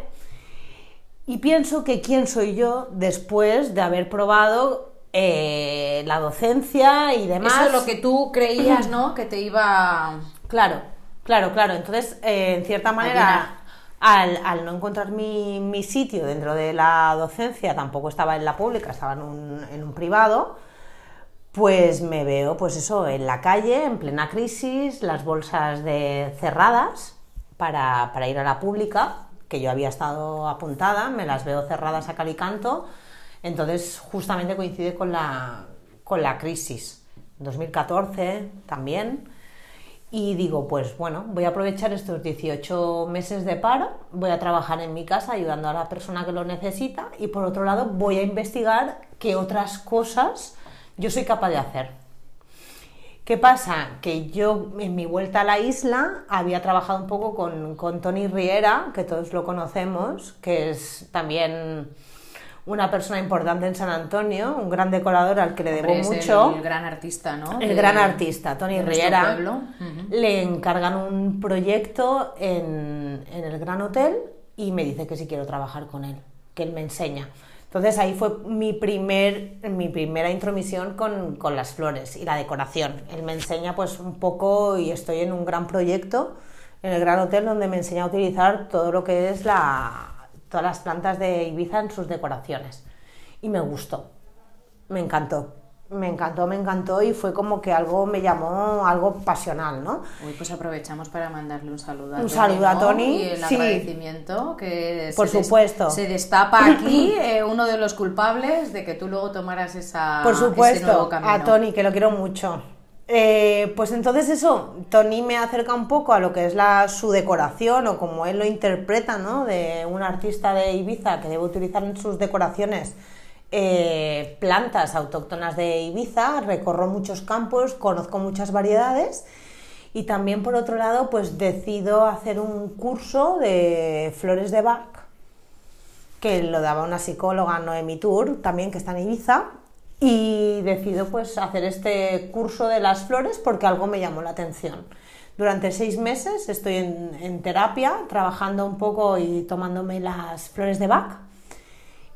Speaker 31: y pienso que quién soy yo después de haber probado eh, la docencia y demás.
Speaker 1: Eso es lo que tú creías, ¿no? Que te iba...
Speaker 31: Claro, claro, claro. Entonces, eh, en cierta manera, al, al no encontrar mi, mi sitio dentro de la docencia, tampoco estaba en la pública, estaba en un, en un privado, pues me veo, pues eso, en la calle, en plena crisis, las bolsas de cerradas para, para ir a la pública, que yo había estado apuntada, me las veo cerradas a cal y canto, Entonces, justamente coincide con la, con la crisis. 2014 también. Y digo, pues bueno, voy a aprovechar estos 18 meses de paro, voy a trabajar en mi casa ayudando a la persona que lo necesita y por otro lado voy a investigar qué otras cosas yo soy capaz de hacer. ¿Qué pasa? Que yo en mi vuelta a la isla había trabajado un poco con, con Tony Riera, que todos lo conocemos, que es también una persona importante en San Antonio, un gran decorador al que le debo
Speaker 1: Hombre,
Speaker 31: mucho.
Speaker 1: El, gran artista, ¿no?
Speaker 31: El
Speaker 1: De-
Speaker 31: gran artista, Tony Riera. Le encargan un proyecto en, en el Gran Hotel y me dice que si quiero trabajar con él, que él me enseña. Entonces ahí fue mi, primer, mi primera intromisión con, con las flores y la decoración. Él me enseña pues un poco y estoy en un gran proyecto en el Gran Hotel donde me enseña a utilizar todo lo que es la, todas las plantas de Ibiza en sus decoraciones. Y me gustó, me encantó. Me encantó, me encantó y fue como que algo me llamó algo pasional, ¿no?
Speaker 1: Uy, pues aprovechamos para mandarle un saludo a
Speaker 31: Un
Speaker 1: Tony,
Speaker 31: saludo a. Tony,
Speaker 1: y el
Speaker 31: sí.
Speaker 1: agradecimiento que
Speaker 31: Por
Speaker 1: se des-
Speaker 31: supuesto.
Speaker 1: se destapa aquí *laughs* eh, uno de los culpables de que tú luego tomaras esa
Speaker 31: Por
Speaker 1: ese nuevo
Speaker 31: supuesto,
Speaker 1: camino.
Speaker 31: a Tony, que lo quiero mucho. Eh, pues entonces eso, Tony me acerca un poco a lo que es la, su decoración o como él lo interpreta, ¿no? De un artista de Ibiza que debe utilizar en sus decoraciones eh, plantas autóctonas de Ibiza, recorro muchos campos, conozco muchas variedades y también por otro lado pues decido hacer un curso de flores de Bach que lo daba una psicóloga Noemi Tour, también que está en Ibiza, y decido pues hacer este curso de las flores porque algo me llamó la atención. Durante seis meses estoy en, en terapia, trabajando un poco y tomándome las flores de Bach.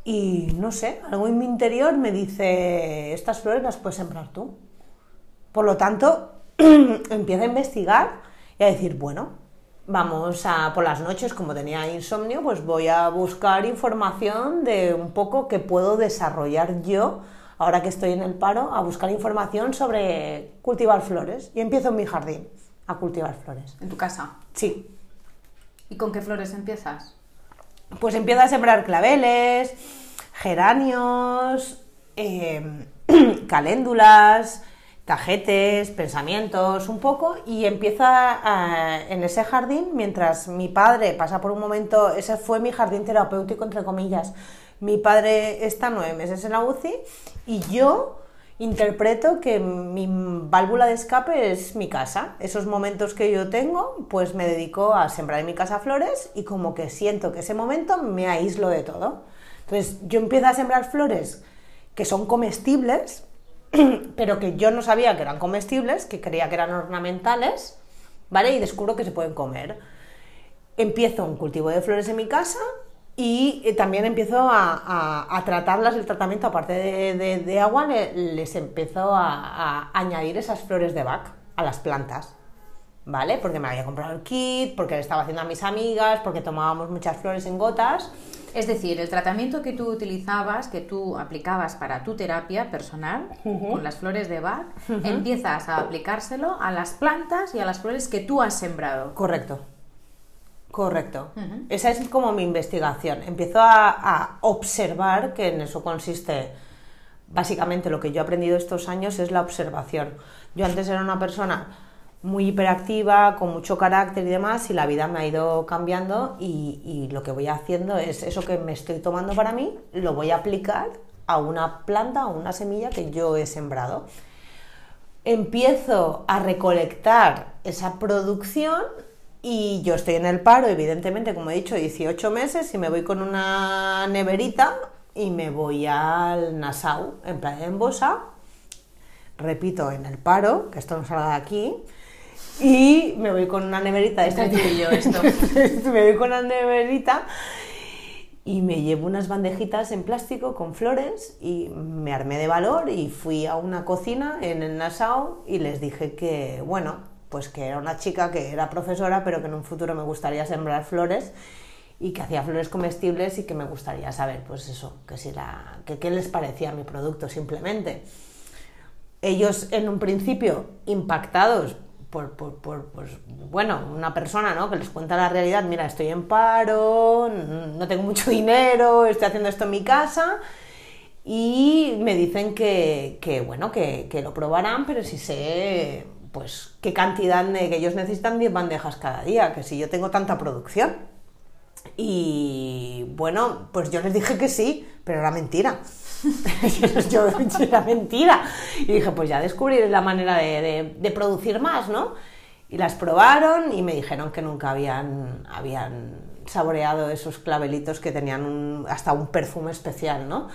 Speaker 31: Y no sé, algo en mi interior me dice, estas flores las puedes sembrar tú. Por lo tanto, *clears throat* empiezo a investigar y a decir, bueno, vamos a por las noches, como tenía insomnio, pues voy a buscar información de un poco que puedo desarrollar yo, ahora que estoy en el paro, a buscar información sobre cultivar flores. Y empiezo en mi jardín a cultivar flores.
Speaker 1: ¿En tu casa?
Speaker 31: Sí.
Speaker 1: ¿Y con qué flores empiezas?
Speaker 31: Pues empiezo a sembrar claveles, geranios, eh, *clears throat* caléndulas, cajetes, pensamientos, un poco, y empieza en ese jardín, mientras mi padre pasa por un momento, ese fue mi jardín terapéutico, entre comillas. Mi padre está nueve meses en la UCI y yo interpreto que mi válvula de escape es mi casa. Esos momentos que yo tengo, pues me dedico a sembrar en mi casa flores y como que siento que ese momento me aíslo de todo. Entonces yo empiezo a sembrar flores que son comestibles, *clears throat* pero que yo no sabía que eran comestibles, que creía que eran ornamentales, ¿vale? Y descubro que se pueden comer. Empiezo un cultivo de flores en mi casa y eh, también empiezo a, a- a tratarlas, el tratamiento, aparte de, de- de agua, le- les empiezo a, a añadir esas flores de Bach a las plantas. ¿Vale? Porque me había comprado el kit, porque le estaba haciendo a mis amigas, porque tomábamos muchas flores en gotas.
Speaker 1: Es decir, el tratamiento que tú utilizabas, que tú aplicabas para tu terapia personal, con las flores de Bach, empiezas a aplicárselo a las plantas y a las flores que tú has sembrado.
Speaker 31: Correcto. Correcto. Esa es como mi investigación. Empiezo a, a observar, que en eso consiste básicamente lo que yo he aprendido estos años es la observación. Yo antes era una persona muy hiperactiva, con mucho carácter y demás, y la vida me ha ido cambiando y, y lo que voy haciendo es eso que me estoy tomando para mí, lo voy a aplicar a una planta, a una semilla que yo he sembrado empiezo a recolectar esa producción y yo estoy en el paro, evidentemente, como he dicho, 18 meses y me voy con una neverita y me voy al Nassau, en Playa de Embosa, repito, en el paro, que esto no salga de aquí, y me voy con una neverita de
Speaker 1: y yo esto. *laughs* *laughs*
Speaker 31: me voy con una neverita y me llevo unas bandejitas en plástico con flores y me armé de valor y fui a una cocina en el Nassau y les dije que, bueno, pues que era una chica que era profesora pero que en un futuro me gustaría sembrar flores y que hacía flores comestibles y que me gustaría saber, pues eso, que si la, que qué les parecía mi producto simplemente. Ellos en un principio impactados por, por- pues, bueno, una persona ¿no? que les cuenta la realidad, mira, estoy en paro, no tengo mucho dinero, estoy haciendo esto en mi casa, y me dicen que, que bueno, que, que, lo probarán, pero si sé pues qué cantidad de, que ellos necesitan 10 bandejas cada día, que si yo tengo tanta producción. Y bueno, pues yo les dije que sí, pero era mentira. *laughs* yo *laughs* era mentira. Y dije, pues ya descubriré la manera de, de, producir más, ¿no? Y las probaron y me dijeron que nunca habían, habían saboreado esos clavelitos que tenían hasta un perfume especial, ¿no?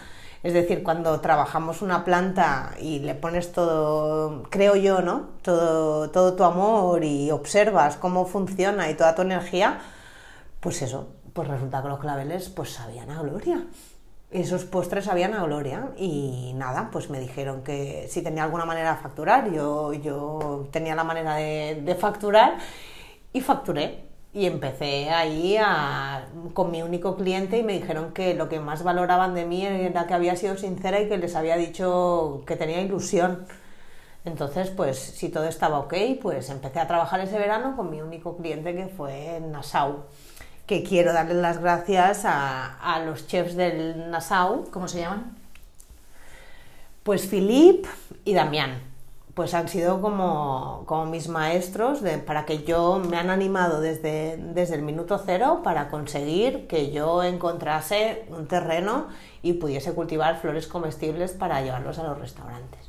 Speaker 31: Es decir, cuando trabajamos una planta y le pones todo, creo yo, ¿no? Todo, todo tu amor y observas cómo funciona y toda tu energía, pues eso, pues resulta que los claveles pues sabían a gloria. Esos postres sabían a gloria y nada, pues me dijeron que si tenía alguna manera de facturar, yo, yo tenía la manera de, de facturar y facturé y empecé ahí con mi único cliente y me dijeron que lo que más valoraban de mí era que había sido sincera y que les había dicho que tenía ilusión. Entonces, pues si todo estaba ok, pues empecé a trabajar ese verano con mi único cliente que fue Nassau. Que quiero darle las gracias a, a los chefs del Nassau.
Speaker 1: ¿Cómo se llaman?
Speaker 31: Pues Philippe y Damián pues han sido como, como mis maestros para que yo me han animado desde, desde el minuto cero para conseguir que yo encontrase un terreno y pudiese cultivar flores comestibles para llevarlos a los restaurantes.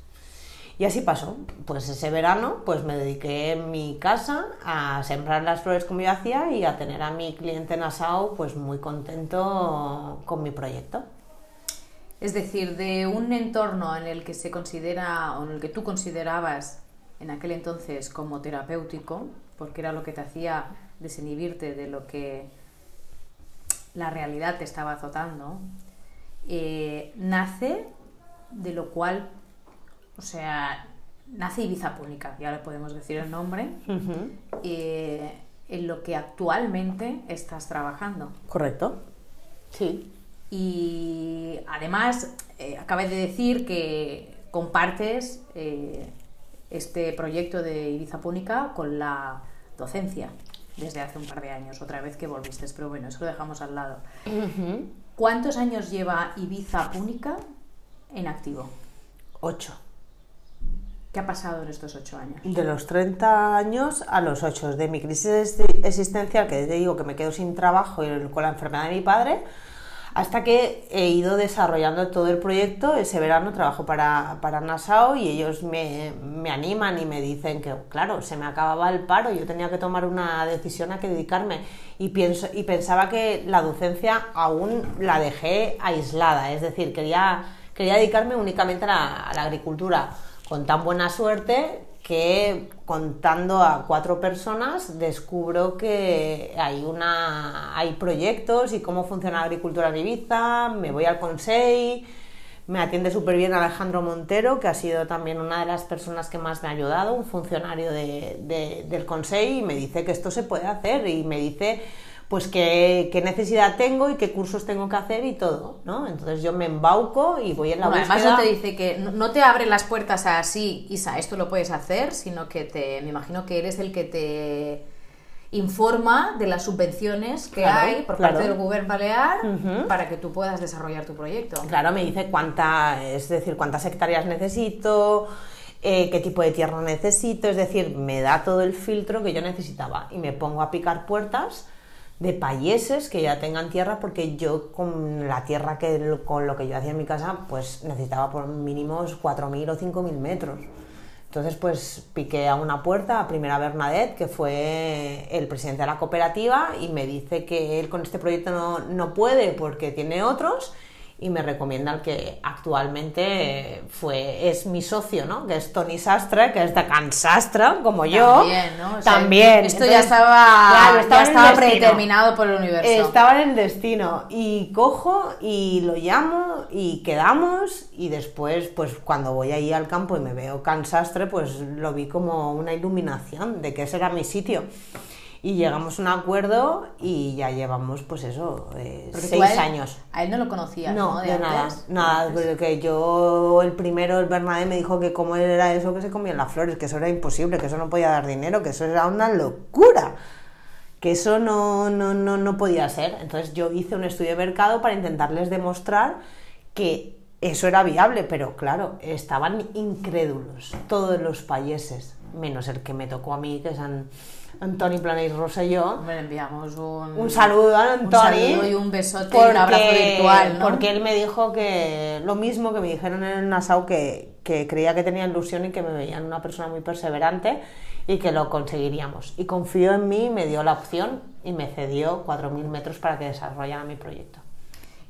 Speaker 31: Y así pasó. Pues ese verano pues me dediqué en mi casa a sembrar las flores como yo hacía y a tener a mi cliente Nassau pues muy contento con mi proyecto.
Speaker 1: Es decir, de un entorno en el que se considera o en el que tú considerabas en aquel entonces como terapéutico, porque era lo que te hacía desinhibirte de lo que la realidad te estaba azotando, eh, nace de lo cual, o sea, nace Ibiza Púnica, ya le podemos decir el nombre, eh, en lo que actualmente estás trabajando.
Speaker 31: Correcto. Sí.
Speaker 1: Y además, eh, acabé de decir que compartes eh, este proyecto de Ibiza Púnica con la docencia desde hace un par de años, otra vez que volviste, pero bueno, eso lo dejamos al lado. ¿Cuántos años lleva Ibiza Púnica en activo?
Speaker 31: Ocho.
Speaker 1: ¿Qué ha pasado en estos ocho años?
Speaker 31: De los 30 años a los ocho, de mi crisis existencial, que te digo que me quedo sin trabajo y con la enfermedad de mi padre, hasta que he ido desarrollando todo el proyecto. Ese verano trabajo para, para Nassau y ellos me, me, animan y me dicen que, claro, se me acababa el paro, yo tenía que tomar una decisión a qué dedicarme y, pienso, y pensaba que la docencia aún la dejé aislada, es decir, quería, quería dedicarme únicamente a la agricultura. Con tan buena suerte que contando a cuatro personas descubro que hay, una, hay proyectos y cómo funciona la agricultura en Ibiza, me voy al Consejo, me atiende súper bien Alejandro Montero, que ha sido también una de las personas que más me ha ayudado, un funcionario de, del Consejo, y me dice que esto se puede hacer y me dice pues qué, qué, necesidad tengo y qué cursos tengo que hacer y todo, ¿no? Entonces yo me embauco y voy en la
Speaker 1: bueno,
Speaker 31: búsqueda.
Speaker 1: Además no te dice que no te abre las puertas así, Isa, esto lo puedes hacer, sino que te, me imagino que eres el que te informa de las subvenciones que
Speaker 31: Claro,
Speaker 1: hay por
Speaker 31: claro.
Speaker 1: parte del gobierno balear para que tú puedas desarrollar tu proyecto.
Speaker 31: Claro, me dice cuánta, es decir, cuántas hectáreas necesito, eh, qué tipo de tierra necesito, es decir, me da todo el filtro que yo necesitaba y me pongo a picar puertas de payeses que ya tengan tierra porque yo con la tierra que con lo que yo hacía en mi casa pues necesitaba por mínimos 4.000 o 5.000 metros. Entonces, pues piqué a una puerta, a primera Bernadette, que fue el presidente de la cooperativa, y me dice que él con este proyecto no, no puede porque tiene otros, y me recomienda al que actualmente fue, es mi socio, ¿no? Que es Tony Sastre, que es de Can Sastre, como yo.
Speaker 1: También, ¿no? O sea,
Speaker 31: También.
Speaker 1: Esto
Speaker 31: Entonces,
Speaker 1: ya estaba,
Speaker 31: claro,
Speaker 1: ya
Speaker 31: estaba el
Speaker 1: estaba predeterminado por el universo.
Speaker 31: Estaba en el destino y cojo y lo llamo y quedamos y después pues cuando voy ahí al campo y me veo cansastre pues lo vi como una iluminación de que ese era mi sitio y llegamos a un acuerdo y ya llevamos pues eso eh, seis
Speaker 1: a él-
Speaker 31: años
Speaker 1: A él no lo conocías, ¿no?
Speaker 31: no,
Speaker 1: De
Speaker 31: de nada,
Speaker 1: antes.
Speaker 31: nada, porque yo el primero, el Bernadette me dijo que cómo era eso que se comían las flores, que eso era imposible, que eso no podía dar dinero, que eso era una locura, que eso no, no, no, no podía ser. Entonces yo hice un estudio de mercado para intentarles demostrar que eso era viable, pero claro, estaban incrédulos todos los países, menos el que me tocó a mí, que es An- Antoni Planell Rosselló.
Speaker 1: Le enviamos un,
Speaker 31: Un saludo a
Speaker 1: un
Speaker 31: Antoni.
Speaker 1: saludo y un besote y un abrazo virtual, ¿no?
Speaker 31: Porque él me dijo que lo mismo que me dijeron en el Nassau, que, que creía que tenía ilusión y que me veían una persona muy perseverante y que lo conseguiríamos. Y confió en mí, me dio la opción y me cedió 4.000 metros para que desarrollara mi proyecto.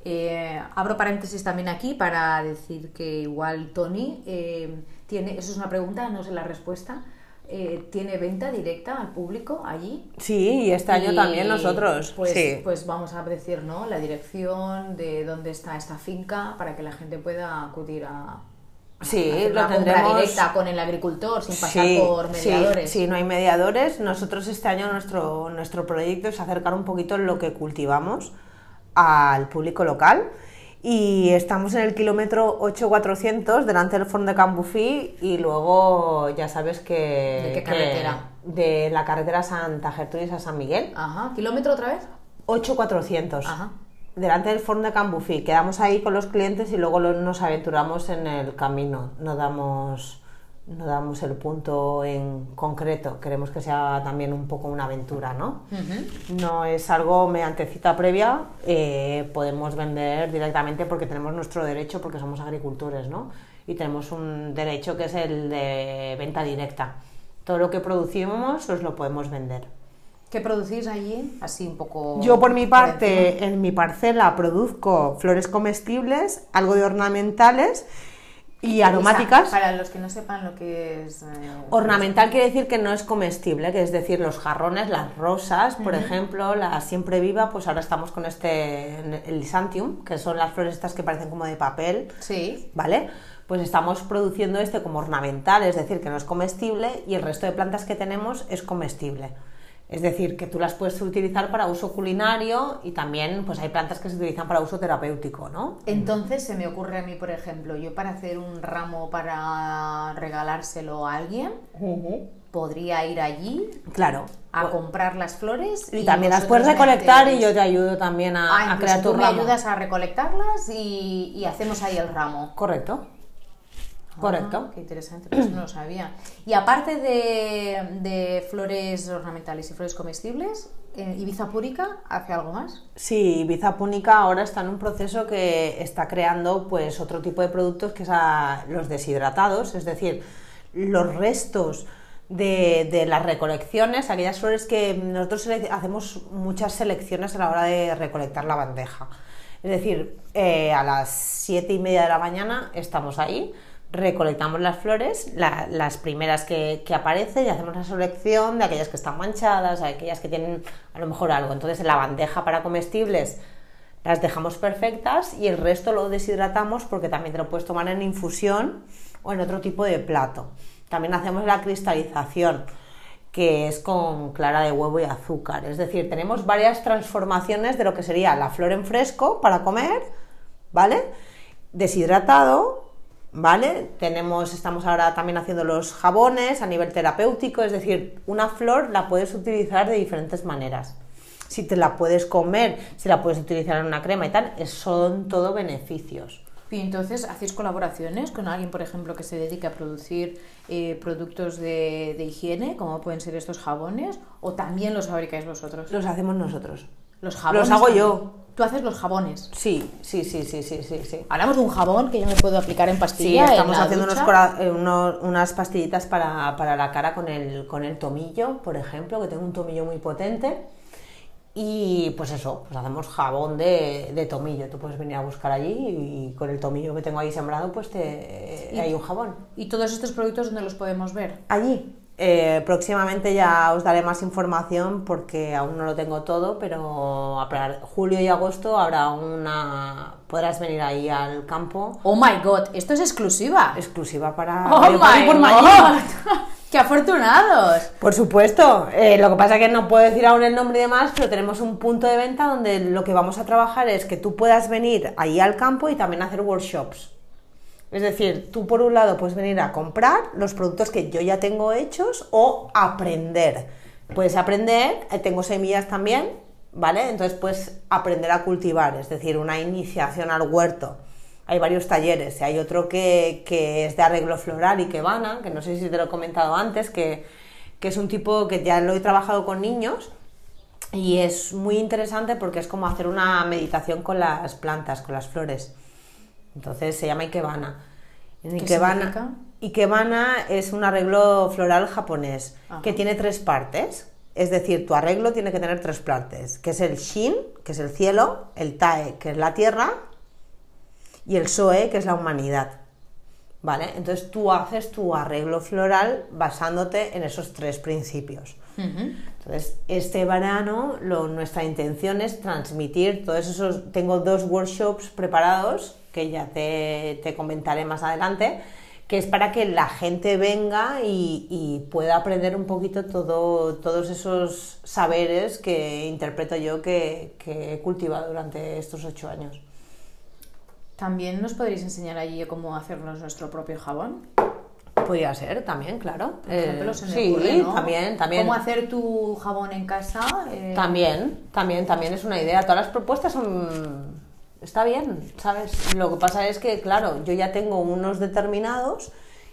Speaker 1: Eh, abro paréntesis también aquí para decir que igual Tony eh, tiene, eso es una pregunta, no sé la respuesta, eh, ¿tiene venta directa al público allí?
Speaker 31: Sí, y este año
Speaker 1: Y,
Speaker 31: también nosotros.
Speaker 1: Pues,
Speaker 31: sí.
Speaker 1: pues vamos a decir, ¿no? La dirección de dónde está esta finca para que la gente pueda acudir a,
Speaker 31: Sí,
Speaker 1: hacer
Speaker 31: lo tendremos-
Speaker 1: directa con el agricultor sin pasar
Speaker 31: Sí,
Speaker 1: por
Speaker 31: sí,
Speaker 1: mediadores.
Speaker 31: Sí, no hay mediadores. Nosotros este año nuestro, nuestro proyecto es acercar un poquito lo que cultivamos al público local. Y estamos en el kilómetro 8400 delante del Fond de Can Bufí y luego ya sabes que...
Speaker 1: ¿De qué
Speaker 31: que-
Speaker 1: carretera?
Speaker 31: de la carretera Santa Gertrudis a San Miguel.
Speaker 1: Ajá, ¿kilómetro otra vez?
Speaker 31: 8400. Delante del Fond de Can Bufí. Quedamos ahí con los clientes y luego nos aventuramos en el camino. No damos, no damos el punto en concreto. Queremos que sea también un poco una aventura, ¿no? No es algo mediante cita previa, eh, podemos vender directamente porque tenemos nuestro derecho, porque somos agricultores, ¿no? Y tenemos un derecho que es el de venta directa. Todo lo que producimos os lo podemos vender.
Speaker 1: ¿Qué producís allí? Así un poco...
Speaker 31: Yo por mi parte, en mi parcela produzco flores comestibles, algo de ornamentales y aromáticas.
Speaker 1: Para los que no sepan lo que es... eh,
Speaker 31: Ornamental quiere decir que no es comestible, que es decir, los jarrones, las rosas, por ejemplo, la siempre viva, pues ahora estamos con este, el Lysantium, que son las flores estas que parecen como de papel.
Speaker 1: Sí.
Speaker 31: ¿Vale? Pues estamos produciendo este como ornamental, es decir, que no es comestible y el resto de plantas que tenemos es comestible. Es decir, que tú las puedes utilizar para uso culinario y también pues hay plantas que se utilizan para uso terapéutico, ¿no?
Speaker 1: Entonces se me ocurre a mí, por ejemplo, yo para hacer un ramo para regalárselo a alguien, podría ir allí
Speaker 31: Claro.
Speaker 1: a comprar las flores
Speaker 31: Y también las puedes recolectar y yo te ayudo también a,
Speaker 1: Ah,
Speaker 31: a
Speaker 1: incluso
Speaker 31: crear tu
Speaker 1: tú me
Speaker 31: ramo.
Speaker 1: ayudas a recolectarlas y, y hacemos ahí el ramo.
Speaker 31: Correcto. Correcto.
Speaker 1: qué interesante, pues no lo sabía. Y aparte de, de flores ornamentales y flores comestibles, eh, Ibiza Púrica hace algo más.
Speaker 31: Sí, Ibiza Púnica ahora está en un proceso que está creando pues otro tipo de productos que es a- los deshidratados, es decir, los restos de, de las recolecciones, aquellas flores que nosotros hacemos muchas selecciones a la hora de recolectar la bandeja. Es decir, eh, a las siete y media de la mañana estamos ahí, recolectamos las flores, la- las primeras que, que aparecen y hacemos la selección de aquellas que están manchadas, aquellas que tienen a lo mejor algo. Entonces en la bandeja para comestibles las dejamos perfectas y el resto lo deshidratamos porque también te lo puedes tomar en infusión o en otro tipo de plato. También hacemos la cristalización que es con clara de huevo y azúcar. Es decir, tenemos varias transformaciones de lo que sería la flor en fresco para comer, ¿vale? Deshidratado, ¿vale? Tenemos, estamos ahora también haciendo los jabones a nivel terapéutico, es decir, una flor la puedes utilizar de diferentes maneras. Si te la puedes comer, si la puedes utilizar en una crema y tal, son todo beneficios.
Speaker 1: Y entonces hacéis colaboraciones con alguien, por ejemplo, que se dedique a producir eh, productos de, de higiene, como pueden ser estos jabones, o también los fabricáis vosotros.
Speaker 31: Los hacemos nosotros.
Speaker 1: Los jabones.
Speaker 31: Los hago yo.
Speaker 1: Tú haces los jabones.
Speaker 31: Sí, sí, sí, sí, sí, sí, sí.
Speaker 1: Hablamos de un jabón que yo me puedo aplicar en
Speaker 31: Sí,
Speaker 1: pastilla. en
Speaker 31: estamos
Speaker 1: la
Speaker 31: haciendo unos cora- eh, uno- unas pastillitas para, para la cara con el, con el tomillo, por ejemplo, que tengo un tomillo muy potente. Y pues eso, pues hacemos jabón de, de tomillo. Tú puedes venir a buscar allí y con el tomillo que tengo ahí sembrado, pues te, hay un jabón.
Speaker 1: ¿Y todos estos productos dónde los podemos ver?
Speaker 31: Allí. Eh, próximamente ya os daré más información porque aún no lo tengo todo, pero a julio y agosto habrá una... podrás venir ahí al campo.
Speaker 1: Oh my god, esto es exclusiva.
Speaker 31: Exclusiva para
Speaker 1: Oh my
Speaker 31: por
Speaker 1: god. *laughs* ¡Qué afortunados!
Speaker 31: Por supuesto, eh, lo que pasa es que no puedo decir aún el nombre y demás, pero tenemos un punto de venta donde lo que vamos a trabajar es que tú puedas venir ahí al campo y también hacer workshops. Es decir, tú por un lado puedes venir a comprar los productos que yo ya tengo hechos o aprender. Puedes aprender, eh, tengo semillas también, ¿vale? Entonces puedes aprender a cultivar, es decir, una iniciación al huerto. hay varios talleres. Hay otro que, que es de arreglo floral y que vana, que no sé si te lo he comentado antes, que, que es un tipo que ya lo he trabajado con niños y es muy interesante porque es como hacer una meditación con las plantas, con las flores. Entonces se llama Ikebana. En
Speaker 1: ¿Qué
Speaker 31: Ikebana,
Speaker 1: significa?
Speaker 31: Ikebana es un arreglo floral japonés
Speaker 1: Ajá.
Speaker 31: que tiene tres partes. Es decir, tu arreglo tiene que tener tres partes, que es el Shin, que es el cielo, el Tae, que es la tierra, y el Soe, que es la humanidad. ¿Vale? Entonces tú haces tu arreglo floral basándote en esos tres principios. Entonces, este verano lo- nuestra intención es transmitir todos esos... Tengo dos workshops preparados que ya te, te comentaré más adelante, que es para que la gente venga y, y pueda aprender un poquito todo, todos esos saberes que interpreto yo que, que he cultivado durante estos ocho años.
Speaker 1: También nos podréis enseñar allí cómo hacernos nuestro propio jabón.
Speaker 31: Podría ser también, claro.
Speaker 1: Por ejemplo,
Speaker 31: Eh,
Speaker 1: se me
Speaker 31: sí,
Speaker 1: ocurre, ¿no?
Speaker 31: también, también.
Speaker 1: ¿Cómo hacer tu jabón en casa? Eh,
Speaker 31: También, también, también es una idea. Todas las propuestas son... Está bien, ¿sabes? Lo que pasa es que, claro, yo ya tengo unos determinados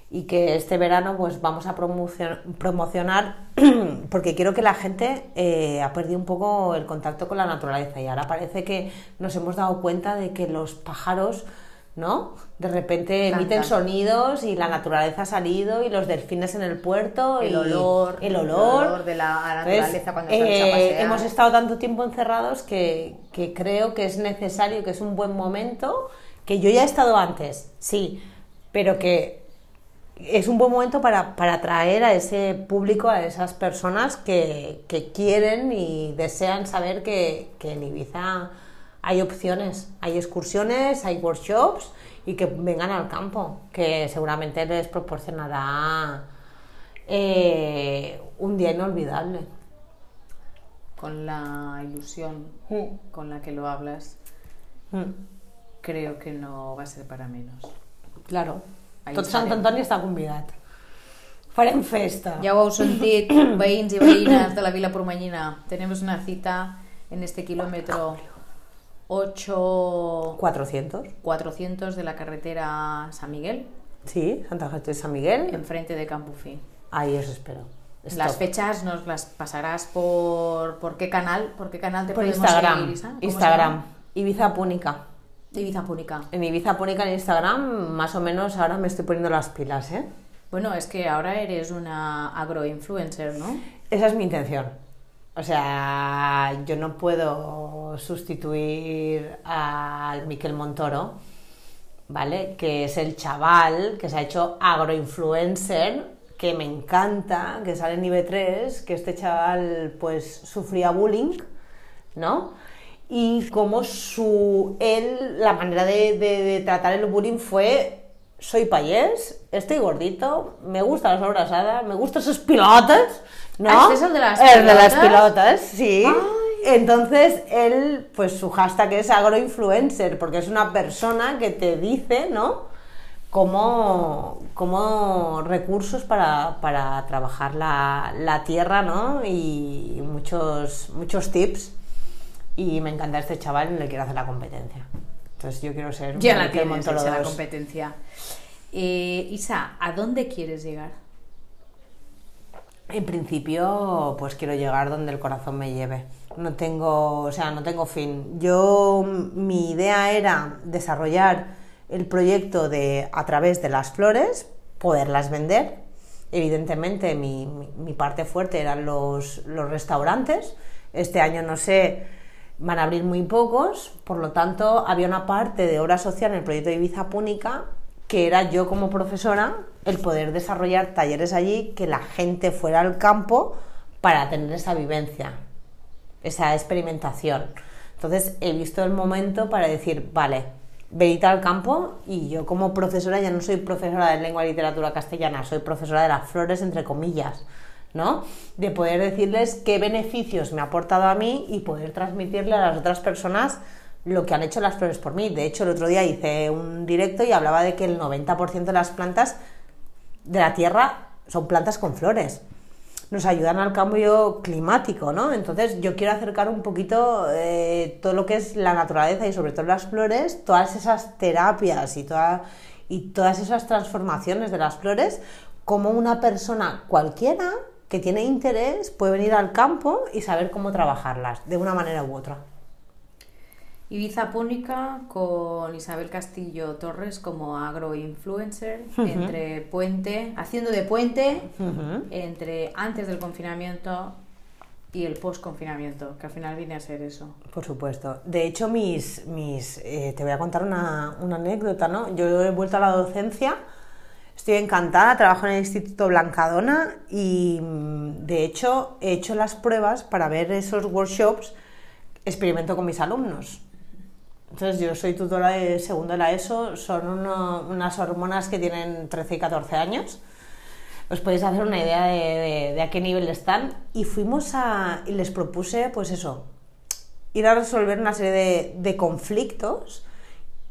Speaker 31: y que este verano pues vamos a promocion- promocionar *clears throat* porque quiero que la gente eh, ha perdido un poco el contacto con la naturaleza y ahora parece que nos hemos dado cuenta de que los pájaros ¿no? De repente emiten sonidos y la naturaleza ha salido y los delfines en el puerto
Speaker 1: El
Speaker 31: y
Speaker 1: olor,
Speaker 31: el
Speaker 1: el
Speaker 31: olor,
Speaker 1: de la
Speaker 31: Entonces,
Speaker 1: naturaleza cuando sales a
Speaker 31: eh, hemos estado tanto tiempo encerrados que, que creo que es necesario, que es un buen momento, que yo ya he estado antes, sí, pero que es un buen momento para, para atraer a ese público, a esas personas que, que quieren y desean saber que, que en Ibiza hay opciones, hay excursiones, hay workshops y que vengan al campo, que seguramente les proporcionará eh, un día inolvidable.
Speaker 1: Con la ilusión
Speaker 31: Mm.
Speaker 1: con la que lo hablas, creo que no va a ser para menos.
Speaker 31: Claro.
Speaker 1: Ahí
Speaker 31: Tot Sant. Antoni està convidat. Farem festa.
Speaker 1: Ya ho heu sentit, veïns i veïnes de la Vila Pormanyina. Tenemos una cita en este kilómetro 8...
Speaker 31: 400.
Speaker 1: 400 de la carretera San Miguel,
Speaker 31: Sí, Santa de San Miguel.
Speaker 1: enfrente de Campufí.
Speaker 31: Ahí os espero.
Speaker 1: Las fechas nos las pasarás por, por qué canal, por qué canal te
Speaker 31: Por
Speaker 1: podemos
Speaker 31: Instagram.
Speaker 1: seguir,
Speaker 31: Instagram. Ibiza Púnica.
Speaker 1: Ibiza Púnica.
Speaker 31: En Ibiza Púnica en Instagram, más o menos ahora me estoy poniendo las pilas, ¿eh?
Speaker 1: Bueno, es que ahora eres una agroinfluencer, ¿no?
Speaker 31: Esa es mi intención. O sea, yo no puedo sustituir al Miquel Montoro, ¿vale? Que es el chaval que se ha hecho agroinfluencer, que me encanta, que sale en IB3, que este chaval pues sufría bullying, ¿no? Y como su, él, la manera de, tratar el bullying fue, soy payés, estoy gordito, me gustan las abrazadas, me gustan sus pilotas, ¿no?
Speaker 1: Ah, ¿este es el de las
Speaker 31: El de las
Speaker 1: pilotas?
Speaker 31: sí. Entonces, él, pues su hashtag es agroinfluencer, porque es una persona que te dice, ¿no? Como, como recursos para, para trabajar la, la tierra, ¿no? Y muchos, muchos tips. Y me encanta este chaval le quiero hacer la competencia. Entonces yo quiero ser
Speaker 1: Ya la tienes la competencia. Eh, Isa, ¿a dónde quieres llegar?
Speaker 31: En principio, pues quiero llegar donde el corazón me lleve. No tengo, o sea, no tengo fin. Yo, mi idea era desarrollar el proyecto de a través de las flores, poderlas vender. Evidentemente, mi, parte fuerte eran los, los restaurantes. Este año, no sé, van a abrir muy pocos, por lo tanto, había una parte de obra social en el proyecto de Ibiza Púnica que era yo como profesora el poder desarrollar talleres allí, que la gente fuera al campo para tener esa vivencia, esa experimentación. Entonces he visto el momento para decir, vale, venid al campo y yo como profesora ya no soy profesora de lengua y literatura castellana, soy profesora de las flores entre comillas, ¿no? De poder decirles qué beneficios me ha aportado a mí y poder transmitirle a las otras personas lo que han hecho las flores por mí. De hecho, el otro día hice un directo y hablaba de que el 90% de las plantas de la tierra son plantas con flores. nos ayudan al cambio climático, ¿no? Entonces yo quiero acercar un poquito eh, todo lo que es la naturaleza y sobre todo las flores, todas esas terapias y, toda, y todas esas transformaciones de las flores, como una persona cualquiera que tiene interés puede venir al campo y saber cómo trabajarlas de una manera u otra.
Speaker 1: Ibiza Púnica con Isabel Castillo Torres como agroinfluencer,
Speaker 31: Ujú.
Speaker 1: entre puente, haciendo de puente entre antes del confinamiento y el post-confinamiento, que al final viene a ser eso.
Speaker 31: Por supuesto. De hecho, mis, mis, eh, te voy a contar una, una anécdota, ¿no? Yo he vuelto a la docencia, estoy encantada, trabajo en el Instituto Blancadona y mm, de hecho he hecho las pruebas para ver esos workshops, experimento con mis alumnos. Entonces yo soy tutora de segundo de la ESO, son uno- unas hormonas que tienen 13 y 14 años. Os podéis hacer una idea de, de- de a qué nivel están. Y fuimos a. y les propuse, pues eso, ir a resolver una serie de, de conflictos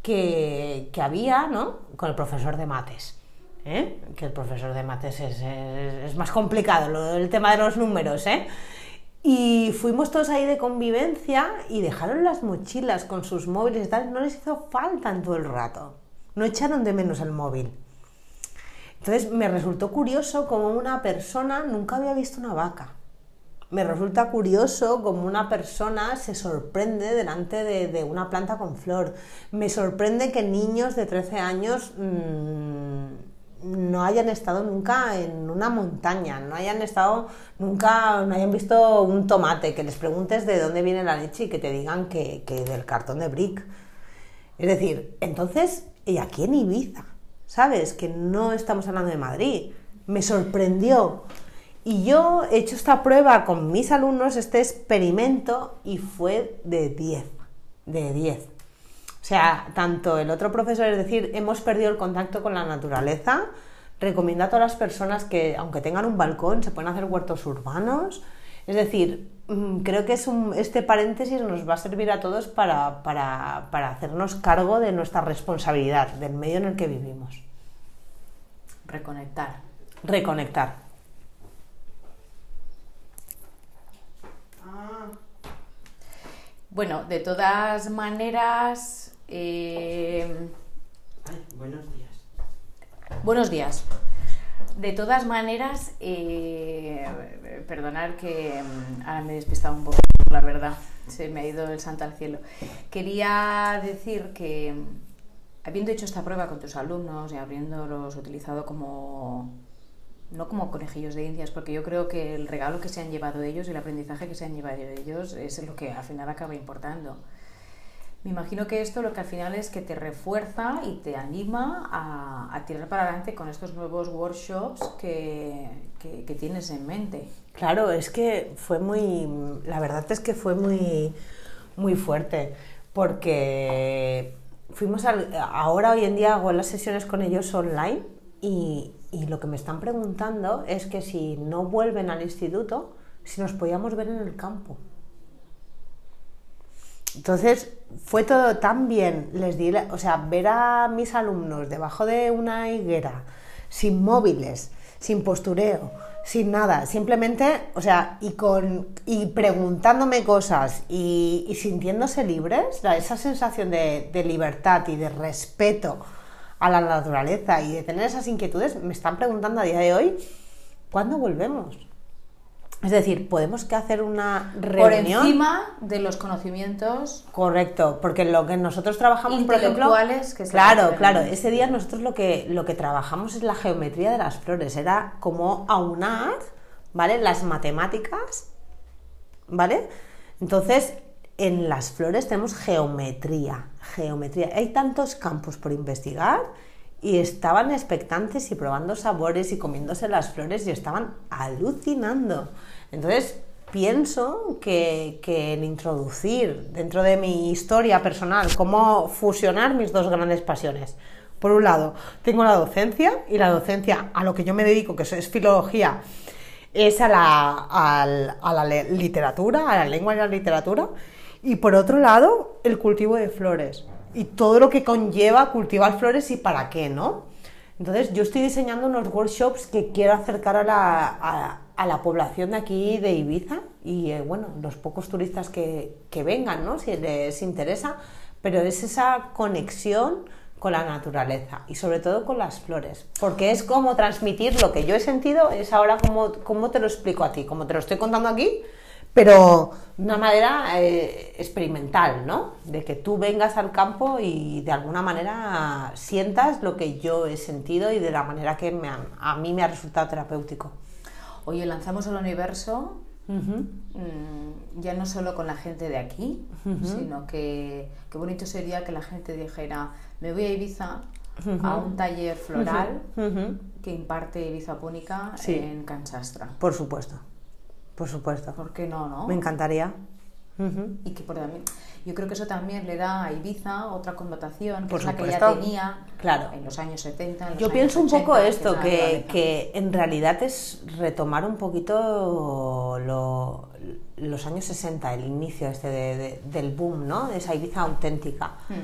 Speaker 31: que, que había, ¿no? Con el profesor de mates. ¿eh? Que el profesor de mates es, es- es más complicado, lo- el tema de los números, ¿eh? Y fuimos todos ahí de convivencia y dejaron las mochilas con sus móviles y tal, no les hizo falta en todo el rato. No echaron de menos el móvil. Entonces me resultó curioso como una persona nunca había visto una vaca. Me resulta curioso como una persona se sorprende delante de, una planta con flor. Me sorprende que niños de 13 años mm, no hayan estado nunca en una montaña, no hayan estado nunca, no hayan visto un tomate, que les preguntes de dónde viene la leche y que te digan que, que del cartón de brick. Es decir, entonces, y aquí en Ibiza, ¿sabes? Que no estamos hablando de Madrid. Me sorprendió. Y yo he hecho esta prueba con mis alumnos, este experimento, y fue de 10. De 10. O sea, tanto el otro profesor, es decir, hemos perdido el contacto con la naturaleza. Recomiendo a todas las personas que, aunque tengan un balcón, se pueden hacer huertos urbanos. Es decir, mm, creo que es un- este paréntesis nos va a servir a todos para, para- para hacernos cargo de nuestra responsabilidad, del medio en el que vivimos.
Speaker 1: Reconectar.
Speaker 31: Reconectar.
Speaker 1: Bueno, de todas maneras... eh,
Speaker 51: buenos días.
Speaker 1: Buenos días. De todas maneras, eh, perdonar que mm, ahora me he despistado un poco, la verdad, se me ha ido el santo al cielo. Quería decir que, mm, habiendo hecho esta prueba con tus alumnos y habiéndolos utilizado como, no como conejillos de indias, porque yo creo que el regalo que se han llevado ellos y el aprendizaje que se han llevado ellos es lo que al final acaba importando. Me imagino que esto lo que al final es que te refuerza y te anima a, tirar para adelante con estos nuevos workshops que, que- que tienes en mente.
Speaker 31: Claro, es que fue muy, la verdad es que fue muy, muy fuerte, porque fuimos al, ahora hoy en día hago las sesiones con ellos online y, y lo que me están preguntando es que si no vuelven al instituto, si nos podíamos ver en el campo. Entonces fue todo tan bien, les di, o sea, ver a mis alumnos debajo de una higuera, sin móviles, sin postureo, sin nada, simplemente, o sea, y con y preguntándome cosas y, sintiéndose libres, esa sensación de libertad y de respeto a la naturaleza y de tener esas inquietudes, me están preguntando a día de hoy, ¿cuándo volvemos? Es decir, podemos que hacer una
Speaker 1: Por
Speaker 31: reunión.
Speaker 1: encima de los conocimientos
Speaker 31: Correcto, porque lo que nosotros trabajamos, por ejemplo,
Speaker 1: que
Speaker 31: claro, claro, ese día nosotros lo que lo que trabajamos es la geometría de las flores, era como aunar, ¿vale? Las matemáticas, ¿vale? Entonces, en las flores tenemos geometría, geometría. Hay tantos campos por investigar y estaban expectantes y probando sabores y comiéndose las flores y estaban alucinando. Entonces, pienso que, que el introducir dentro de mi historia personal cómo fusionar mis dos grandes pasiones. Por un lado, tengo la docencia y la docencia a lo que yo me dedico, que es filología, es a la, a la le- literatura, a la lengua y la literatura. Y por otro lado, el cultivo de flores y todo lo que conlleva cultivar flores y para qué, ¿no? Entonces, yo estoy diseñando unos workshops que quiero acercar a la, a- la población de aquí de Ibiza y eh, bueno, los pocos turistas que, que vengan, ¿no? Si les interesa, pero es esa conexión con la naturaleza y sobre todo con las flores, porque es como transmitir lo que yo he sentido, es ahora como, como te lo explico a ti, como te lo estoy contando aquí, pero de una manera eh, experimental, ¿no? De que tú vengas al campo y de alguna manera sientas lo que yo he sentido y de la manera que me ha- a mí me ha resultado terapéutico.
Speaker 1: Oye, lanzamos al universo mm, ya no solo con la gente de aquí, sino que qué bonito sería que la gente dijera, me voy a Ibiza a un taller floral que imparte Ibiza Púnica
Speaker 31: Sí.
Speaker 1: en Cansastra.
Speaker 31: Por supuesto, por supuesto.
Speaker 1: ¿Por qué no, no?
Speaker 31: Me encantaría.
Speaker 1: Y que por también, yo creo que eso también le da a Ibiza otra connotación, que
Speaker 31: Por
Speaker 1: es la que ya tenía
Speaker 31: Claro.
Speaker 1: en los años 70. en los
Speaker 31: Yo
Speaker 1: años
Speaker 31: pienso un
Speaker 1: 80,
Speaker 31: poco esto, que, que en realidad es retomar un poquito lo- los años 60, el inicio este de- de- del boom, ¿no? De esa Ibiza auténtica.
Speaker 1: Mm.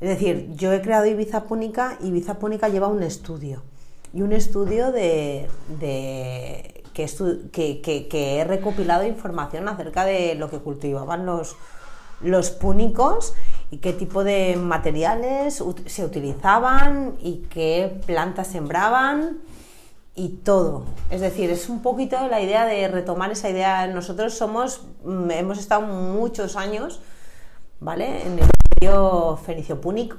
Speaker 31: Es decir, yo he creado Ibiza Púnica Ibiza Púnica lleva un estudio. Y un estudio de, de- que, he recopilado información acerca de lo que cultivaban los, los púnicos y qué tipo de materiales se utilizaban y qué plantas sembraban y todo. Es decir, es un poquito la idea de retomar esa idea. Nosotros somos, mm, hemos estado muchos años, ¿vale? En el fenicio púnico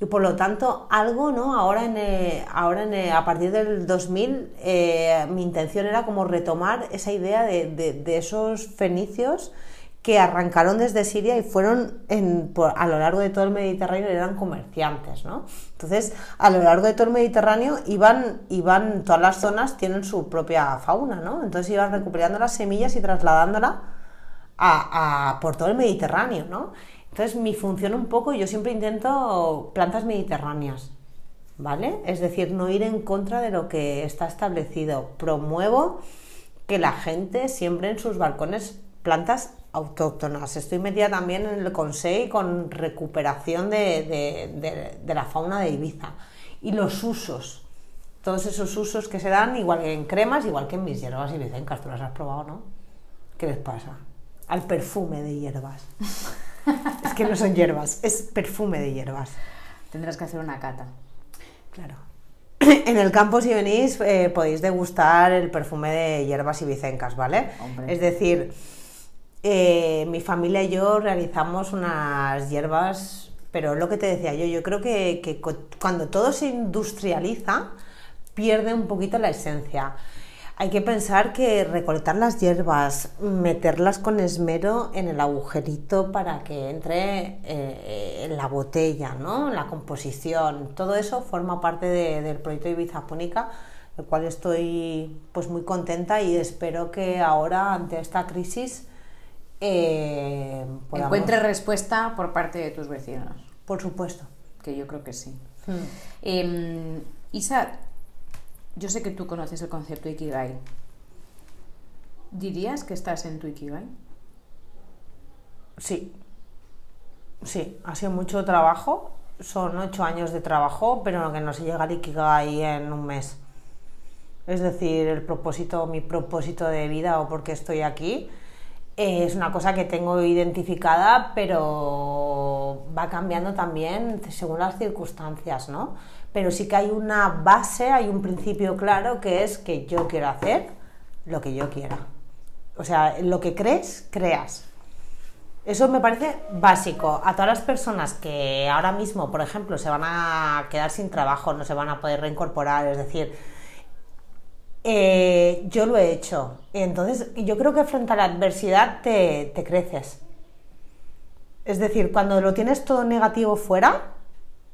Speaker 31: y por lo tanto algo, ¿no? Ahora, en, eh, ahora en, eh, a partir del 2000 eh, mi intención era como retomar esa idea de, de- esos fenicios que arrancaron desde Siria y fueron en- a lo largo de todo el Mediterráneo eran comerciantes, ¿no? Entonces, a lo largo de todo el Mediterráneo iban, iban todas las zonas tienen su propia fauna, ¿no? Entonces iban recuperando las semillas y trasladándola a, a- por todo el Mediterráneo, ¿no? Entonces mi función un poco, yo siempre intento plantas mediterráneas, ¿vale? Es decir, no ir en contra de lo que está establecido. Promuevo que la gente siembre en sus balcones plantas autóctonas. Estoy metida también en el Consejo con recuperación de, la fauna de Ibiza y los usos. Todos esos usos que se dan, igual que en cremas, igual que en mis hierbas ibicencas. Tú las has probado, ¿no? ¿Qué les pasa? Al perfume de hierbas. *laughs* es que no son hierbas, es perfume de hierbas.
Speaker 1: Tendrás que hacer una cata.
Speaker 31: Claro. *clears throat* En el campo, si venís, eh, podéis degustar el perfume de hierbas ibicencas, ¿vale?
Speaker 1: Hombre.
Speaker 31: Es decir, eh, mi familia y yo realizamos unas hierbas, pero lo que te decía yo, yo creo que, que cu- cuando todo se industrializa, pierde un poquito la esencia. Hay que pensar que recolectar las hierbas, meterlas con esmero en el agujerito para que entre eh, en la botella, ¿no? La composición, todo eso forma parte de- del proyecto Ibiza Púnica, el cual estoy pues muy contenta y espero que ahora ante esta crisis eh, podamos-
Speaker 1: Encuentre respuesta por parte de tus vecinos.
Speaker 31: Por supuesto.
Speaker 1: Que yo creo que sí.
Speaker 31: Hmm.
Speaker 1: Eh, Isa, yo sé que tú conoces el concepto Ikigai. ¿Dirías que estás en tu Ikigai?
Speaker 31: Sí. Sí, ha sido mucho trabajo. Son ocho años de trabajo, pero que no se llega al Ikigai en un mes. Es decir, el propósito, mi propósito de vida o por qué estoy aquí, eh, es una cosa que tengo identificada, pero va cambiando también según las circunstancias, ¿no? Pero sí que hay una base, hay un principio claro que es que yo quiero hacer lo que yo quiera. O sea, lo que crees, creas. Eso me parece básico. A todas las personas que ahora mismo, por ejemplo, se van a quedar sin trabajo, no se van a poder reincorporar, es decir, eh, yo lo he hecho. Entonces, yo creo que frente a la adversidad te, te creces. Es decir, cuando lo tienes todo negativo fuera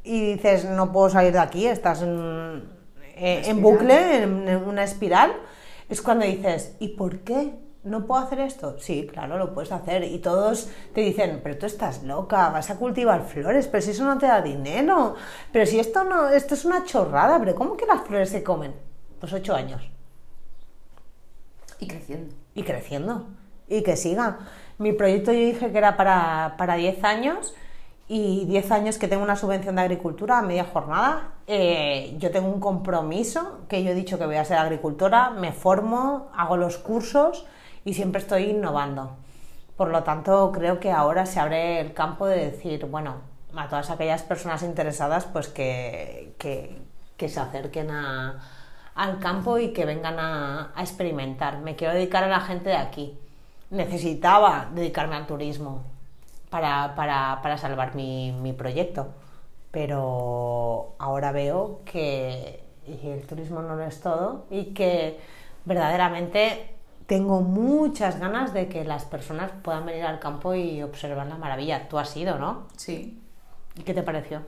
Speaker 31: y dices, no puedo salir de aquí, estás en, eh, en bucle, en, en una espiral, es cuando dices, ¿y por qué? ¿No puedo hacer esto? Sí, claro, lo puedes hacer. Y todos te dicen, pero tú estás loca, vas a cultivar flores, pero si eso no te da dinero, pero si esto no, esto es una chorrada, pero ¿cómo que las flores se comen? Pues ocho años.
Speaker 1: Y creciendo.
Speaker 31: Y creciendo. Y que siga. Mi proyecto yo dije que era para, para 10 años y 10 años que tengo una subvención de agricultura a media jornada eh, yo tengo un compromiso que yo he dicho que voy a ser agricultora, me formo, hago los cursos y siempre estoy innovando. Por lo tanto, creo que ahora se abre el campo de decir, bueno, a todas aquellas personas interesadas, pues que, que, se acerquen al campo y que vengan a experimentar. Me quiero dedicar a la gente de aquí. Necesitaba dedicarme al turismo para, para, para salvar mi, mi proyecto pero ahora veo que el turismo no lo es todo y que verdaderamente tengo muchas ganas de que las personas puedan venir al campo y observar la maravilla. Tú has ido, ¿no?
Speaker 1: Sí.
Speaker 31: ¿Y qué te pareció?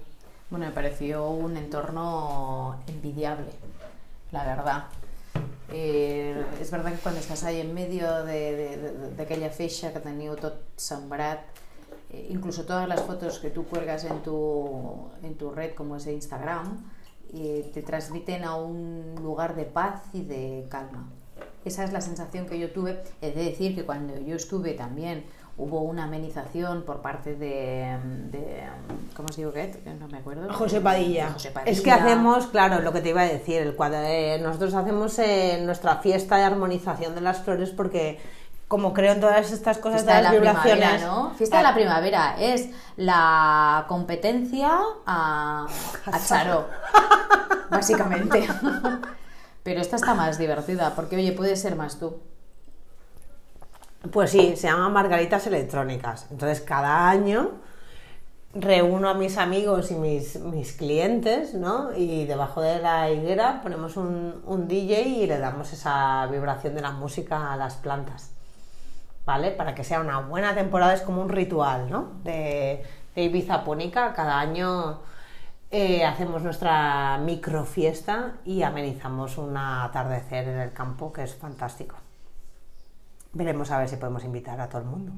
Speaker 1: Bueno, me pareció un entorno envidiable, la verdad. Eh, és veritat que quan estàs ahí en medio d'aquella feixa que teniu tot sembrat incluso todas las fotos que tú cuelgas en tu, en tu red, como es Instagram, eh, te transmiten a un lugar de paz y de calma. Esa es la sensación que yo tuve. He de decir que cuando yo estuve también hubo una amenización por parte de, de ¿cómo os digo que? No me acuerdo.
Speaker 31: José Padilla.
Speaker 1: José Padilla.
Speaker 31: Es que hacemos, claro, lo que te iba a decir, el cuadro, eh, nosotros hacemos eh, nuestra fiesta de armonización de las flores porque como creo en todas estas cosas
Speaker 1: Fiesta
Speaker 31: de las
Speaker 1: la
Speaker 31: vibraciones.
Speaker 1: primavera, ¿no? Fiesta de la primavera es la competencia a, *laughs* a Charo, *laughs* básicamente. *laughs* Pero esta está más divertida, porque oye, puede ser más tú.
Speaker 31: Pues sí, se llaman margaritas electrónicas. Entonces, cada año reúno a mis amigos y mis, mis clientes, ¿no? Y debajo de la higuera ponemos un, un DJ y le damos esa vibración de la música a las plantas. ¿Vale? Para que sea una buena temporada, es como un ritual, ¿no? De, Ibiza Púnica. Cada año eh, hacemos nuestra microfiesta y amenizamos un atardecer en el campo que es fantástico. Veremos a ver si podemos invitar a todo el mundo.